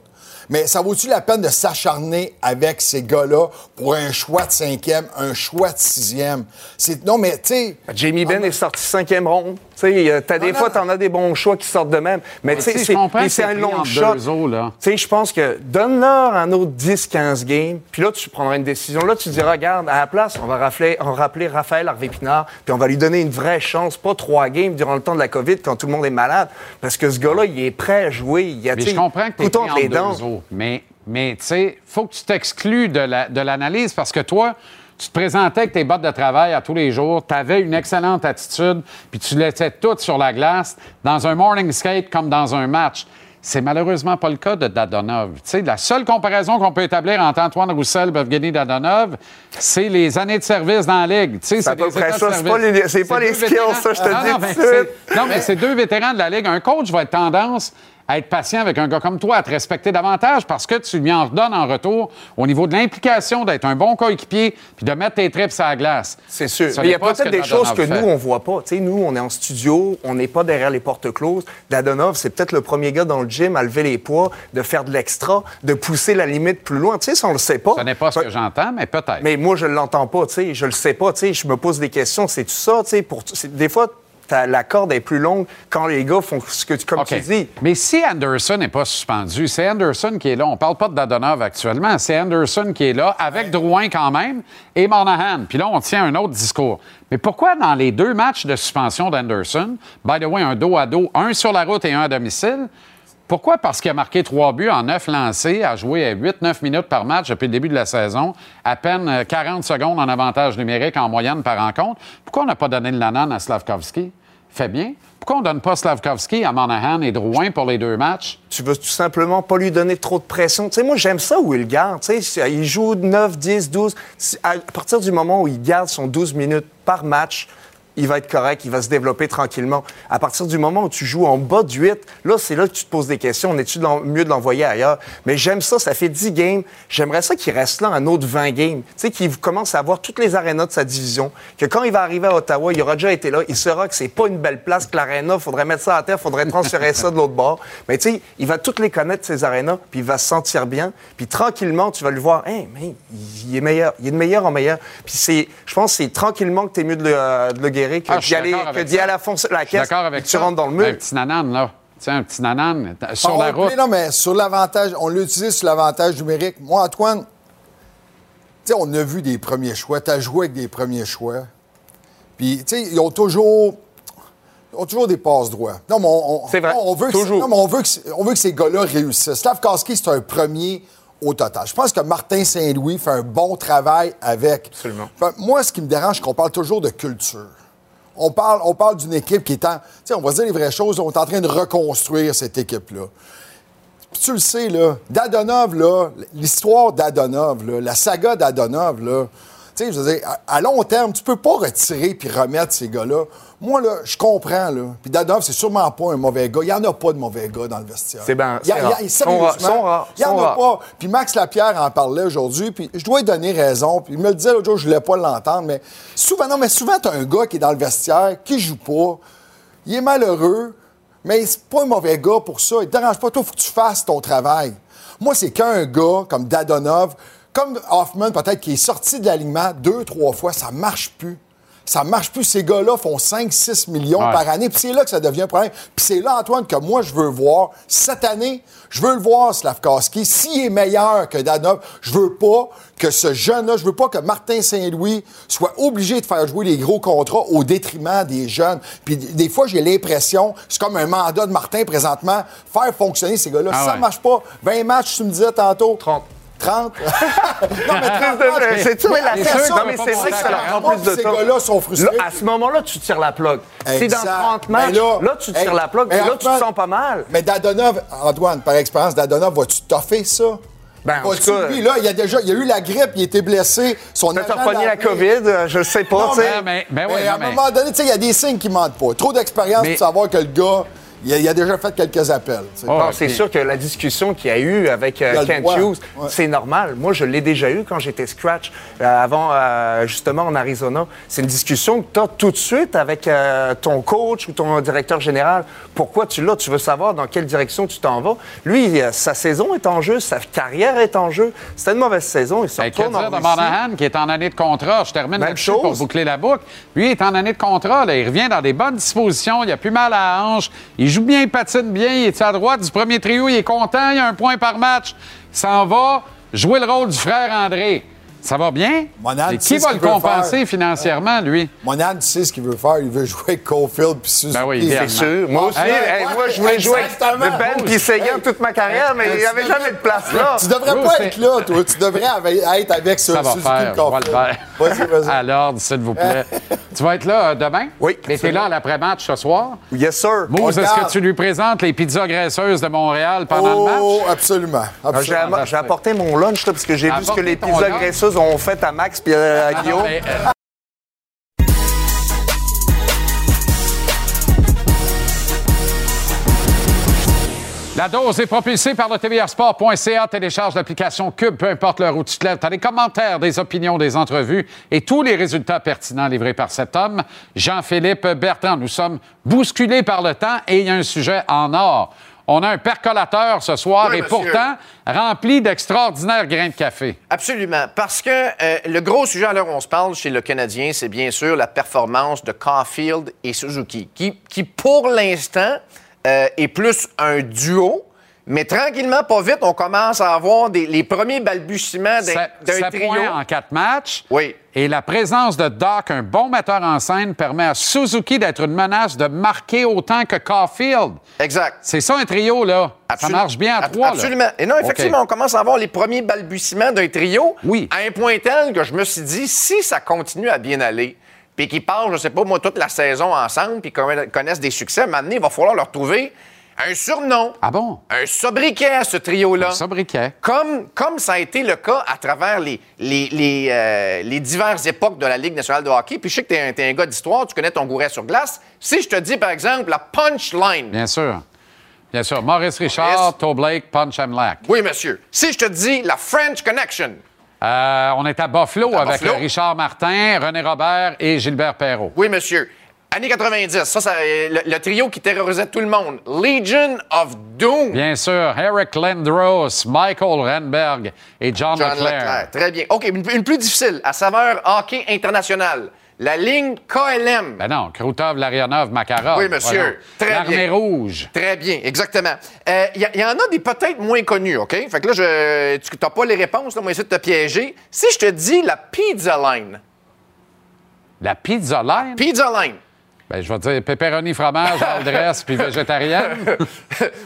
Mais ça vaut-tu la peine de s'acharner avec ces gars-là pour un choix de cinquième, un choix de sixième? C'est, non, mais, tu sais... Jamie Ben est sorti cinquième ronde. Tu sais, t'as des fois, t'en as des bons choix qui sortent de même. Mais Mais tu sais, c'est un long shot. deux eaux, là. Tu sais, je pense que donne-leur un autre 10-15 games, puis là, tu prendras une décision. Là, tu diras, regarde, à la place, on va rappeler, on va rappeler Raphaël Harvey-Pinard, puis on va lui donner une vraie chance, pas trois games durant le temps de la COVID quand tout le monde est malade. Parce que ce gars-là, il est prêt à jouer. Il a, Mais je comprends que tu es couteau pris entre les dents. Mais, mais tu sais, faut que tu t'exclues de la- de l'analyse parce que toi, tu te présentais avec tes bottes de travail à tous les jours, tu avais une excellente attitude, puis tu laissais tout sur la glace dans un morning skate comme dans un match. C'est malheureusement pas le cas de Dadonov. Tu sais, la seule comparaison qu'on peut établir entre Antoine Roussel et Evgeny Dadonov, c'est les années de service dans la Ligue. C'est à c'est peu près ça. Pas les- pas les skills, vétérans. ça, je te dis non, mais c'est deux vétérans de la Ligue. Un coach va être tendance à être patient avec un gars comme toi, à te respecter davantage parce que tu lui en redonnes en retour au niveau de l'implication d'être un bon coéquipier puis de mettre tes trips à la glace. C'est sûr. Il y a peut-être des choses que fait. nous, on voit pas. Nous, on est en studio, on n'est pas derrière les portes closes. Dadonov, c'est peut-être le premier gars dans le gym à lever les poids, de faire de l'extra, de pousser la limite plus loin. Tu sais, ça, on le sait pas. Ce n'est pas ce que j'entends, mais peut-être. Mais moi, je l'entends pas, tu sais. Je le sais pas, tu sais. Je me pose des questions. C'est tout ça, tu sais. Pour... Des fois, la corde est plus longue quand les gars font ce que tu, comme tu dis. Mais si Anderson n'est pas suspendu, c'est Anderson qui est là. On parle pas de Dadonov actuellement. C'est Anderson qui est là, avec Drouin quand même, et Monahan. Puis là, on tient un autre discours. Mais pourquoi dans les deux matchs de suspension d'Anderson, by the way, un dos à dos, un sur la route et un à domicile, pourquoi? Parce qu'il a marqué trois buts en neuf lancés, a joué à 8-9 minutes par match depuis le début de la saison, à peine euh, 40 secondes en avantage numérique en moyenne par rencontre. Pourquoi on n'a pas donné le nanan à Slavkovski? Fait bien. Pourquoi on donne pas Slavkovski à Monahan et Drouin pour les deux matchs? Tu veux tout simplement pas lui donner trop de pression. Moi, j'aime ça où il garde. Il joue 9, 10, 12. Si- À partir du moment où il garde son 12 minutes par match, il va être correct, il va se développer tranquillement. À partir du moment où tu joues en bas de 8, là, c'est là que tu te poses des questions. On est-tu mieux de l'envoyer ailleurs? Mais j'aime ça, ça fait 10 games. J'aimerais ça qu'il reste là un autre 20 games. Tu sais, qu'il commence à avoir toutes les arénas de sa division. Que quand il va arriver à Ottawa, il aura déjà été là. Il saura que c'est pas une belle place, que l'aréna, faudrait mettre ça à terre, faudrait transférer ça de l'autre bord. Mais tu sais, il va toutes les connaître, ces arénas, puis il va se sentir bien. Puis tranquillement, tu vas le voir, hey, il est meilleur. Il est de meilleur en meilleur. Puis c'est, je pense c'est tranquillement que tu es mieux de le, euh, de le guérir que Ah, je d'y suis aller, d'accord que avec d'y ça. aller à fond sur la caisse. avec tu ça. rentres dans le mur. Un petit nanan, là. Tiens, un petit nanan t- sur Ah, la route. mais Non, mais sur l'avantage, on l'a utilisé sur l'avantage numérique. Moi, Antoine, tu sais, on a vu des premiers choix. Tu as joué avec des premiers choix. Puis, tu sais, ils ont toujours. ils ont toujours des passes droits. Non, mais on, on- C'est vrai, non, on veut que, toujours. non, mais on veut que, on veut que ces gars-là réussissent. Slavkowski, c'est un premier au total. Je pense que Martin Saint-Louis fait un bon travail avec. Absolument. Moi, ce qui me dérange, c'est qu'on parle toujours de culture. On parle, d'une équipe qui est en. On va dire les vraies choses. On est en train de reconstruire cette équipe-là. Tu le sais, là, Dadonov, là, l'histoire d'Adonov, là, la saga d'Adonov, là, tu sais, je veux dire, à, à long terme, tu peux pas retirer puis remettre ces gars-là. Moi, là, je comprends, là. Puis Dadonov, c'est sûrement pas un mauvais gars. Il y en a pas de mauvais gars dans le vestiaire. C'est ben- Il y a- c'est il y a- sérieusement, Sont rares, sont rares, Il y en a rares. pas. Puis Max Lapierre en parlait aujourd'hui, puis je dois lui donner raison. Puis il me le disait l'autre jour, je voulais pas l'entendre, mais souvent, non, mais souvent, t'as un gars qui est dans le vestiaire, qui joue pas, il est malheureux, mais c'est pas un mauvais gars pour ça. Il te dérange pas. Toi, faut que tu fasses ton travail. Moi, c'est qu'un gars comme Dadonov, comme Hoffman, peut-être, qui est sorti de l'alignement deux, trois fois, ça marche plus. Ça marche plus. Ces gars-là font 5-6 millions Ouais. par année. Puis c'est là que ça devient un problème. Puis c'est là, Antoine, que moi, je veux voir. Cette année, je veux le voir, Slavkowski. S'il est meilleur que Danov, je veux pas que ce jeune-là, je veux pas que Martin Saint-Louis soit obligé de faire jouer les gros contrats au détriment des jeunes. Puis des fois, j'ai l'impression, c'est comme un mandat de Martin présentement, faire fonctionner ces gars-là. Ah si ça ouais. marche pas, 20 matchs, tu me disais tantôt. 30. 30? non, mais 30 Mais c'est tu la mais peut c'est vrai que ça leur prend 40. plus de Ces temps. gars-là sont frustrés. Là, à ce moment-là, tu tires la plug. C'est dans Exact. 30 matchs, Mais là, tu tires hey, la plug, mais là, tu te sens pas mal. Mais Dadonov, Antoine, par expérience, Dadonov, vas-tu toffer ça? Ben, en tout cas, lui, là, il a déjà il a eu la grippe, il a été blessé. Son Peut-être repogné l'a. COVID, euh, je sais pas, Non, tu sais. mais, mais, Mais oui, à un mais- moment donné, tu sais, il y a des signes qui mentent pas. Trop d'expérience Mais- pour savoir que le gars, il a, il a déjà fait quelques appels. Oh, c'est sûr que la discussion qu'il y a eu avec euh, a Kent droit. Hughes, Ouais. c'est normal. Moi, je l'ai déjà eu quand j'étais scratch euh, avant, euh, justement, en Arizona. C'est une discussion que tu as tout de suite avec euh, ton coach ou ton directeur général. Pourquoi tu l'as? Tu veux savoir dans quelle direction tu t'en vas. Lui, euh, sa saison est en jeu, sa carrière est en jeu. C'était une mauvaise saison. Il se Ben, retourne en de. Monahan qui est en année de contrat? Je termine Même là-dessus pour chose. boucler la boucle. Lui il est en année de contrat. Là. Il revient dans des bonnes dispositions. Il a plus mal à la hanche. Il joue bien, il patine bien. Il est à droite du premier trio. Il est content. Il a un point par match. Il s'en va jouer le rôle du frère André. Ça va bien? Sais qui ce va le qu'il veut compenser faire. financièrement, lui? Monahan, tu sais ce qu'il veut faire. Il veut jouer avec Caulfield puis Suzuki. Ben oui, C'est sûr. Moi aussi, Ah, hey, ouais, moi, je voulais jouer avec Ben puis Seguin toute ma carrière, mais il n'y avait jamais de place là. Tu devrais pas être là, toi. Tu devrais être avec ce Ça va Suzuki faire. On va le Caulfield. faire. Vas-y, vas-y. À l'ordre, s'il vous plaît. tu vas être là euh, demain? Oui, Mais t'es là à l'après-match ce soir? Yes, sir. Mousse, On est-ce que tu lui présentes les pizzas graisseuses de Montréal pendant le match? Oh, absolument. Ah, J'ai absolument. j'ai apporté mon lunch là, parce que j'ai vu ce que les pizzas lunch? Ont fait à Max puis à Ah Guillaume. euh, La dose est propulsée par le tvrsport.ca. Télécharge l'application Cube, peu importe l'heure où tu te lèves. Tu as des commentaires, des opinions, des entrevues et tous les résultats pertinents livrés par cet homme, Jean-Philippe Bertrand. Nous sommes bousculés par le temps et il y a un sujet en or. On a un percolateur ce soir Oui, et monsieur. pourtant rempli d'extraordinaires grains de café. Absolument. Parce que euh, le gros sujet à l'heure où on se parle chez le Canadien, c'est bien sûr la performance de Caulfield et Suzuki, qui, qui pour l'instant, euh, est plus un duo. Mais tranquillement, pas vite, on commence à avoir des- les premiers balbutiements d'un trio. points en quatre matchs. Oui. Et la présence de Doc, un bon metteur en scène, permet à Suzuki d'être une menace de marquer autant que Caulfield. Exact. C'est ça un trio, là. Ça marche bien à trois. là. Absolument. Et non, effectivement, on commence à avoir les premiers balbutiements d'un trio. Oui. À un point tel que je me suis dit, si ça continue à bien aller, puis qu'ils passent, je sais pas, moi, toute la saison ensemble, puis qu'on- connaissent des succès, maintenant, il va falloir leur trouver un surnom. Ah bon? Un sobriquet à ce trio-là. Un sobriquet. Comme, comme ça a été le cas à travers les, les, les, euh, les diverses époques de la Ligue nationale de hockey. Puis je sais que tu es, un gars d'histoire, tu connais ton gouret sur glace. Si je te dis, par exemple, la punchline. Bien sûr. Bien sûr. Maurice Richard, Toe Blake, Punch Lack. Oui, monsieur. Si je te dis la French Connection. Euh, on est à Buffalo À avec Buffalo. Richard Martin, René Robert et Gilbert Perrault. Oui, monsieur. Années 90, ça, ça, euh, le, le trio qui terrorisait tout le monde. Legion of Doom. Bien sûr, Eric Lindros, Michael Renberg et John, John Leclerc. Leclerc. Très bien. OK, une, une plus difficile, à saveur hockey international. La ligne KLM. Ben non, Krutov, Larionov, Makarov. Oui, monsieur. Voyons. Très L'armée bien. rouge. Très bien, exactement. Il y, en a des peut-être moins connus, OK? Fait que là, je, tu n'as pas les réponses, là, moi, essayer de te piéger. Si je te dis la Pizza Line. La pizza line? Pizza Line. Ben, je vais dire pepperoni, fromage, aldresse puis végétarienne.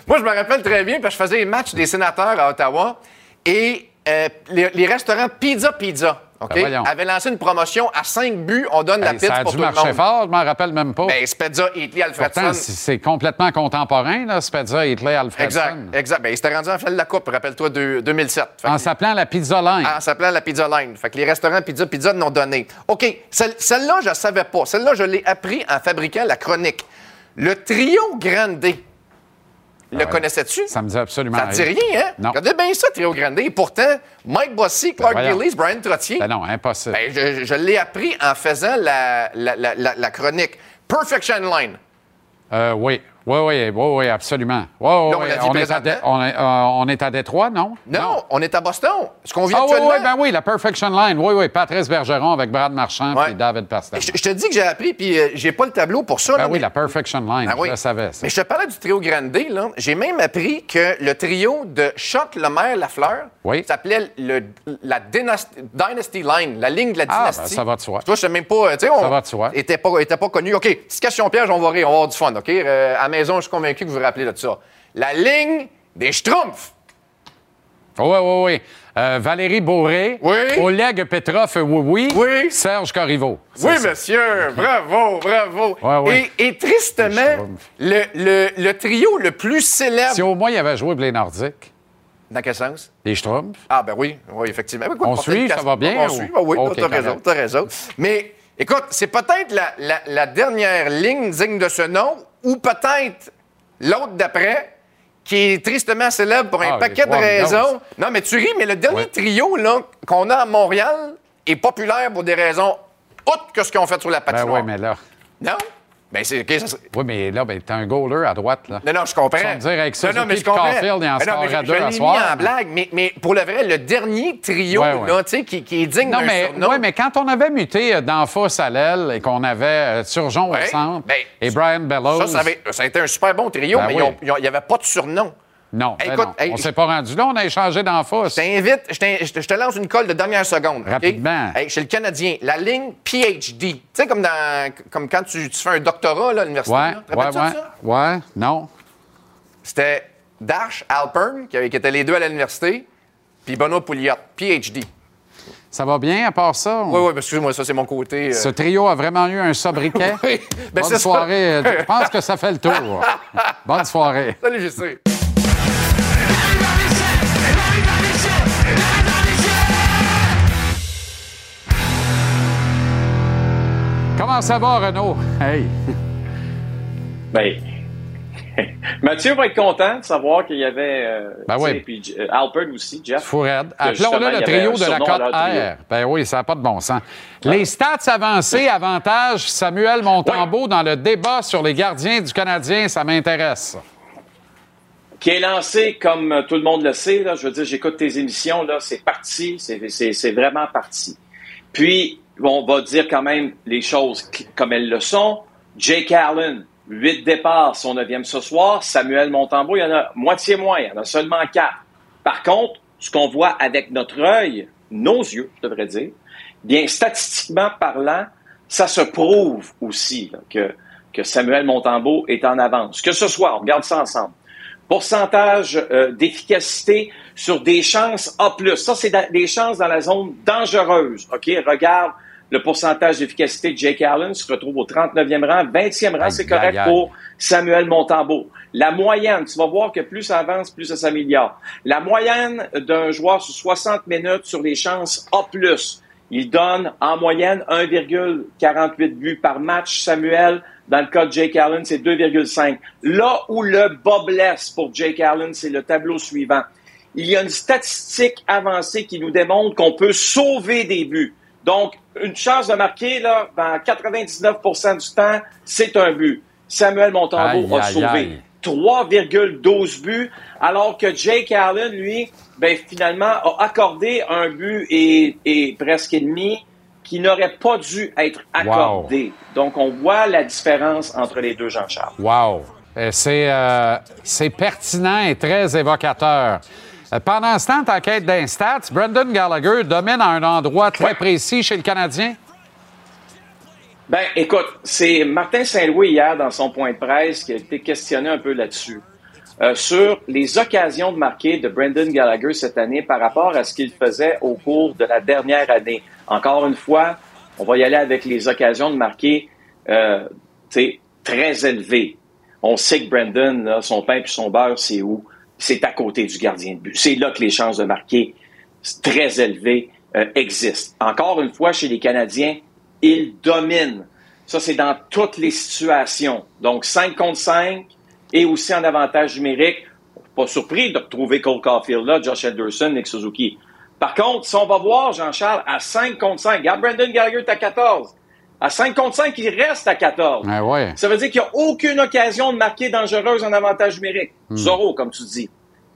Moi, je me rappelle très bien, parce que je faisais les matchs des sénateurs à Ottawa et euh, les, les restaurants Pizza Pizza, Ben avaient lancé une promotion à 5 buts, on donne la Hey, ça pizza a pour dû tout le marcher monde. fort, je m'en rappelle même pas. Ben, Spezza, Italy, Alfredson. Pourtant, c'est complètement contemporain, là, Spezza, Hitler, Alfredson. Exact, exact. Ben, il s'était rendu en finale de la Coupe, rappelle-toi, de 2007. Fait En s'appelant la pizza line. En s'appelant la Pizza Line. Fait que les restaurants Pizza Pizza n'ont donné. OK, celle- celle-là, je ne savais pas. Celle-là, je l'ai appris en fabriquant la chronique. Le trio Grande. Le connaissais-tu? Ça me dit absolument Ça te dit rien, hein? Non. Regardez bien ça, Trio Grande. Et pourtant, Mike Bossy, Clark voyons. Gillies, Brian Trottier. Ben non, impossible. Ben, je, je l'ai appris en faisant la, la- la- la- la chronique. Perfection Line. Euh, oui, oui, oui, oui, oui, absolument. Oui, oui, Là, on oui. l'a dit On, est à on est, euh, on est à Détroit, non? Non, on est à Boston. Ce qu'on vit Ah oui, actuellement. oui, ben oui, la Perfection Line. Oui, oui, Patrice Bergeron avec Brad Marchand et David Pastel. Je, je te dis que j'ai appris, puis euh, j'ai pas le tableau pour ça. Ben là, oui, mais- la Perfection Line, Ben oui. je le savais. ça. Mais je te parlais du trio Grande, là. J'ai même appris que le trio de Choc, Lemaire, Lafleur Oui. s'appelait la Dynasty, Dynasty Line, la ligne de la Ah, ben, dynastie. ça va de soi. Toi, je sais même pas. Tu sais, on Ça va de soi. Était pas, était pas connu. OK, question piège, on va rire, on va avoir du fun, OK? Euh, à maison, je suis convaincu que vous vous rappelez de ça. La ligne des Schtroumpfs. Oui, oui, oui. Euh, Valérie Bourré. Oui. Oleg Petrov, euh, oui, oui. Oui. Serge Corriveau. Oui, ça. monsieur. Bravo, bravo. Ouais, ouais. Et, et tristement, le, le- le trio le plus célèbre. Si au moins il avait joué pour les Nordiques, Dans quel sens? les Schtroumpfs, Ah, ben oui, oui, effectivement. Écoute, On suit, ça va bien, On ou- suit, ben oui, Ok, t'as raison, t'as raison. Mais écoute, c'est peut-être la, la- la dernière ligne digne de ce nom, ou peut-être l'autre d'après, qui est tristement célèbre pour un Ah, paquet de raisons. Non, mais tu ris, mais le dernier Ouais. trio là, qu'on a à Montréal est populaire pour des raisons autres que ce qu'ils ont fait sur la ben patinoire. oui, mais là. Non? Ben c'est... ok, ça Oui, mais là, ben, t'as un goaler à droite, là. non, non, je comprends. Tu dire, avec ça, non, non, mais je comprends. Caulfield, il en Ben score à je- deux à soir. mis en blague, mais, mais pour le vrai, le dernier trio, Ouais, ouais. là, qui, qui est digne Non, d'un mais, surnom. ouais, mais quand on avait muté euh, d'Anfos à l'aile et qu'on avait euh, Turgeon Ouais, au centre ben, et Brian Bellows. Ça, ça, avait- ça a été un super bon trio, Ben mais oui. il n'y avait pas de surnom. Non, ben Écoute, non. hey, on s'est pas rendu là, on a échangé d'Anfos. Je t'invite, je, te- lance une colle de dernière seconde. Rapidement. Hey, chez le Canadien, la ligne PhD. Tu sais, comme, dans- comme quand tu, tu fais un doctorat là, à l'université. Ouais, là. Ouais, ouais. ça? Ouais, non. C'était Dash Alpern, qui, étaient les deux à l'université, puis Benoît Pouliot, PhD. Ça va bien à part ça? Oui, oui, excuse-moi, ça, c'est mon côté. euh, Ce trio a vraiment eu un sobriquet? Oui, ben, Bonne ça. soirée. Je pense que ça fait le tour. Bonne soirée. Salut, je Comment ça va, Renaud? Hey! Ben, Mathieu va être content de savoir qu'il y avait. Euh, Ben oui. Puis euh, Alpert aussi, Jeff. Fourette. Appelons-le le trio de la cote trio. R. Ben oui, ça n'a pas de bon sens. Les stats avancées, avantage Samuel Montembeau dans le débat sur les gardiens du Canadien, ça m'intéresse. qui est lancé comme tout le monde le sait. Là, je veux dire, j'écoute tes émissions, là, c'est parti, c'est vraiment parti. Puis, on va dire quand même les choses comme elles le sont. Jake Allen, huit départs, son neuvième ce soir. Samuel Montembeau, il y en a moitié moins, il y en a seulement quatre. Par contre, ce qu'on voit avec notre œil, nos yeux, je devrais dire, bien, statistiquement parlant, ça se prouve aussi que, Samuel Montembeau est en avance. Que ce soit, on regarde ça ensemble. Pourcentage euh, d'efficacité sur des chances A+. Ça, c'est des chances dans la zone dangereuse. OK? Regarde le pourcentage d'efficacité de Jake Allen se retrouve au 39e rang. 20e rang, c'est correct aïe, pour Samuel Montembeau. La moyenne, tu vas voir que plus ça avance, plus ça s'améliore. La moyenne d'un joueur sur 60 minutes sur les chances A+, il donne en moyenne 1,48 buts par match. Samuel, dans le cas de Jake Allen, c'est 2,5. Là où le bas blesse pour Jake Allen, c'est le tableau suivant. Il y a une statistique avancée qui nous démontre qu'on peut sauver des buts. Donc, une chance de marquer, là, dans 99% du temps, c'est un but. Samuel Montembeau Aïe, a aïe, sauvé aïe. 3,12 buts, alors que Jake Allen, lui, ben, finalement, a accordé un but et, et presque demi qui n'aurait pas dû être accordé. Donc, on voit la différence entre les deux, Jean-Charles. Wow! C'est euh, c'est pertinent et très évocateur. Euh, Pendant ce temps, ta quête d'instats, Brendan Gallagher domine à un endroit très précis chez le Canadien? Ben, écoute, c'est Martin Saint-Louis hier dans son point de presse qui a été questionné un peu là-dessus. euh, sur les occasions de marquer de Brendan Gallagher cette année par rapport à ce qu'il faisait au cours de la dernière année. Encore une fois, on va y aller avec les occasions de marquer euh, très élevées. On sait que Brendan, son pain puis son beurre, c'est où? C'est à côté du gardien de but. C'est là que les chances de marquer très élevées euh, existent. Encore une fois, chez les Canadiens, ils dominent. Ça, c'est dans toutes les situations. Donc, 5 contre 5 et aussi en avantage numérique. Pas surpris de retrouver Cole Caulfield là, Josh Anderson, Nick Suzuki. Par contre, si on va voir, Jean-Charles, à 5 contre 5, regarde Brandon Gallagher à 14. À 5 contre 5, il reste à 14. Ah ouais. Ça veut dire qu'il n'y a aucune occasion de marquer dangereuse en avantage numérique. Hmm. Zorro, comme tu dis.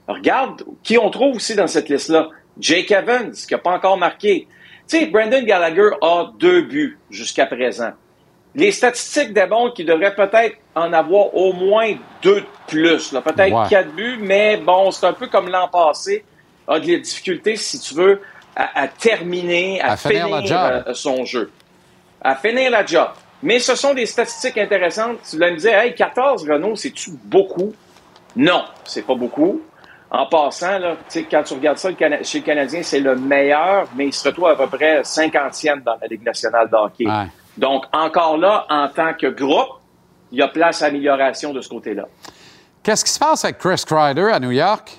Regarde qui on trouve aussi dans cette liste-là. Jake Evans, qui n'a pas encore marqué. Tu sais, Brandon Gallagher a deux buts jusqu'à présent. Les statistiques démontrent qu'il devrait peut-être en avoir au moins deux de plus. Peut-être Ouais. quatre buts, mais bon, c'est un peu comme l'an passé. A de la difficulté, si tu veux, à, à terminer, à, À finir euh, son jeu à finir la job. Mais ce sont des statistiques intéressantes. Tu vas me dire, hey, 14, Renault, c'est-tu beaucoup? Non, c'est pas beaucoup. En passant, là, quand tu regardes ça le chez le Canadien, c'est le meilleur, mais il se retrouve à peu près 50e dans la Ligue nationale de hockey. Donc, encore là, en tant que groupe, il y a place à amélioration de ce côté-là. Qu'est-ce qui se passe avec Chris Kreider à New York?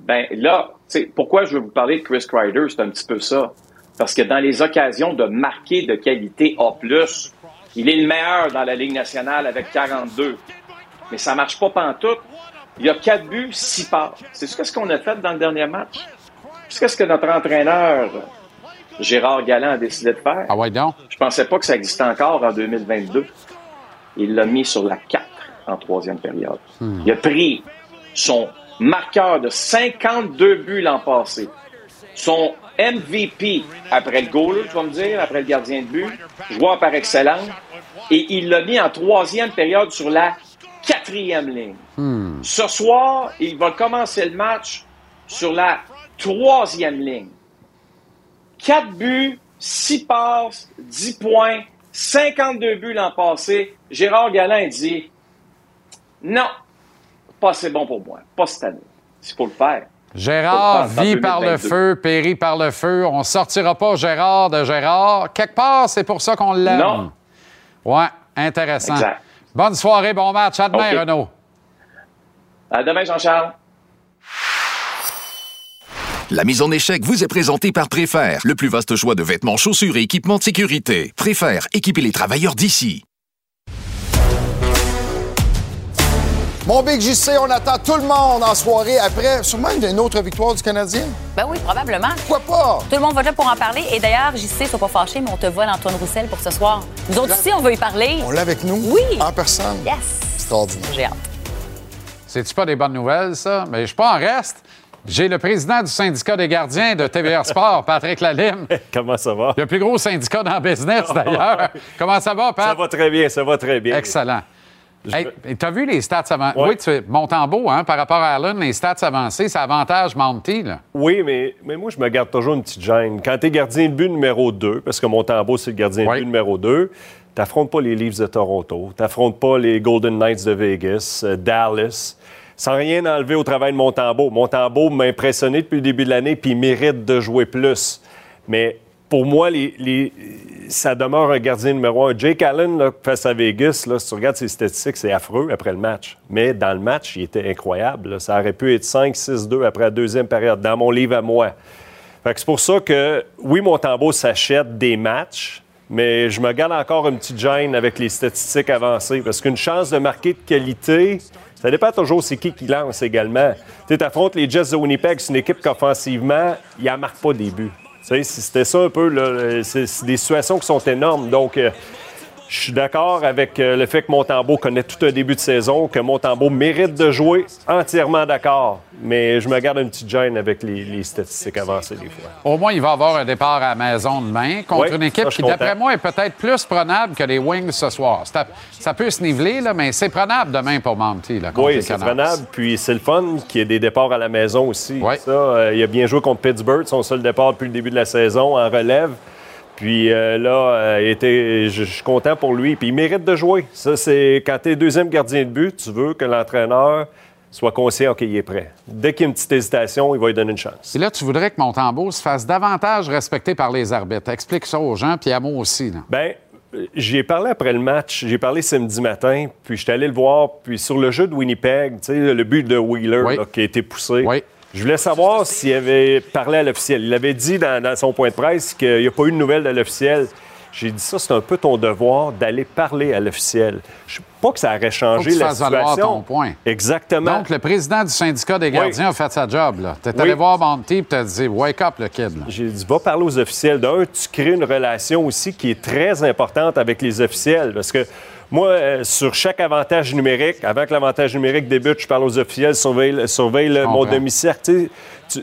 Ben là, tu sais, pourquoi je veux vous parler de Chris Kreider, c'est un petit peu ça. Parce que dans les occasions de marquer de qualité A+, il est le meilleur dans la Ligue nationale avec 42. Mais ça marche pas pantoute. Il y a 4 buts, 6 passes. C'est ce qu'on a fait dans le dernier match. C'est ce que notre entraîneur, Gérard Galland, a décidé de faire. Ah ouais, donc? Je pensais pas que ça existait encore en 2022. Il l'a mis sur la 4 en troisième période. Hmm. Il a pris son marqueur de 52 buts l'an passé, son MVP après le goal, tu vas me dire, après le gardien de but, joueur par excellence, et il l'a mis en troisième période sur la quatrième ligne. Hmm. Ce soir, il va commencer le match sur la troisième ligne. 4 buts, 6 passes, 10 points, 52 buts l'an passé. Gérard Galland dit Non, pas assez bon pour moi, pas cette année. C'est pour le faire. Gérard vit par le 2022. feu, périt par le feu. On sortira pas Gérard de Gérard. Quelque part, c'est pour ça qu'on l'aime. Non. Ouais, intéressant. Exact. Bonne soirée, bon match. À demain. Renaud. À demain, Jean-Charles. La mise en échec vous est présentée par Préfère, le plus vaste choix de vêtements, chaussures et équipements de sécurité. Préfère, équipez les travailleurs d'ici. Mon Big JC, on attend tout le monde en soirée après, sûrement une autre victoire du Canadien. Ben oui, probablement. Pourquoi pas? Tout le monde va là pour en parler. Et d'ailleurs, JC, sois pas fâché, mais on te vole Antoine Roussel pour ce soir. Nous autres aussi, on veut y parler. On l'a avec nous? Oui. En personne? Yes. Extraordinaire. J'ai hâte. C'est-tu pas des bonnes nouvelles, ça? Mais je suis pas en reste. J'ai le président du syndicat des gardiens de TVR Sport, Patrick Lalime. Comment ça va? Le plus gros syndicat dans le business, d'ailleurs. Comment ça va, Pat? Ça va très bien, ça va très bien. Excellent. Hey, t'as vu les stats avancées? Oui, tu Montembeau, hein, par rapport à Allen, les stats avancées, ça avantage Monty, là. Oui, mais, mais moi, je me garde toujours une petite gêne. Quand t'es gardien de but numéro 2, parce que Montembeau, c'est le gardien de but numéro 2, t'affrontes pas les Leafs de Toronto, t'affrontes pas les Golden Knights de Vegas, euh, Dallas, sans rien enlever au travail de Montembeau. Montembeau m'a impressionné depuis le début de l'année, puis il mérite de jouer plus. Mais pour moi, ça demeure un gardien numéro un. Jake Allen, face à Vegas, si tu regardes ses statistiques, c'est affreux après le match. Mais dans le match, il était incroyable. Ça aurait pu être 5-6-2 après la deuxième période, dans mon livre à moi. C'est pour ça que, oui, Montembeau s'achète des matchs, mais je me garde encore une petite gêne avec les statistiques avancées. Parce qu'une chance de marquer de qualité, ça dépend toujours c'est qui qui lance également. Tu affrontes les Jets de Winnipeg, c'est une équipe qu'offensivement, il n'en marque pas des buts. C'était ça un peu, là, c'est c'est des situations qui sont énormes. Donc, euh, je suis d'accord avec euh, le fait que Montembeau connaît tout un début de saison, que Montembeau mérite de jouer, entièrement d'accord. Mais je me garde une petite gêne avec les, les statistiques avancées des fois. Au moins, il va avoir un départ à la maison demain contre Oui, une équipe ça, qui, d'après moi, est peut-être plus prenable que les Wings ce soir. Ça, ça peut se niveler, là, mais c'est prenable demain pour Monty. Là, contre Oui, les c'est prenable. Puis c'est le fun qu'il y ait des départs à la maison aussi. Ça, euh, il a bien joué contre Pittsburgh, son seul départ depuis le début de la saison en relève. Puis euh, là, euh, il était- je je suis content pour lui. Puis il mérite de jouer. Ça, c'est quand tu es deuxième gardien de but, tu veux que l'entraîneur soit conscient qu'il est prêt. Dès qu'il y a une petite hésitation, il va lui donner une chance. Et là, tu voudrais que Montembeau se fasse davantage respecter par les arbitres. Explique ça aux gens, puis à moi aussi. Là. Ben, euh, j'y ai parlé après le match. J'ai parlé samedi matin, puis j'étais allé le voir. Puis sur le jeu de Winnipeg, tu sais, le but de Wheeler là, qui a été poussé. Je voulais savoir s'il avait parlé à l'officiel. Il avait dit dans, dans son point de presse qu'il n'y a pas eu de nouvelles de l'officiel. J'ai dit ça, c'est un peu ton devoir d'aller parler à l'officiel. Je sais pas que ça aurait Faut changé que tu la situation. ton point. Exactement. Donc, le président du syndicat des gardiens a fait sa job. Tu es Oui. allé voir Monty et tu as dit Wake up, le kid. J'ai dit, va parler aux officiels. D'un, tu crées une relation aussi qui est très importante avec les officiels. Parce que moi, euh, sur chaque avantage numérique, avant que l'avantage numérique débute, je parle aux officiels, surveille, surveille le- mon demi-cercle.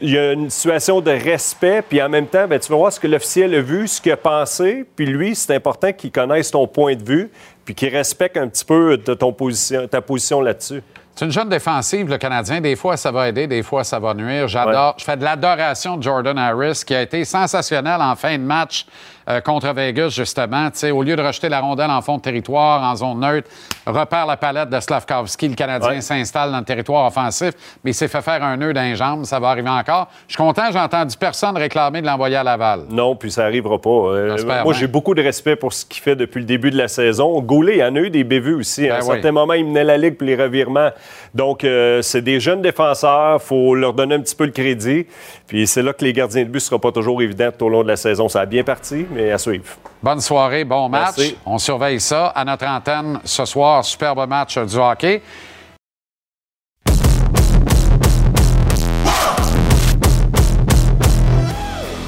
Il y a une situation de respect, puis en même temps, ben, tu vas voir ce que l'officiel a vu, ce qu'il a pensé, puis lui, c'est important qu'il connaisse ton point de vue, puis qu'il respecte un petit peu de ton position, ta position là-dessus. C'est une jeune défensive, le Canadien. Des fois, ça va aider, des fois, ça va nuire. J'adore. Je fais de l'adoration de Jordan Harris, qui a été sensationnel en fin de match euh, contre Vegas, justement. Tu sais, au lieu de rejeter la rondelle en fond de territoire, en zone neutre, repère la palette de Slavkovski. Le Canadien Ouais. s'installe dans le territoire offensif, mais il s'est fait faire un nœud d'un jambe. Ça va arriver encore. Je suis content, j'ai entendu personne réclamer de l'envoyer à Laval. Non, puis ça arrivera pas. Euh, J'espère moi, j'ai beaucoup de respect pour ce qu'il fait depuis le début de la saison. Goulet, il en a eu des bévues aussi. à un Ben oui. certain moment, il menait la Ligue pour les revirements. Donc, euh, c'est des jeunes défenseurs. faut leur donner un petit peu le crédit. Puis c'est là que les gardiens de but ne seront pas toujours évidents tout au long de la saison. Ça a bien parti, mais à suivre. Bonne soirée, bon match. Merci. On surveille ça à notre antenne ce soir. Superbe match du hockey.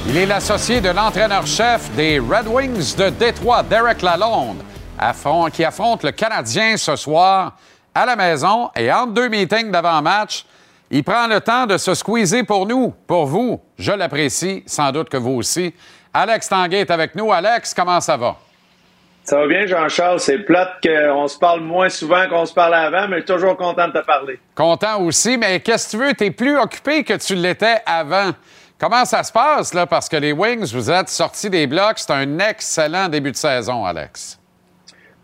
Il est l'associé de l'entraîneur-chef des Red Wings de Détroit, Derek Lalonde, qui affronte le Canadien ce soir à la maison et entre deux meetings d'avant-match. Il prend le temps de se squeezer pour nous, pour vous. Je l'apprécie, sans doute que vous aussi. Alex Tanguay est avec nous. Alex, comment ça va? Ça va bien, Jean-Charles. C'est plate qu'on se parle moins souvent qu'on se parlait avant, mais je suis toujours content de te parler. Content aussi, mais qu'est-ce que tu veux? Tu es plus occupé que tu l'étais avant. Comment ça se passe, là? Parce que les Wings, vous êtes sortis des blocs. C'est un excellent début de saison, Alex.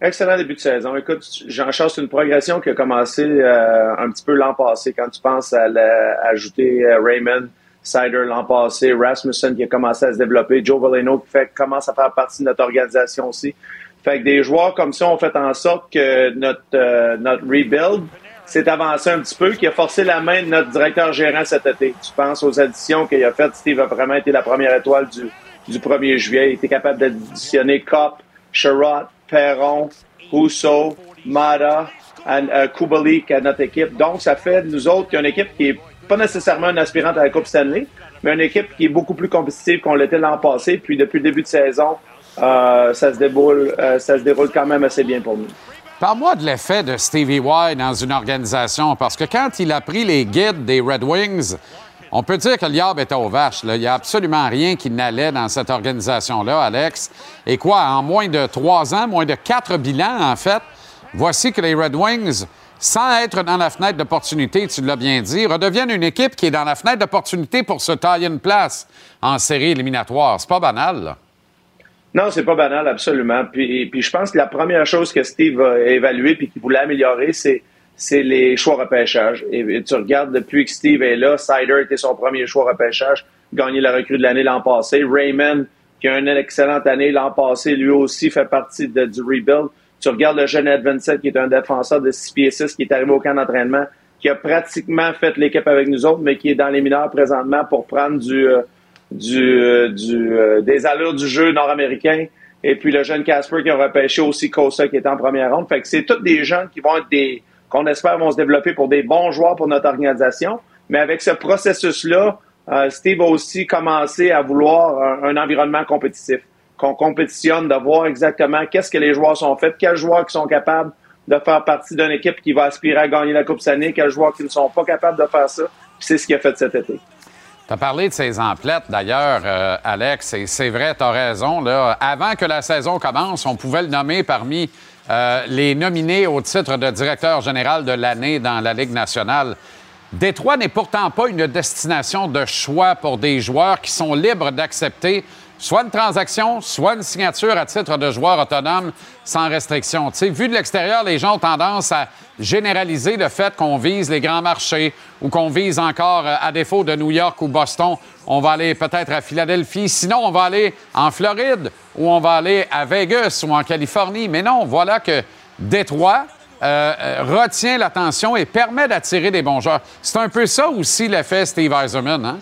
Excellent début de saison. Écoute, Jean-Charles, c'est une progression qui a commencé euh, un petit peu l'an passé. Quand tu penses à la- ajouter euh, Raymond Sider l'an passé, Rasmussen qui a commencé à se développer, Joe Valeno qui fait, commence à faire partie de notre organisation aussi. Fait que des joueurs comme ça ont fait en sorte que notre, euh, notre rebuild s'est avancé un petit peu, qui a forcé la main de notre directeur gérant cet été. Tu penses aux additions qu'il a faites. Steve a vraiment été la première étoile du, du 1er juillet. Il était capable d'additionner Cop, Sherrod, Perron, Rousseau, Mata, and, euh, Kubalik à notre équipe. Donc, ça fait nous autres qu'il y a une équipe qui est pas nécessairement une aspirante à la Coupe Stanley, mais une équipe qui est beaucoup plus compétitive qu'on l'était l'an passé. Puis depuis le début de saison, euh, ça se déroule, euh, ça se déroule quand même assez bien pour nous. Parle-moi de l'effet de Stevie Y dans une organisation, parce que quand il a pris les guides des Red Wings, on peut dire que le diable était aux vaches. Il n'y a absolument rien qui n'allait dans cette organisation-là, Alex. Et quoi, en moins de trois ans, moins de quatre bilans, en fait, voici que les Red Wings, sans être dans la fenêtre d'opportunité, tu l'as bien dit, redeviennent une équipe qui est dans la fenêtre d'opportunité pour se tailler une place en série éliminatoire. C'est pas banal, là. Non, c'est pas banal, absolument. Puis, je pense que la première chose que Steve a évaluée puis qu'il voulait améliorer, c'est les choix repêchage. Et, tu regardes depuis que Steve est là, Sider était son premier choix repêchage, gagné la recrue de l'année l'an passé. Raymond, qui a une excellente année l'an passé, lui aussi fait partie du rebuild. Tu regardes le jeune Ed qui est un défenseur de 6 pieds 6, qui est arrivé au camp d'entraînement, qui a pratiquement fait l'équipe avec nous autres, mais qui est dans les mineurs présentement pour prendre du, euh, euh, euh, des allures du jeu nord-américain. Et puis le jeune Casper qui a repêché aussi Kosa qui est en première ronde. Fait que c'est tous des jeunes qui vont être des, qu'on espère vont se développer pour des bons joueurs pour notre organisation. Mais avec ce processus-là, Steve a aussi commencé à vouloir un environnement compétitif. Qu'on compétitionne, de voir exactement qu'est-ce que les joueurs sont faits, quels joueurs qui sont capables de faire partie d'une équipe qui va aspirer à gagner la Coupe Stanley, quels joueurs qui ne sont pas capables de faire ça. C'est ce qu'il a fait cet été. Tu as parlé de ses emplettes, d'ailleurs, euh, Alex, et c'est vrai, tu as raison. Avant que la saison commence, on pouvait le nommer parmi euh, les nominés au titre de directeur général de l'année dans la Ligue nationale. Détroit n'est pourtant pas une destination de choix pour des joueurs qui sont libres d'accepter soit une transaction, soit une signature à titre de joueur autonome sans restriction. Vu de l'extérieur, les gens ont tendance à généraliser le fait qu'on vise les grands marchés ou qu'on vise encore, euh, à défaut de New York ou Boston, on va aller peut-être à Philadelphie. Sinon, on va aller en Floride ou on va aller à Vegas ou en Californie. Mais non, voilà que Détroit euh, euh, retient l'attention et permet d'attirer des bons joueurs. C'est un peu ça aussi l'effet Steve Eiserman, hein?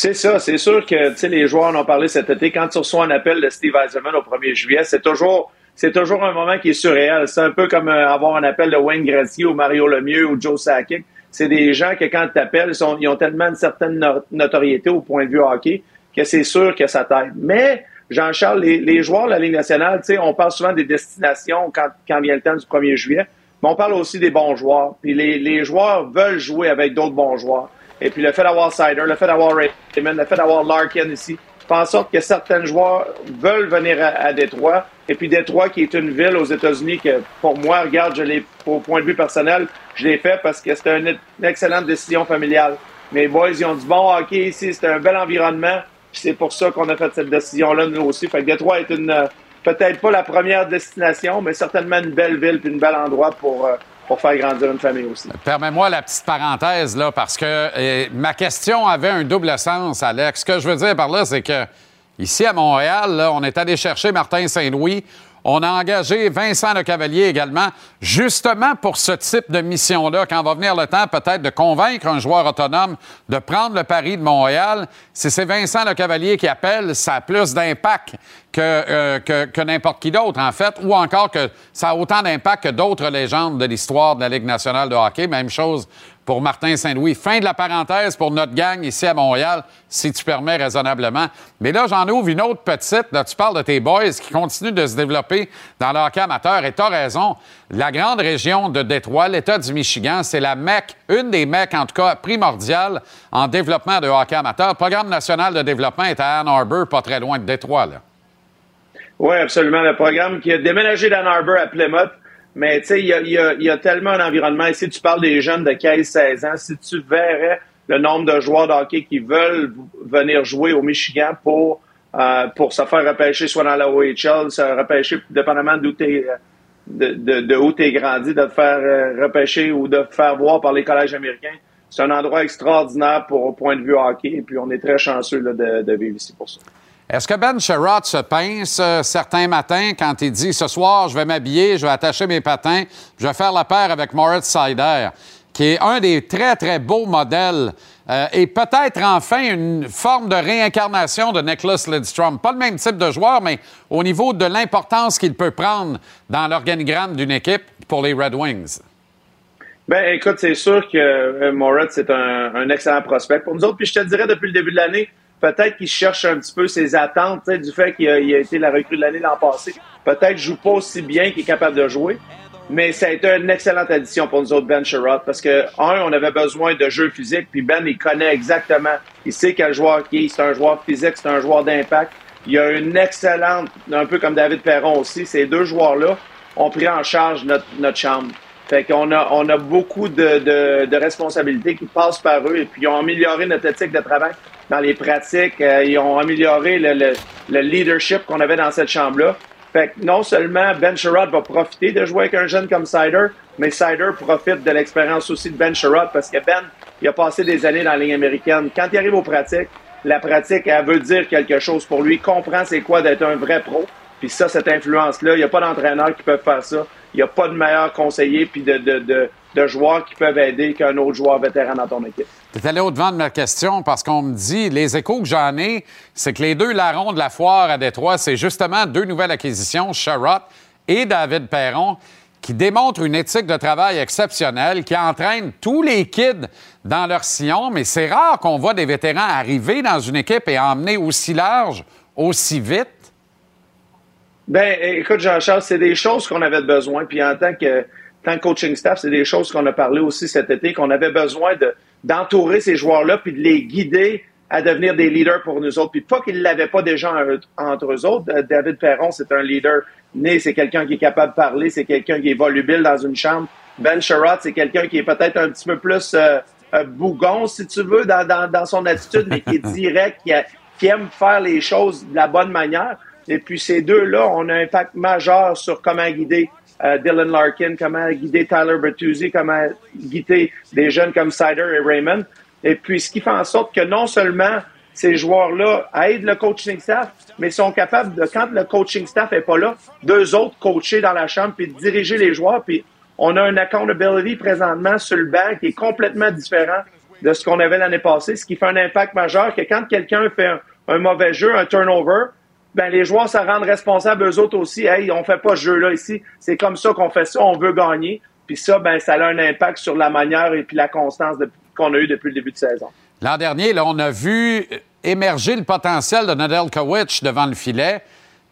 C'est ça, c'est sûr que les joueurs en ont parlé cet été. Quand tu reçois un appel de Steve Eiserman au 1er juillet, c'est toujours c'est toujours un moment qui est surréel. C'est un peu comme euh, avoir un appel de Wayne Gretzky ou Mario Lemieux ou Joe Sakic. C'est des gens que quand tu t'appelles, ils, ont tellement une certaine no- notoriété au point de vue hockey que c'est sûr que ça t'aide. Mais Jean-Charles, les, joueurs de la Ligue nationale, on parle souvent des destinations quand, quand vient le temps du 1er juillet, mais on parle aussi des bons joueurs. Puis les, les joueurs veulent jouer avec d'autres bons joueurs. Et puis le fait d'avoir Sider, le fait d'avoir Raymond, le fait d'avoir Larkin ici, fait en sorte que certains joueurs veulent venir à, à Détroit. Et puis Détroit, qui est une ville aux États-Unis que, pour moi, regarde, je l'ai, au point de vue personnel, je l'ai fait parce que c'était une, excellente décision familiale. Mes boys, ils ont du bon hockey ici, c'était un bel environnement. C'est pour ça qu'on a fait cette décision-là, nous aussi. Fait que Détroit est une, euh, peut-être pas la première destination, mais certainement une belle ville puis un bel endroit pour, euh, pour faire grandir une famille aussi. Permets-moi la petite parenthèse, là, parce que euh, ma question avait un double sens, Alex. Ce que je veux dire par là, c'est que ici à Montréal, on est allé chercher Martin Saint-Louis. On a engagé Vincent Le Cavalier également, justement pour ce type de mission-là, quand va venir le temps peut-être de convaincre un joueur autonome de prendre le pari de Montréal. Si c'est Vincent Le Cavalier qui appelle, ça a plus d'impact euh, que n'importe qui d'autre, en fait, ou encore que ça a autant d'impact que d'autres légendes de l'histoire de la Ligue nationale de hockey. Même chose pour Martin Saint-Louis. Fin de la parenthèse pour notre gang ici à Montréal, si tu permets raisonnablement. Mais là, j'en ouvre une autre petite. Là, tu parles de tes boys qui continuent de se développer dans le hockey amateur. Et tu as raison. La grande région de Détroit, l'État du Michigan, c'est la mecque, une des mecs, en tout cas, primordiales en développement de hockey amateur. Le programme national de développement est à Ann Arbor, pas très loin de Détroit. Là. Oui, absolument. Le programme qui a déménagé d'Ann Arbor à Plymouth. Mais tu sais, il y a, tellement un environnement. Ici, tu parles des jeunes de 15-16 ans. Si tu verrais le nombre de joueurs de hockey qui veulent venir jouer au Michigan pour, euh, pour se faire repêcher soit dans la OHL, se repêcher dépendamment d'où euh, de, où tu es grandi, de te faire euh, repêcher ou de te faire voir par les collèges américains. C'est un endroit extraordinaire pour au point de vue hockey. Et puis, on est très chanceux de vivre ici pour ça. Est-ce que Ben Sherrod se pince euh, certains matins quand il dit ce soir, je vais m'habiller, je vais attacher mes patins, je vais faire la paire avec Moritz Sider, qui est un des très, très beaux modèles euh, et peut-être enfin une forme de réincarnation de Nicholas Lidstrom. Pas le même type de joueur, mais au niveau de l'importance qu'il peut prendre dans l'organigramme d'une équipe pour les Red Wings. Ben, écoute, c'est sûr que euh, Moritz est un, un excellent prospect pour nous autres. Puis je te dirais, depuis le début de l'année, peut-être qu'il cherche un petit peu ses attentes du fait qu'il a, a été la recrue de l'année l'an passé. Peut-être qu'il joue pas aussi bien qu'il est capable de jouer. Mais ça a été une excellente addition pour nous autres, Ben Sherrod, parce que, un, on avait besoin de jeu physique, puis Ben, il connaît exactement, il sait quel joueur qui est, c'est un joueur physique, c'est un joueur d'impact. Il a une excellente, un peu comme David Perron aussi, ces deux joueurs-là ont pris en charge notre, notre chambre. Fait qu'on a, on a beaucoup de, de, de, responsabilités qui passent par eux et puis ils ont amélioré notre éthique de travail dans les pratiques. Euh, ils ont amélioré le, le, le leadership qu'on avait dans cette chambre-là. Fait que non seulement Ben Sherrod va profiter de jouer avec un jeune comme Sider, mais Sider profite de l'expérience aussi de Ben Sherrod parce que Ben, il a passé des années dans la ligne américaine. Quand il arrive aux pratiques, la pratique, elle veut dire quelque chose pour lui. Il comprend c'est quoi d'être un vrai pro. Puis ça, cette influence-là, il n'y a pas d'entraîneur qui peut faire ça. Il n'y a pas de meilleur conseiller puis de, de, de, de joueurs qui peuvent aider qu'un autre joueur vétéran dans ton équipe. Tu es allé au-devant de ma question parce qu'on me dit, les échos que j'en ai, c'est que les deux larrons de la foire à Détroit, c'est justement deux nouvelles acquisitions, Sherrod et David Perron, qui démontrent une éthique de travail exceptionnelle, qui entraînent tous les kids dans leur sillon, mais c'est rare qu'on voit des vétérans arriver dans une équipe et emmener aussi large, aussi vite. Ben, écoute, Jean-Charles, c'est des choses qu'on avait besoin. Puis en tant que, tant coaching staff, c'est des choses qu'on a parlé aussi cet été, qu'on avait besoin de, d'entourer ces joueurs-là puis de les guider à devenir des leaders pour nous autres. Puis pas qu'ils ne l'avaient pas déjà entre eux autres. David Perron, c'est un leader né, c'est quelqu'un qui est capable de parler, c'est quelqu'un qui est volubile dans une chambre. Ben Sherrod, c'est quelqu'un qui est peut-être un petit peu plus euh, bougon, si tu veux, dans, dans, dans, son attitude, mais qui est direct, qui, a, qui aime faire les choses de la bonne manière. Et puis ces deux-là ont un impact majeur sur comment guider euh, Dylan Larkin, comment guider Tyler Bertuzzi, comment guider des jeunes comme Sider et Raymond. Et puis ce qui fait en sorte que non seulement ces joueurs-là aident le coaching staff, mais sont capables de, quand le coaching staff est pas là, deux autres coacher dans la chambre puis diriger les joueurs. Puis on a un accountability présentement sur le banc qui est complètement différent de ce qu'on avait l'année passée, ce qui fait un impact majeur que quand quelqu'un fait un mauvais jeu, un turnover, ben les joueurs se rendent responsables eux autres aussi. Hey, on fait pas ce jeu-là ici. C'est comme ça qu'on fait ça. On veut gagner. Puis ça, ben ça a un impact sur la manière et la constance qu'on a eu depuis le début de saison. L'an dernier, on a vu émerger le potentiel de Nedeljkovic devant le filet.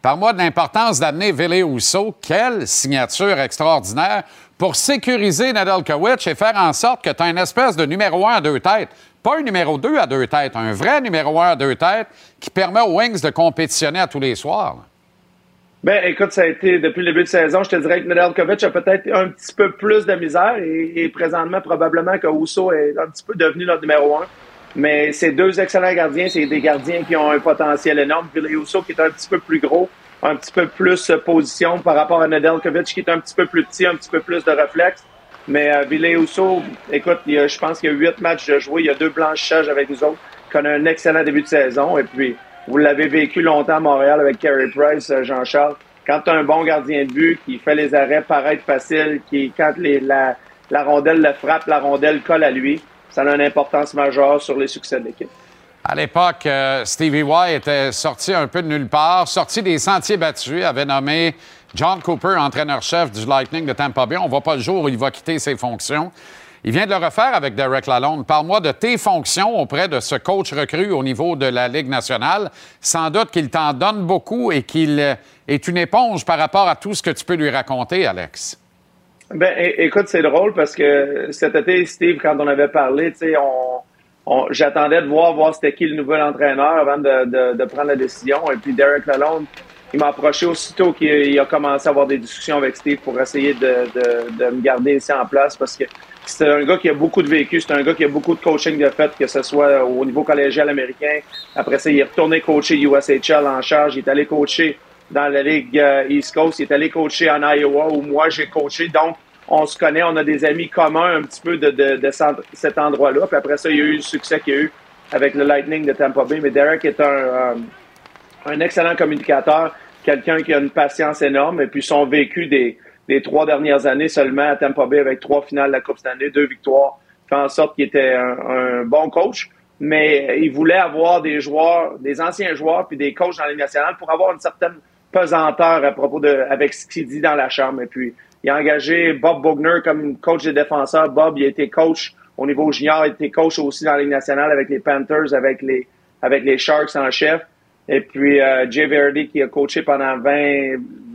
Par-moi de l'importance d'amener Ville Rousseau. Quelle signature extraordinaire pour sécuriser Nedeljkovic et faire en sorte que tu as une espèce de numéro un à deux têtes. Pas un numéro 2 à deux têtes, un vrai numéro 1 à deux têtes qui permet aux Wings de compétitionner à tous les soirs. Ben, écoute, ça a été depuis le début de saison, je te dirais que Nedeljkovic a peut-être un petit peu plus de misère et, présentement, probablement que Rousseau est un petit peu devenu notre numéro 1. Mais c'est deux excellents gardiens, c'est des gardiens qui ont un potentiel énorme. Ville Rousseau qui est un petit peu plus gros, un petit peu plus position par rapport à Nedeljkovic qui est un petit peu plus petit, un petit peu plus de réflexe. Mais euh, Ville écoute, il a, je pense qu'il y a huit matchs de jouer. Il y a deux blanchissages avec nous autres. A un excellent début de saison. Et puis, vous l'avez vécu longtemps à Montréal avec Carey Price, euh, Jean-Charles. Quand tu as un bon gardien de but qui fait les arrêts paraître facile, qui, quand la rondelle le frappe, la rondelle colle à lui, ça a une importance majeure sur les succès de l'équipe. À l'époque, euh, Stevie White était sorti un peu de nulle part, sorti des sentiers battus, avait nommé John Cooper, entraîneur-chef du Lightning de Tampa Bay. On ne voit pas le jour où il va quitter ses fonctions. Il vient de le refaire avec Derek Lalonde. Parle-moi de tes fonctions auprès de ce coach recru au niveau de la Ligue nationale. Sans doute qu'il t'en donne beaucoup et qu'il est une éponge par rapport à tout ce que tu peux lui raconter, Alex. Ben, écoute, c'est drôle parce que cet été, Steve, quand on avait parlé, j'attendais de voir, voir c'était qui le nouvel entraîneur avant de, de, prendre la décision. Et puis Derek Lalonde, il m'a approché aussitôt qu'il a commencé à avoir des discussions avec Steve pour essayer de, de, de me garder ici en place parce que c'est un gars qui a beaucoup de vécu, c'est un gars qui a beaucoup de coaching de fait, que ce soit au niveau collégial américain. Après ça, il est retourné coacher USHL en charge. Il est allé coacher dans la Ligue euh, East Coast. Il est allé coacher en Iowa où moi j'ai coaché. Donc, on se connaît, on a des amis communs un petit peu de, de, de cet endroit-là. Puis après ça, il y a eu le succès qu'il y a eu avec le Lightning de Tampa Bay. Mais Derek est un, euh, un excellent communicateur, quelqu'un qui a une patience énorme et puis son vécu des, trois dernières années seulement à Tampa Bay avec trois finales de la Coupe Stanley, deux victoires, fait en sorte qu'il était un, bon coach. Mais il voulait avoir des joueurs, des anciens joueurs puis des coachs dans la Ligue nationale pour avoir une certaine pesanteur à propos de avec ce qu'il dit dans la chambre. Et puis il a engagé Bob Bogner comme coach des défenseurs. Bob, il a été coach au niveau junior, il a été coach aussi dans la Ligue nationale avec les Panthers, avec les avec les Sharks en chef. Et puis euh, Jay Verdi qui a coaché pendant 20,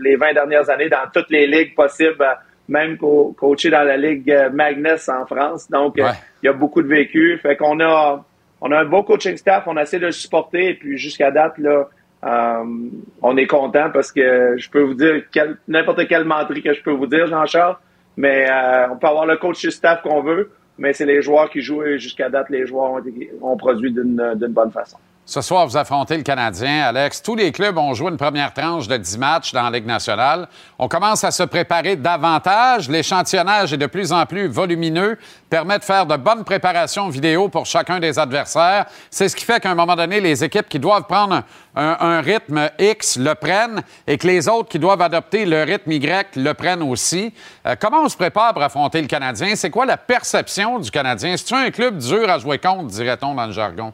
les 20 dernières années dans toutes les ligues possibles même co- coaché dans la Ligue euh, Magnus en France. Donc, euh, Ouais. il y a beaucoup de vécu. Fait qu'on a, on a un beau coaching staff. On essaie de le supporter. Et puis, jusqu'à date, là, euh, on est content parce que je peux vous dire quel- n'importe quelle menterie que je peux vous dire, Jean-Charles. Mais euh, on peut avoir le coach staff qu'on veut, mais c'est les joueurs qui jouent et jusqu'à date, les joueurs ont, été- ont produit d'une d'une bonne façon. Ce soir, vous affrontez le Canadien. Alex, tous les clubs ont joué une première tranche de 10 matchs dans la Ligue nationale. On commence à se préparer davantage. L'échantillonnage est de plus en plus volumineux, permet de faire de bonnes préparations vidéo pour chacun des adversaires. C'est ce qui fait qu'à un moment donné, les équipes qui doivent prendre un, rythme X le prennent et que les autres qui doivent adopter le rythme Y le prennent aussi. Euh, comment on se prépare pour affronter le Canadien? C'est quoi la perception du Canadien? C'est-tu un club dur à jouer contre, dirait-on dans le jargon?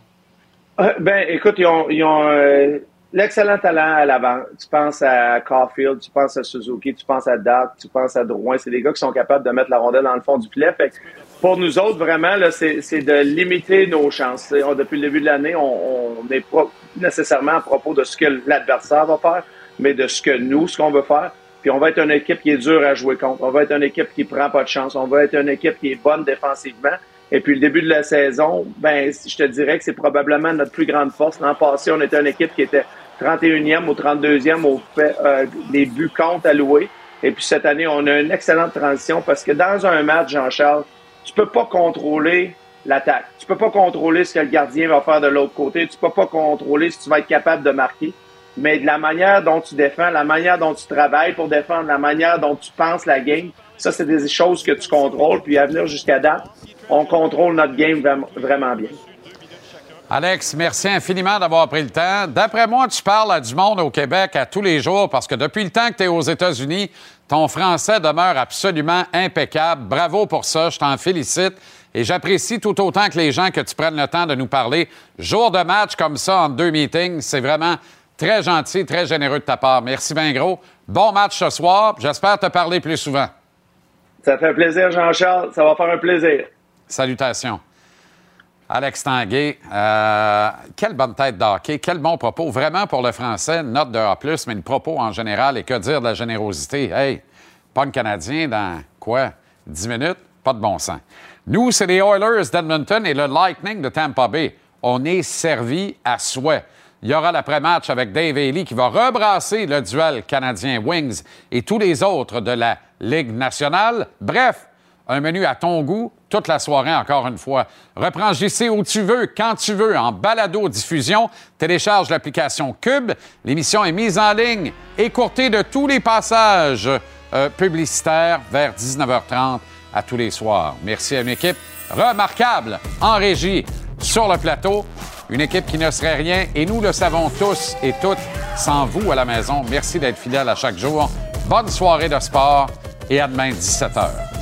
Euh, Ben, écoute, ils ont, ils ont euh, l'excellent talent à l'avant. Tu penses à Caulfield, tu penses à Suzuki, tu penses à Dark, tu penses à Drouin. C'est des gars qui sont capables de mettre la rondelle dans le fond du filet. Fait que pour nous autres, vraiment, là, c'est c'est de limiter nos chances. On- depuis le début de l'année, on n'est pas nécessairement à propos de ce que l'adversaire va faire, mais de ce que nous, ce qu'on veut faire. Puis on va être une équipe qui est dure à jouer contre. On va être une équipe qui prend pas de chance. On va être une équipe qui est bonne défensivement. Et puis le début de la saison, ben je te dirais que c'est probablement notre plus grande force. L'an passé, on était une équipe qui était 31e ou 32e au fait euh, des buts contre alloués. Et puis cette année, on a une excellente transition parce que dans un match, Jean-Charles, tu peux pas contrôler l'attaque. Tu peux pas contrôler ce que le gardien va faire de l'autre côté. Tu peux pas contrôler si tu vas être capable de marquer. Mais de la manière dont tu défends, la manière dont tu travailles pour défendre, la manière dont tu penses la game, ça, c'est des choses que tu contrôles. Puis à venir jusqu'à date, on contrôle notre game vraiment- bien. Alex, merci infiniment d'avoir pris le temps. D'après moi, tu parles à du monde au Québec à tous les jours parce que depuis le temps que tu es aux États-Unis, ton français demeure absolument impeccable. Bravo pour ça, je t'en félicite. Et j'apprécie tout autant que les gens que tu prennes le temps de nous parler. Jour de match comme ça, en deux meetings, c'est vraiment très gentil, très généreux de ta part. Merci bien gros. Bon match ce soir. J'espère te parler plus souvent. Ça fait plaisir, Jean-Charles. Ça va faire un plaisir. Salutations. Alex Tanguay, euh, quelle bonne tête d'hockey, quel bon propos. Vraiment pour le français, note de A, mais le propos en général. Et que dire de la générosité? Hey, pas un Canadien dans quoi? 10 minutes? Pas de bon sens. Nous, c'est les Oilers d'Edmonton et le Lightning de Tampa Bay. On est servi à souhait. Il y aura l'après-match avec Dave Haley qui va rebrasser le duel canadien Wings et tous les autres de la Ligue nationale. Bref, un menu à ton goût toute la soirée, encore une fois. Reprends JC où tu veux, quand tu veux, en balado-diffusion. Télécharge l'application Cube. L'émission est mise en ligne, écourtée de tous les passages euh, publicitaires vers 19h30 à tous les soirs. Merci à une équipe remarquable en régie sur le plateau. Une équipe qui ne serait rien, et nous le savons tous et toutes, sans vous à la maison. Merci d'être fidèle à chaque jour. Bonne soirée de sport et à demain 17h.